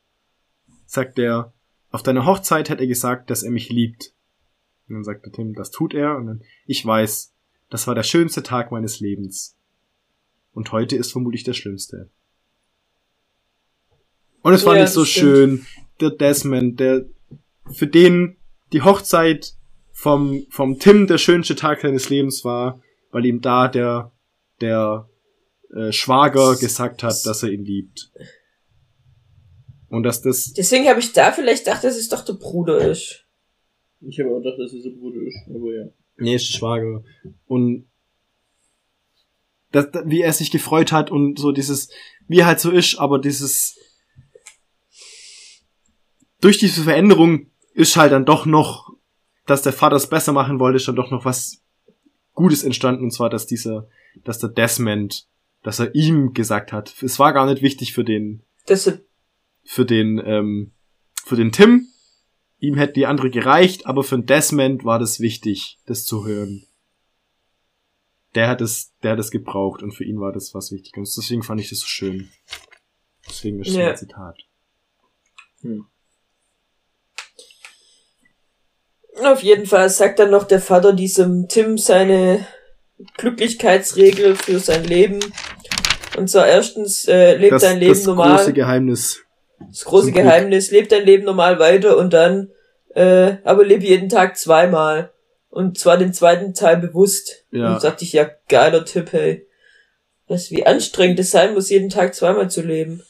sagt er, auf deiner Hochzeit hat er gesagt, dass er mich liebt. Und dann sagt der Tim, das tut er. Und dann, ich weiß, das war der schönste Tag meines Lebens. Und heute ist vermutlich der schlimmste. Und es fand Ja, ich so schön. Der Desmond, der, für den die Hochzeit vom, vom Tim der schönste Tag seines Lebens war, weil ihm da der, der äh, Schwager gesagt hat, dass er ihn liebt. Und dass das, Deswegen habe ich da vielleicht gedacht, dass es doch der Bruder ist. Ich habe auch gedacht, dass es ein Bruder ist, aber ja. nee, ist der Schwager. Und das, wie er sich gefreut hat und so dieses, wie er halt so ist, aber dieses, durch diese Veränderung ist halt dann doch noch, dass der Vater es besser machen wollte, ist dann doch noch was Gutes entstanden, und zwar, dass dieser, dass der Desmond, dass er ihm gesagt hat, es war gar nicht wichtig für den, Das ist für den, ähm, für den Tim. Ihm hätte die andere gereicht, aber für den Desmond war das wichtig, das zu hören. Der hat es, der hat es gebraucht und für ihn war das was wichtig. Und deswegen fand ich das so schön. Deswegen ist das ein Zitat. Hm. Auf jeden Fall sagt dann noch der Vater diesem Tim seine Glücklichkeitsregel für sein Leben. Und zwar erstens, äh, lebt das, dein Leben das normal. große Geheimnis. Das große. Geheimnis, lebt dein Leben normal weiter und dann, äh, aber lebe jeden Tag zweimal. Und zwar den zweiten Teil bewusst. Ja. Und sagte ich, ja, geiler Tipp, hey. Was, wie anstrengend es sein muss, jeden Tag zweimal zu leben.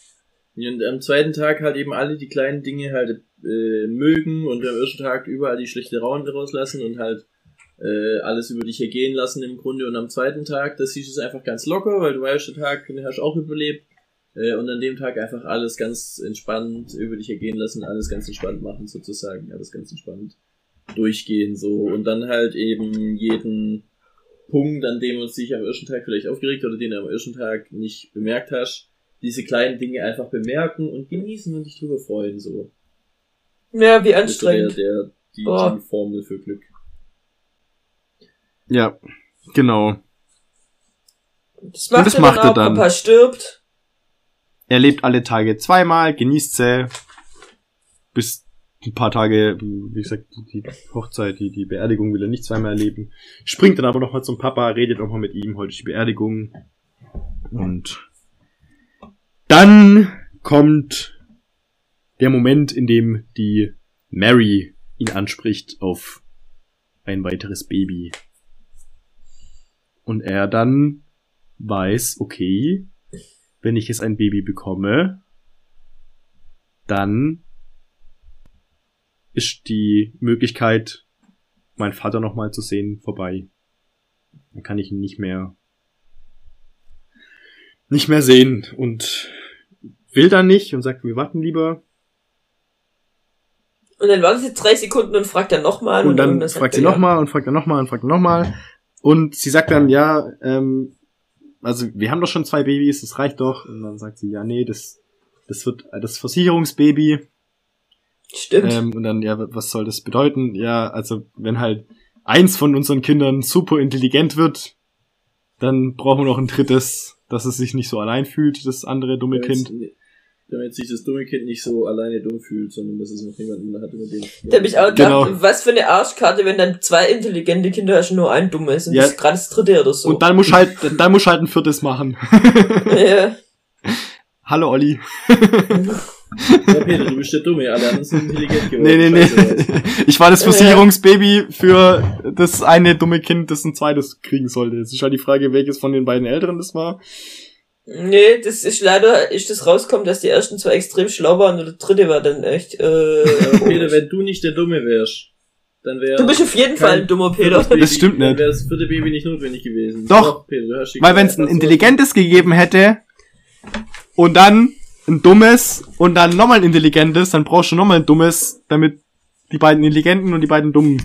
Ja, Und am zweiten Tag halt eben alle die kleinen Dinge halt äh, mögen und am ersten Tag überall die schlechte Rauen rauslassen und halt äh, alles über dich ergehen lassen im Grunde. Und am zweiten Tag, das siehst du es einfach ganz locker, weil du weißt, der Tag, den hast du auch überlebt. Äh, und an dem Tag einfach alles ganz entspannt über dich ergehen lassen, alles ganz entspannt machen sozusagen, alles ganz entspannt durchgehen so und dann halt eben jeden Punkt, an dem uns dich am ersten Tag vielleicht aufgeregt oder den du am ersten Tag nicht bemerkt hast, diese kleinen Dinge einfach bemerken und genießen und dich drüber freuen so. Ja, wie Das ist so der, anstrengend. der die, Boah. die Formel für Glück. Ja, genau. Das macht, das er macht dann er auch, dann. Papa stirbt. Er lebt alle Tage zweimal, genießt sie, bis ein paar Tage, wie gesagt, die Hochzeit, die, die Beerdigung will er nicht zweimal erleben. Springt dann aber nochmal zum Papa, redet nochmal mit ihm, heute ist die Beerdigung. Und dann kommt der Moment, in dem die Mary ihn anspricht auf ein weiteres Baby. Und er dann weiß, okay, wenn ich jetzt ein Baby bekomme, dann ist die Möglichkeit, meinen Vater nochmal zu sehen, vorbei. Dann kann ich ihn nicht mehr, nicht mehr sehen und will dann nicht und sagt, wir warten lieber. Und dann wartet sie drei Sekunden und fragt dann nochmal. Und dann sagt fragt sie nochmal und fragt dann nochmal und fragt dann nochmal. Und sie sagt dann, ja, ähm, also wir haben doch schon zwei Babys, das reicht doch. Und dann sagt sie, ja, nee, das, das wird das Versicherungsbaby. Stimmt. Ähm, und dann, ja, was soll das bedeuten? Ja, also wenn halt eins von unseren Kindern super intelligent wird, dann brauchen wir noch ein drittes, dass es sich nicht so allein fühlt, das andere dumme Damit- Kind. Damit sich das dumme Kind nicht so alleine dumm fühlt, sondern dass es noch jemanden hat, über den. Da hab ich auch Genau. gedacht, was für eine Arschkarte, wenn dann zwei intelligente Kinder hast und nur ein dummes. Und Ja. das ist gerade das dritte oder so. Und dann muss halt, dann muss halt ein viertes machen. ja. Hallo Olli. Ja, Peter, du bist der Dumme, alle anderen sind intelligent geworden. Nee, nee, nee. Scheiße. Ich war das Versicherungsbaby für das eine dumme Kind, das ein zweites kriegen sollte. Jetzt ist halt die Frage, welches von den beiden Älteren das war. Nee, das ist leider, ist das rauskommt, dass die ersten zwei extrem schlau waren und der dritte war dann echt, äh, Peter, wenn du nicht der Dumme wärst, dann wäre. Du bist auf jeden Fall ein dummer Peter. Das stimmt nicht. Dann wäre das vierte Baby nicht notwendig gewesen. Doch. Peter, du hast die Weil wenn es ein intelligentes gegeben hätte und dann ein dummes und dann nochmal ein intelligentes, dann brauchst du nochmal ein dummes, damit die beiden Intelligenten und die beiden Dummen.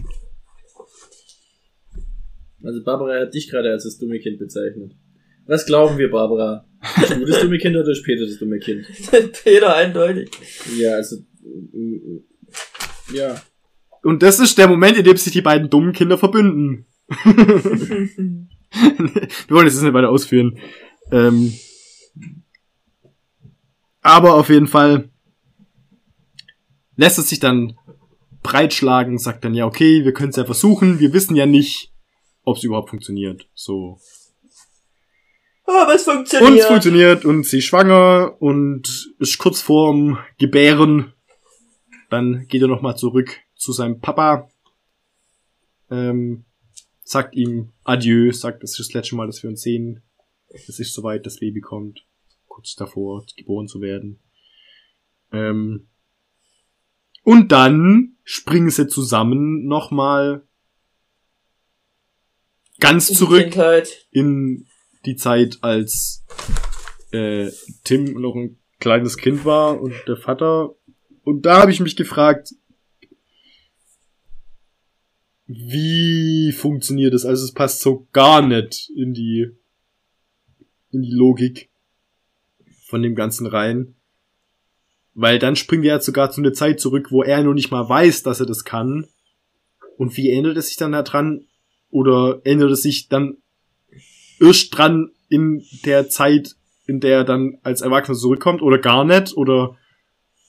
Also Barbara hat dich gerade als das dumme Kind bezeichnet. Was glauben wir, Barbara? Bist du das dumme Kind oder ist Peter das dumme Kind? Peter eindeutig. Ja, also. Ja. Und das ist der Moment, in dem sich die beiden dummen Kinder verbünden. Wir wollen jetzt das nicht weiter ausführen. Ähm, aber auf jeden Fall lässt es sich dann breitschlagen, sagt dann, ja, okay, wir können es ja versuchen, wir wissen ja nicht, ob es überhaupt funktioniert. So. Aber es Und funktioniert. es funktioniert und sie ist schwanger und ist kurz vorm Gebären. Dann geht er nochmal zurück zu seinem Papa. Ähm, sagt ihm Adieu, sagt, das ist das letzte Mal, dass wir uns sehen. Es ist soweit, das Baby kommt. Kurz davor, geboren zu werden. Ähm, und dann springen sie zusammen nochmal ganz In zurück in die Zeit, als äh, Tim noch ein kleines Kind war und der Vater. Und da habe ich mich gefragt, wie funktioniert das? Also es passt so gar nicht in die in die Logik von dem ganzen rein. Weil dann springen wir jetzt sogar zu einer Zeit zurück, wo er noch nicht mal weiß, dass er das kann. Und wie ändert es sich dann da dran? Oder ändert es sich dann erst dran in der Zeit, in der er dann als Erwachsener zurückkommt? Oder gar nicht? Oder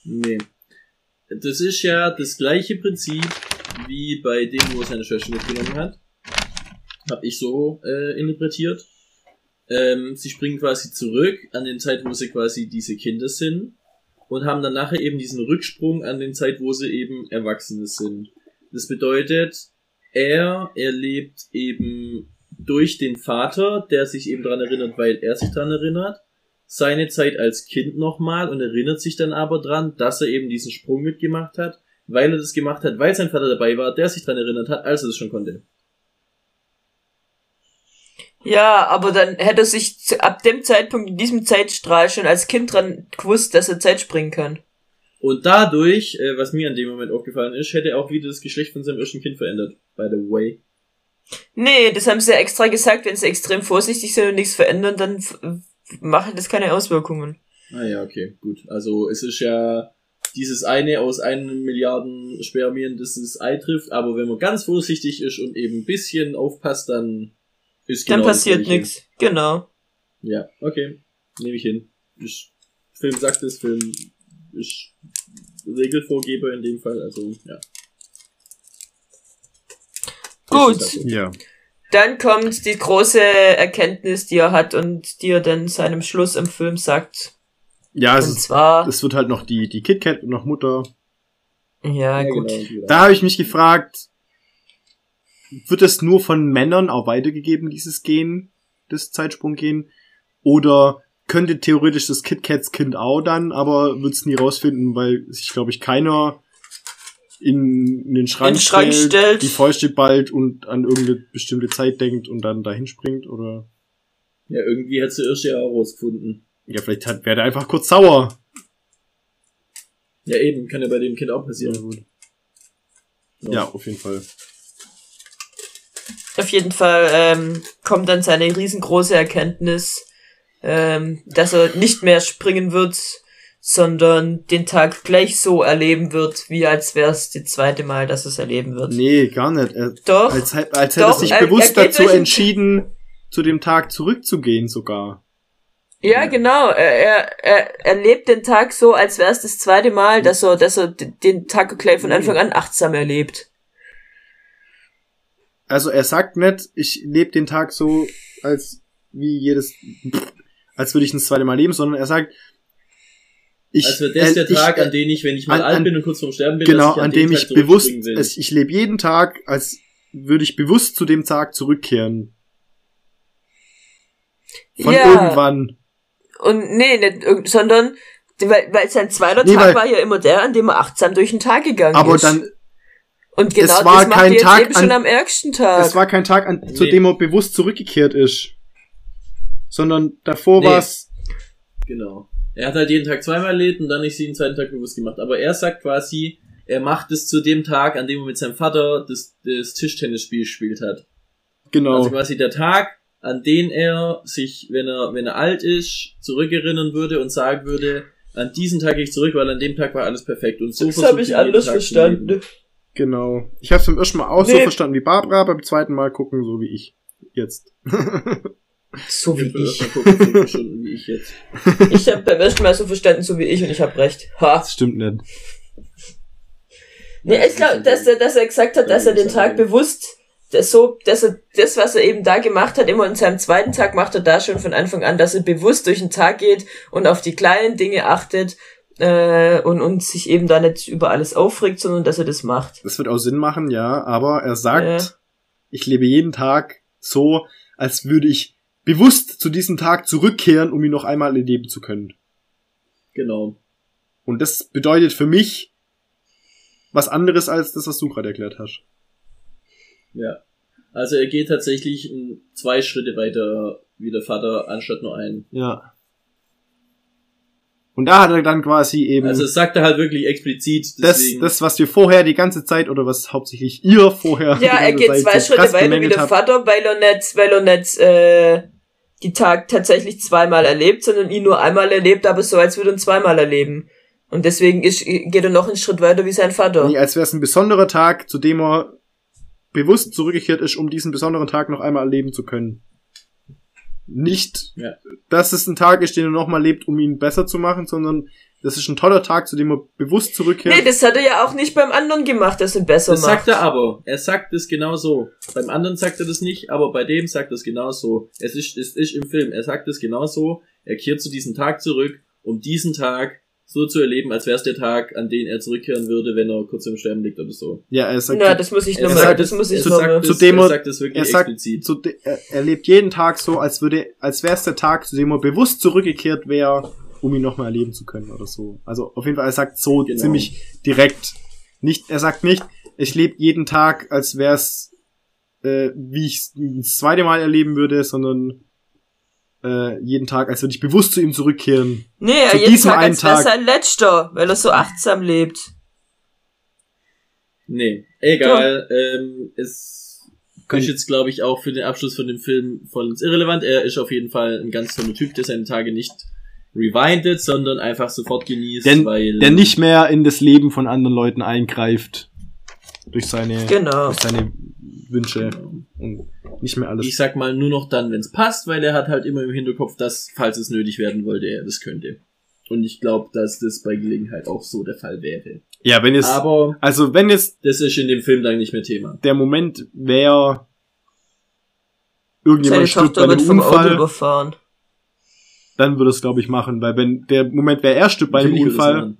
Nee. Das ist ja das gleiche Prinzip wie bei dem, wo er seine Schwester mitgenommen hat. Hab ich so äh, interpretiert. Ähm, sie springen quasi zurück an den Zeit, wo sie quasi diese Kinder sind und haben dann nachher eben diesen Rücksprung an den Zeit, wo sie eben Erwachsene sind. Das bedeutet, er erlebt eben durch den Vater, der sich eben dran erinnert, weil er sich dran erinnert, seine Zeit als Kind nochmal und erinnert sich dann aber dran, dass er eben diesen Sprung mitgemacht hat, weil er das gemacht hat, weil sein Vater dabei war, der sich dran erinnert hat, als er das schon konnte. Ja, aber dann hätte er sich ab dem Zeitpunkt in diesem Zeitstrahl schon als Kind dran gewusst, dass er Zeit springen kann. Und dadurch, äh, was mir an dem Moment aufgefallen ist, hätte er auch wieder das Geschlecht von seinem ersten Kind verändert. By the way. Nee, das haben sie ja extra gesagt, wenn sie extrem vorsichtig sind und nichts verändern, dann machen das keine Auswirkungen. Ah ja, okay, gut. Also es ist ja dieses eine aus einem Milliarden Spermien, das das Ei trifft, aber wenn man ganz vorsichtig ist und eben ein bisschen aufpasst, dann ist Dann genau das passiert nichts. Genau. Ja, okay. Nehme ich hin. Ich, Film sagt es, Film ist Regelvorgeber in dem Fall, also ja. Gut. Ist ja. Dann kommt die große Erkenntnis, die er hat und die er dann seinem Schluss im Film sagt. Ja, Und es, ist, zwar, es wird halt noch die, die KitKat und noch Mutter. ja, Ja, gut. genau, Da habe ich mich gefragt, wird es nur von Männern auch weitergegeben, dieses Gen, das Zeitsprunggen? Oder könnte theoretisch das KitKats Kind auch dann, aber wird es nie rausfinden, weil sich, glaube ich, keiner in, in den Schrank, In den Schrank stellt, stellt. die Fäuste bald und an irgendeine bestimmte Zeit denkt und dann dahin springt, oder? Ja, irgendwie hat sie erst ja auch rausgefunden. Ja, vielleicht hat, wäre der einfach kurz sauer. Ja, eben, kann ja bei dem Kind auch Ja, passieren. gut. Ja. ja, auf jeden Fall. Auf jeden Fall ähm, kommt dann seine riesengroße Erkenntnis, ähm, dass er nicht mehr springen wird, sondern den Tag gleich so erleben wird, wie als wäre es das zweite Mal, dass er es erleben wird. Nee, gar nicht. Er, Doch, als, hätt- als hätte er sich er- bewusst er dazu entschieden, zu dem Tag zurückzugehen sogar. ja, genau. Er, er, er erlebt den Tag so, als wäre es das zweite Mal, dass er, dass er den Tag gleich von Anfang an achtsam erlebt. Also er sagt nicht, ich lebe den Tag so, als wie jedes, als würde ich ein zweite Mal leben, sondern er sagt, ich, Also das ist der äh, ich, Tag, äh, an dem ich, wenn ich mal an- alt an- bin und kurz vorm Sterben bin, genau, dass ich an dem dem ich bewusst, es, ich lebe jeden Tag, als würde ich bewusst zu dem Tag zurückkehren. Von Ja. irgendwann. Und nee, nicht, sondern weil, weil sein zweiter Nee, Tag weil- war ja immer der, an dem er achtsam durch den Tag gegangen Aber ist. dann, Und genau Es war das macht kein jetzt Tag eben schon an- am ärgsten Tag. es war kein Tag, an, zu Nee. dem er bewusst zurückgekehrt ist. Sondern davor Nee. war's Genau. Er hat halt jeden Tag zweimal erlebt und dann nicht jeden zweiten Tag bewusst gemacht. Aber er sagt quasi, er macht es zu dem Tag, an dem er mit seinem Vater das, das Tischtennisspiel gespielt hat. genau. Also quasi der Tag, an den er sich, wenn er, wenn er alt ist, zurückerinnern würde und sagen würde, an diesen Tag gehe ich zurück, weil an dem Tag war alles perfekt. Und so Das habe ich er anders Tag verstanden. Genau. Ich habe es beim ersten Mal auch so Nee. verstanden wie Barbara, beim zweiten Mal gucken so wie ich. Jetzt. So wie Ich ich. wie jetzt. Ich habe beim ersten Mal so verstanden, so wie ich, und ich habe recht. Ha. Das stimmt nicht. Nee, ich glaube, dass er, dass er gesagt hat, dass er den Tag bewusst, das so, dass er das, was er eben da gemacht hat, immer an seinem zweiten Tag macht er da schon von Anfang an, dass er bewusst durch den Tag geht und auf die kleinen Dinge achtet äh, und, und sich eben da nicht über alles aufregt, sondern dass er das macht. Das wird auch Sinn machen, ja, aber er sagt, Ja. ich lebe jeden Tag so, als würde ich bewusst zu diesem Tag zurückkehren, um ihn noch einmal erleben zu können. Genau. Und das bedeutet für mich was anderes als das, was du gerade erklärt hast. Ja. Also er geht tatsächlich zwei Schritte weiter wie der Vater, anstatt nur einen. Ja. Und da hat er dann quasi eben Also es sagt er halt wirklich explizit, das, deswegen. das, was wir vorher die ganze Zeit oder was hauptsächlich ihr vorher Ja, er geht Zeit zwei so Schritte weiter wie der habt. Vater, weil er nicht, weil er nicht äh, die Tag tatsächlich zweimal erlebt, sondern ihn nur einmal erlebt, aber so, als würde er ihn zweimal erleben. Und deswegen ist, geht er noch einen Schritt weiter wie sein Vater. Nee, als wäre es ein besonderer Tag, zu dem er bewusst zurückgekehrt ist, um diesen besonderen Tag noch einmal erleben zu können. Nicht, Ja. dass es ein Tag ist, den er nochmal lebt, um ihn besser zu machen, sondern das ist ein toller Tag, zu dem er bewusst zurückkehrt. Nee, das hat er ja auch nicht beim anderen gemacht, dass er besser Das macht. sagt er aber. Er sagt es genau so. Beim anderen sagt er das nicht, aber bei dem sagt er es genau so. Es ist, es ist im Film. Er sagt es genau so. Er kehrt zu diesem Tag zurück, um diesen Tag so zu erleben, als wäre es der Tag, an den er zurückkehren würde, wenn er kurz im Sterben liegt oder so. ja, er sagt, Na, das muss ich Er nochmal, sagt das muss ich zu- nochmal. zu dem er er- sagt es wirklich er sagt, explizit. zu de, er, er lebt jeden Tag so, als würde, als wäre es der Tag, zu dem er bewusst zurückgekehrt wäre, um ihn nochmal erleben zu können oder so. Also auf jeden Fall, er sagt so Genau. ziemlich direkt. Nicht, er sagt nicht, ich lebe jeden Tag, als wäre es, äh, wie ich es das zweite Mal erleben würde, sondern äh, jeden Tag, als würde ich bewusst zu ihm zurückkehren. Nee, zu jeden diesem Tag einen als wäre sein letzter, weil er so achtsam lebt. Nee, egal. Ähm, es ist jetzt, glaube ich, auch für den Abschluss von dem Film vollends irrelevant. Er ist auf jeden Fall ein ganz toller Typ, der seine Tage nicht rewindet, sondern einfach sofort genießt, Der, weil der nicht mehr in das Leben von anderen Leuten eingreift. Durch seine, Genau. durch seine Wünsche und nicht mehr alles. ich sag mal nur noch dann, wenn es passt, weil er hat halt immer im Hinterkopf, dass, falls es nötig werden wollte, er das könnte. Und ich glaube, dass das bei Gelegenheit auch so der Fall wäre. ja, wenn es, Aber also wenn jetzt das ist in dem Film dann nicht mehr Thema. der Moment wäre, irgendjemand Seine stirbt bei Tochter einem wird vom Auto Unfall, überfahren. Dann würde es, glaube ich, machen. Weil wenn der Moment wäre, er stirbt bei es Unfall,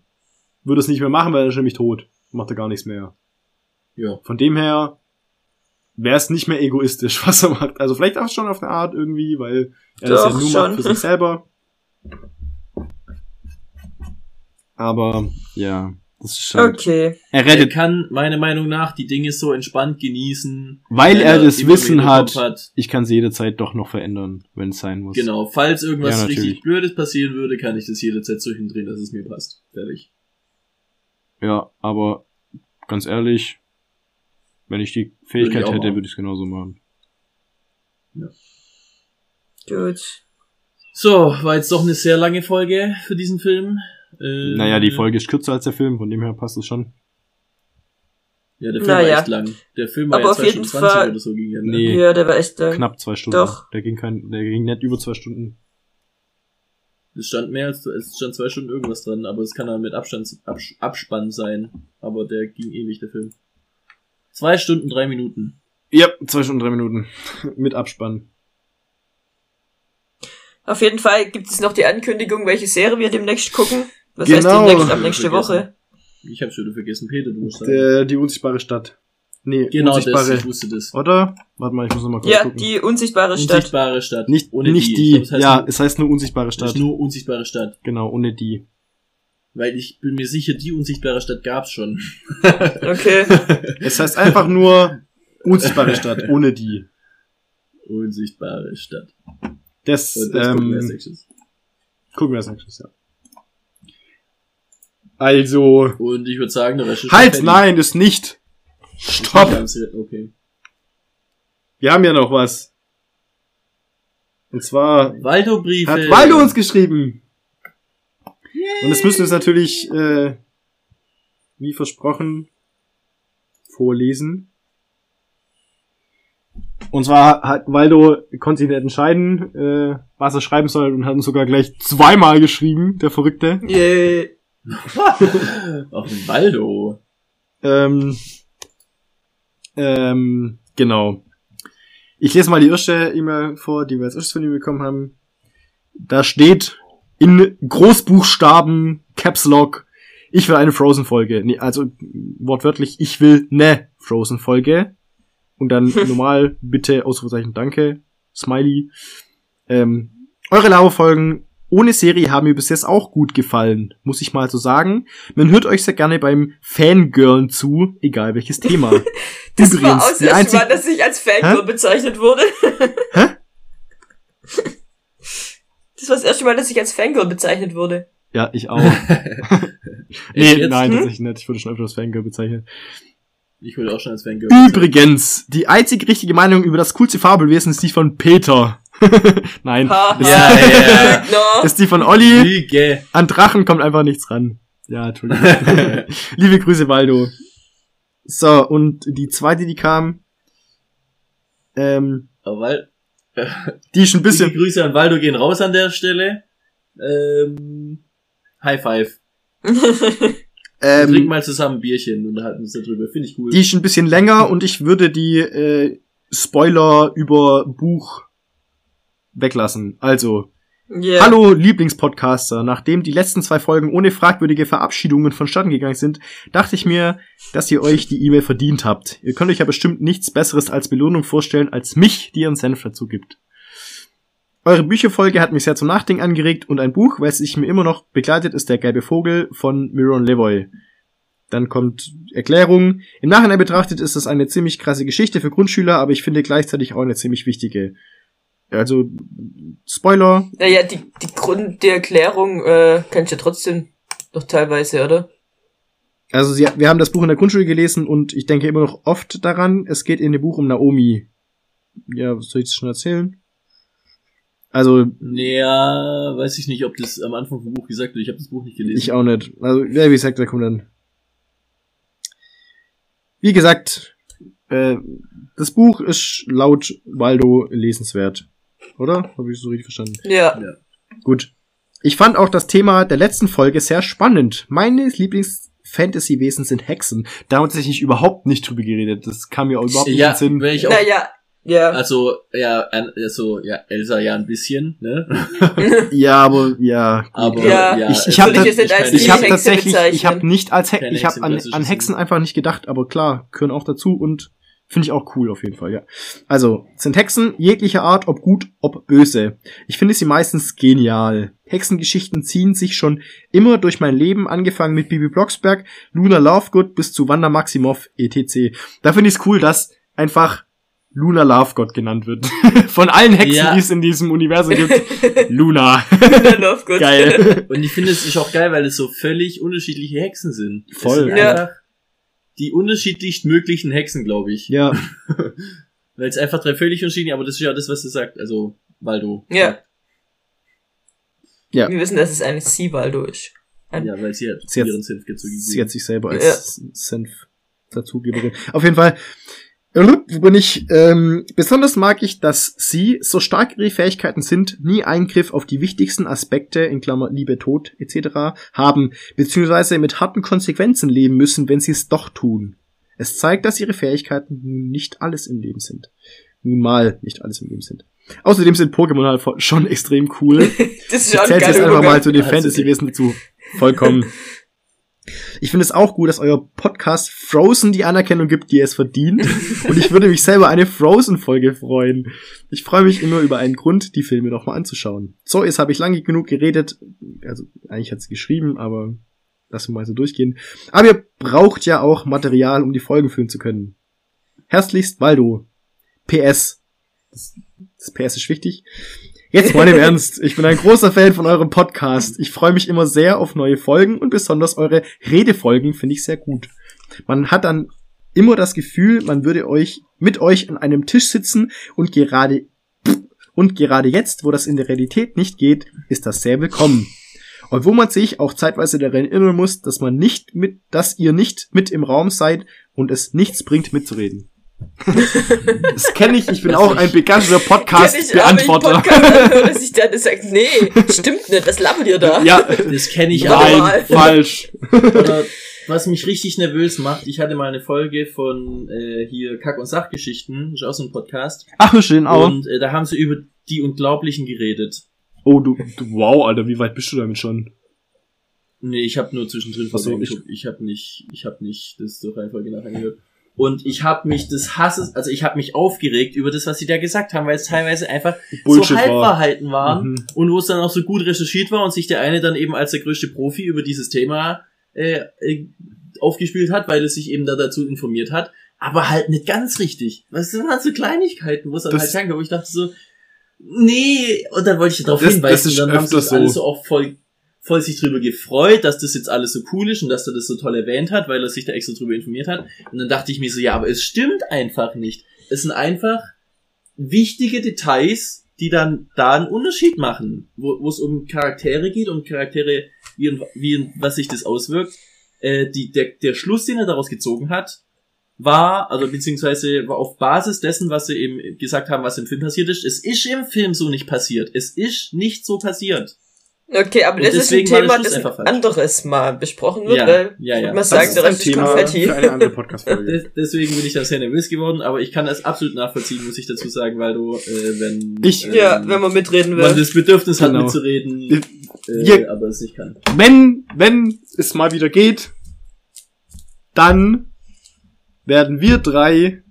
würde es nicht mehr machen, weil er ist nämlich tot. Macht er gar nichts mehr. Ja. Von dem her wäre es nicht mehr egoistisch, was er macht. Also vielleicht auch schon auf eine Art irgendwie, weil er das ja Doch, nur schon. macht für sich selber. Aber ja. Okay. Er Er rettet, kann meiner Meinung nach die Dinge so entspannt genießen. weil er das Wissen Hinterkopf hat, ich kann sie jederzeit doch noch verändern, wenn es sein muss. Genau, falls irgendwas Ja, richtig Blödes passieren würde, kann ich das jederzeit so hindrehen, dass es mir passt. Fertig. Ja, aber ganz ehrlich, wenn ich die Fähigkeit auch hätte, machen. würde ich es genauso machen. Gut. So, war jetzt doch eine sehr lange Folge für diesen Film. Äh, Naja, die Folge ist kürzer als der Film, von dem her passt es schon. Ja, der Film Naja. war echt lang. Der Film war Aber ja auf 2 jeden Stunden 20 Fall- oder so ging ja. Ne? Nee. Ja, der war echt lang. Knapp zwei Stunden. Doch. Der ging kein, der ging nicht über zwei Stunden. Es stand mehr als, es stand zwei Stunden irgendwas dran, aber es kann dann mit Abstand, Abs Abspann sein. Aber der ging ewig, der Film. Zwei Stunden, drei Minuten. Ja, zwei Stunden, drei Minuten. Mit Abspann. Auf jeden Fall gibt es noch die Ankündigung, welche Serie wir demnächst gucken. Was Genau. heißt demnächst ab nächste. Woche? Ich hab's wieder vergessen, Peter, du musst sagen. Der, die unsichtbare Stadt. Nee, genau, unsichtbare. das, ich wusste das. Oder? Warte mal, ich muss noch mal kurz Ja, gucken. die unsichtbare Stadt. Unsichtbare Stadt. nicht, ohne nicht die. die. Glaub, es heißt ja, nur, es heißt nur unsichtbare Stadt. ist nur unsichtbare Stadt. Genau, ohne die. Weil ich bin mir sicher, die unsichtbare Stadt gab's schon. Okay. Es heißt einfach nur unsichtbare Stadt, ohne die. Unsichtbare Stadt. Das, Und das gucken wir als ähm, nächstes. gucken wir als nächstes, ja. Also, Und ich würde sagen, der Rest ist halt, nein, das nicht. Ich Stopp! Okay. Wir haben ja noch was. Und zwar Waldo-Briefe. hat Waldo uns geschrieben. Und es müssen wir es natürlich, äh, wie versprochen, vorlesen. Und zwar hat Waldo konnte sich nicht entscheiden, äh, was er schreiben soll und hat uns sogar gleich zweimal geschrieben, der Verrückte. Yay. Ach, Waldo. Ähm, ähm, genau. Ich lese mal die erste E-Mail vor, die wir als erstes von ihm bekommen haben. Da steht in Großbuchstaben, Caps Lock, ich will eine Frozen-Folge. Nee, also wortwörtlich, ich will ne Frozen-Folge. Und dann normal, bitte, Ausrufezeichen, danke, Smiley. Ähm, eure Lava-Folgen ohne Serie haben mir bis jetzt auch gut gefallen, muss ich mal so sagen. Man hört euch sehr gerne beim Fangirlen zu, egal welches Thema. Das war auch das einzig- Mal, dass ich als Fangirl Hä? bezeichnet wurde. Hä? Das war das erste Mal, dass ich als Fangirl bezeichnet wurde. Ja, ich auch. Nee, nein, Hm? tatsächlich nicht. Ich wurde schon öfter als Fangirl bezeichnet. Ich wurde auch schon als Fan Übrigens, die einzig richtige Meinung über das coolste Fabelwesen ist die von Peter. nein, Ha, ist, Ja, ja. No. ist die von Olli. Lüge. An Drachen kommt einfach nichts ran. Ja, Entschuldigung. Liebe Grüße, Waldo. So, und die zweite, die kam, ähm, Aber weil, die ist ein bisschen bisschen, Grüße an Waldo gehen raus an der Stelle. Ähm, High Five. Ähm, mal zusammen ein Bierchen und unterhalten uns darüber. Finde ich cool. die ist ein bisschen länger und ich würde die äh, Spoiler über Buch weglassen. Also, Yeah. Hallo Lieblingspodcaster, nachdem die letzten zwei Folgen ohne fragwürdige Verabschiedungen vonstatten gegangen sind, dachte ich mir, dass ihr euch die E-Mail verdient habt. Ihr könnt euch ja bestimmt nichts Besseres als Belohnung vorstellen, als mich, die ihren Senf dazu gibt. Eure Bücherfolge hat mich sehr zum Nachdenken angeregt und ein Buch, welches sich mir immer noch begleitet, ist Der gelbe Vogel von Miron Levoy. Dann kommt Erklärung. Im Nachhinein betrachtet ist das eine ziemlich krasse Geschichte für Grundschüler, aber ich finde gleichzeitig auch eine ziemlich wichtige. Also, Spoiler, Naja, die, die Grund, die Erklärung, äh, kann ich ja trotzdem noch teilweise, oder? Also sie, wir haben das Buch in der Grundschule gelesen und ich denke immer noch oft daran. Es geht in dem Buch um Naomi. Ja, was soll ich das schon erzählen? Also Naja, weiß ich nicht, ob das am Anfang vom Buch gesagt wird. Ich habe das Buch nicht gelesen. ich auch nicht. Also ja, wie gesagt, da kommt dann. Wie gesagt, äh, das Buch ist laut Waldo lesenswert, oder? Habe ich so richtig verstanden? Ja. Gut. Ich fand auch das Thema der letzten Folge sehr spannend. Meine Lieblings-Fantasy-Wesen sind Hexen. Da haben wir tatsächlich überhaupt nicht drüber geredet. Das kam mir auch überhaupt nicht in ja, den Sinn. wenn ich auch, Naja, ja. also, ja, also, ja, Elsa ja ein bisschen, ne? Ja, aber ja. Aber, Ja. ja, Ich- ich also hab Würde ich jetzt nicht als keine- Ich habe Hexe tatsächlich, ich habe nicht als He Keine ich habe an, an Hexen einfach nicht gedacht, aber klar, gehören auch dazu und finde ich auch cool auf jeden Fall, ja. Also, sind Hexen jeglicher Art, ob gut, ob böse. Ich finde sie meistens genial. Hexengeschichten ziehen sich schon immer durch mein Leben, angefangen mit Bibi Blocksberg, Luna Lovegood bis zu Wanda Maximoff, etc. Da finde ich es cool, dass einfach Luna Lovegood genannt wird. Von allen Hexen, Ja. die es in diesem Universum gibt. Luna. Love good. Geil. Und ich finde es ist auch geil, weil es so völlig unterschiedliche Hexen sind. Voll. Sind Ja. die unterschiedlichst möglichen Hexen, glaube ich. Ja. Weil es einfach drei völlig unterschiedliche, aber das ist ja das, was du sagt. Also, Waldo. Ja. Ja. Wir wissen, dass es eine Sea-Waldo ist. Ein- Ja, weil sie hat Sie hat- ihren Senf dazu Sie hat sich selber als Ja. Senf dazugeberin. Auf jeden Fall. Bin ich? Ähm, besonders mag ich, dass sie, so stark ihre Fähigkeiten sind, nie Eingriff auf die wichtigsten Aspekte, in Klammer Liebe, Tod etc. haben, beziehungsweise mit harten Konsequenzen leben müssen, wenn sie es doch tun. Es zeigt, dass ihre Fähigkeiten nun nicht alles im Leben sind. Nun mal nicht alles im Leben sind. Außerdem sind Pokémon halt schon extrem cool. Das ist Ich zähle jetzt einfach mal zu den Fantasy-Wesen dazu. Vollkommen. Ich finde es auch gut, dass euer Podcast Frozen die Anerkennung gibt, die es verdient. Und ich würde mich selber eine Frozen-Folge freuen. Ich freue mich immer über einen Grund, die Filme nochmal anzuschauen. So, jetzt habe ich lange genug geredet. Also, eigentlich hat sie geschrieben, aber lassen wir mal so durchgehen. Aber ihr braucht ja auch Material, um die Folgen füllen zu können. Herzlichst, Waldo. PS. Das, das PS ist wichtig. Jetzt mal im Ernst. Ich bin ein großer Fan von eurem Podcast. Ich freue mich immer sehr auf neue Folgen und besonders eure Redefolgen finde ich sehr gut. Man hat dann immer das Gefühl, man würde euch mit euch an einem Tisch sitzen und gerade Und gerade jetzt, wo das in der Realität nicht geht, ist das sehr willkommen. Wo man sich auch zeitweise daran erinnern muss, dass man nicht mit, dass ihr nicht mit im Raum seid und es nichts bringt mitzureden. das kenne ich, ich bin auch ein begeisterter Podcast-Beantworter. dass ich dann sage, nee, stimmt nicht, was labert ihr da? Ja, Das kenne ich mal. falsch. Oder was mich richtig nervös macht, ich hatte mal eine Folge von äh, hier Kack- und Sachgeschichten, ist auch so ein Podcast. Ach, schön auch. Und äh, da haben sie über die Unglaublichen geredet. Oh, du, du, wow, Alter, wie weit bist du damit schon? Nee, ich habe nur zwischendrin Folgen ich- ich habe nicht, ich habe nicht das zur Reihenfolge nachher gehört. Und ich habe mich des Hasses, also ich habe mich aufgeregt über das, was sie da gesagt haben, weil es teilweise einfach Bullshit so war. Halbwahrheiten waren Mhm. und wo es dann auch so gut recherchiert war und sich der eine dann eben als der größte Profi über dieses Thema äh, äh, aufgespielt hat, weil er sich eben da dazu informiert hat, aber halt nicht ganz richtig. Was sind halt so Kleinigkeiten, wo es dann Das- halt herkam, wo ich dachte so, nee, und dann wollte ich darauf Das- hinweisen, das ist dann haben sie das so. so auch voll voll sich drüber gefreut, dass das jetzt alles so cool ist und dass er das so toll erwähnt hat, weil er sich da extra drüber informiert hat. Und dann dachte ich mir so, ja, aber es stimmt einfach nicht. Es sind einfach wichtige Details, die dann da einen Unterschied machen, wo es um Charaktere geht und Charaktere, wie und, wie und was sich das auswirkt. Äh, die, der, der Schluss, den er daraus gezogen hat, war, also beziehungsweise war auf Basis dessen, was sie eben gesagt haben, was im Film passiert ist. Es ist im Film so nicht passiert. Es ist nicht so passiert. Okay, aber Und das ist ein Thema, das ein anderes Mal besprochen wird, Ja, weil ja, ich ja. mal Das sagen, ist Thema Konfetti. für eine andere. Des- Deswegen bin ich da sehr nervös geworden, aber ich kann das absolut nachvollziehen, muss ich dazu sagen, weil du, äh, wenn Ich- ähm, Ja, wenn man mitreden man will. das Bedürfnis Genau. hat mitzureden, äh, wir- aber es nicht kann. wenn, wenn es mal wieder geht, dann werden wir drei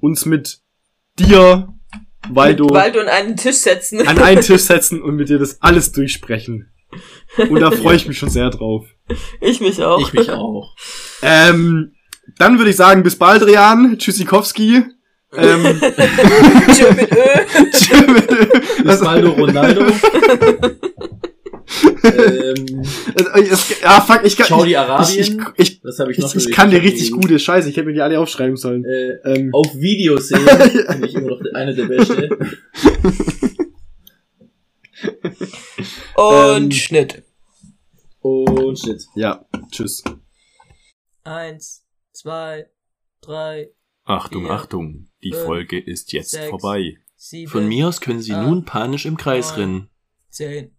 uns mit dir, Waldo, Weil du an einen Tisch setzen. an einen Tisch setzen und mit dir das alles durchsprechen. Und da freue ich mich schon sehr drauf. Ich mich auch. Ich mich auch. Ähm, dann würde ich sagen, bis bald, Rian. Tschüssikowski. Ähm, Tschö mit Ö. Bis Baldo Ronaldo. Ähm, Also, es, ah, fuck, ich kann, Saudi ich, Arabien. ich, ich, das habe ich noch ich, ich kann dir richtig gute Scheiße. Ich hätte mir die alle aufschreiben sollen. Äh, Ähm, auf Video sehen. Finde ich immer noch eine der beste. Und Ähm, Schnitt. Und shit. ja, tschüss. Eins, zwei, drei, Achtung, Vier, Achtung, die fünf, Folge ist jetzt sechs, vorbei. sieben, Von mir aus können Sie acht, nun panisch im Kreis neun. rennen. zehn.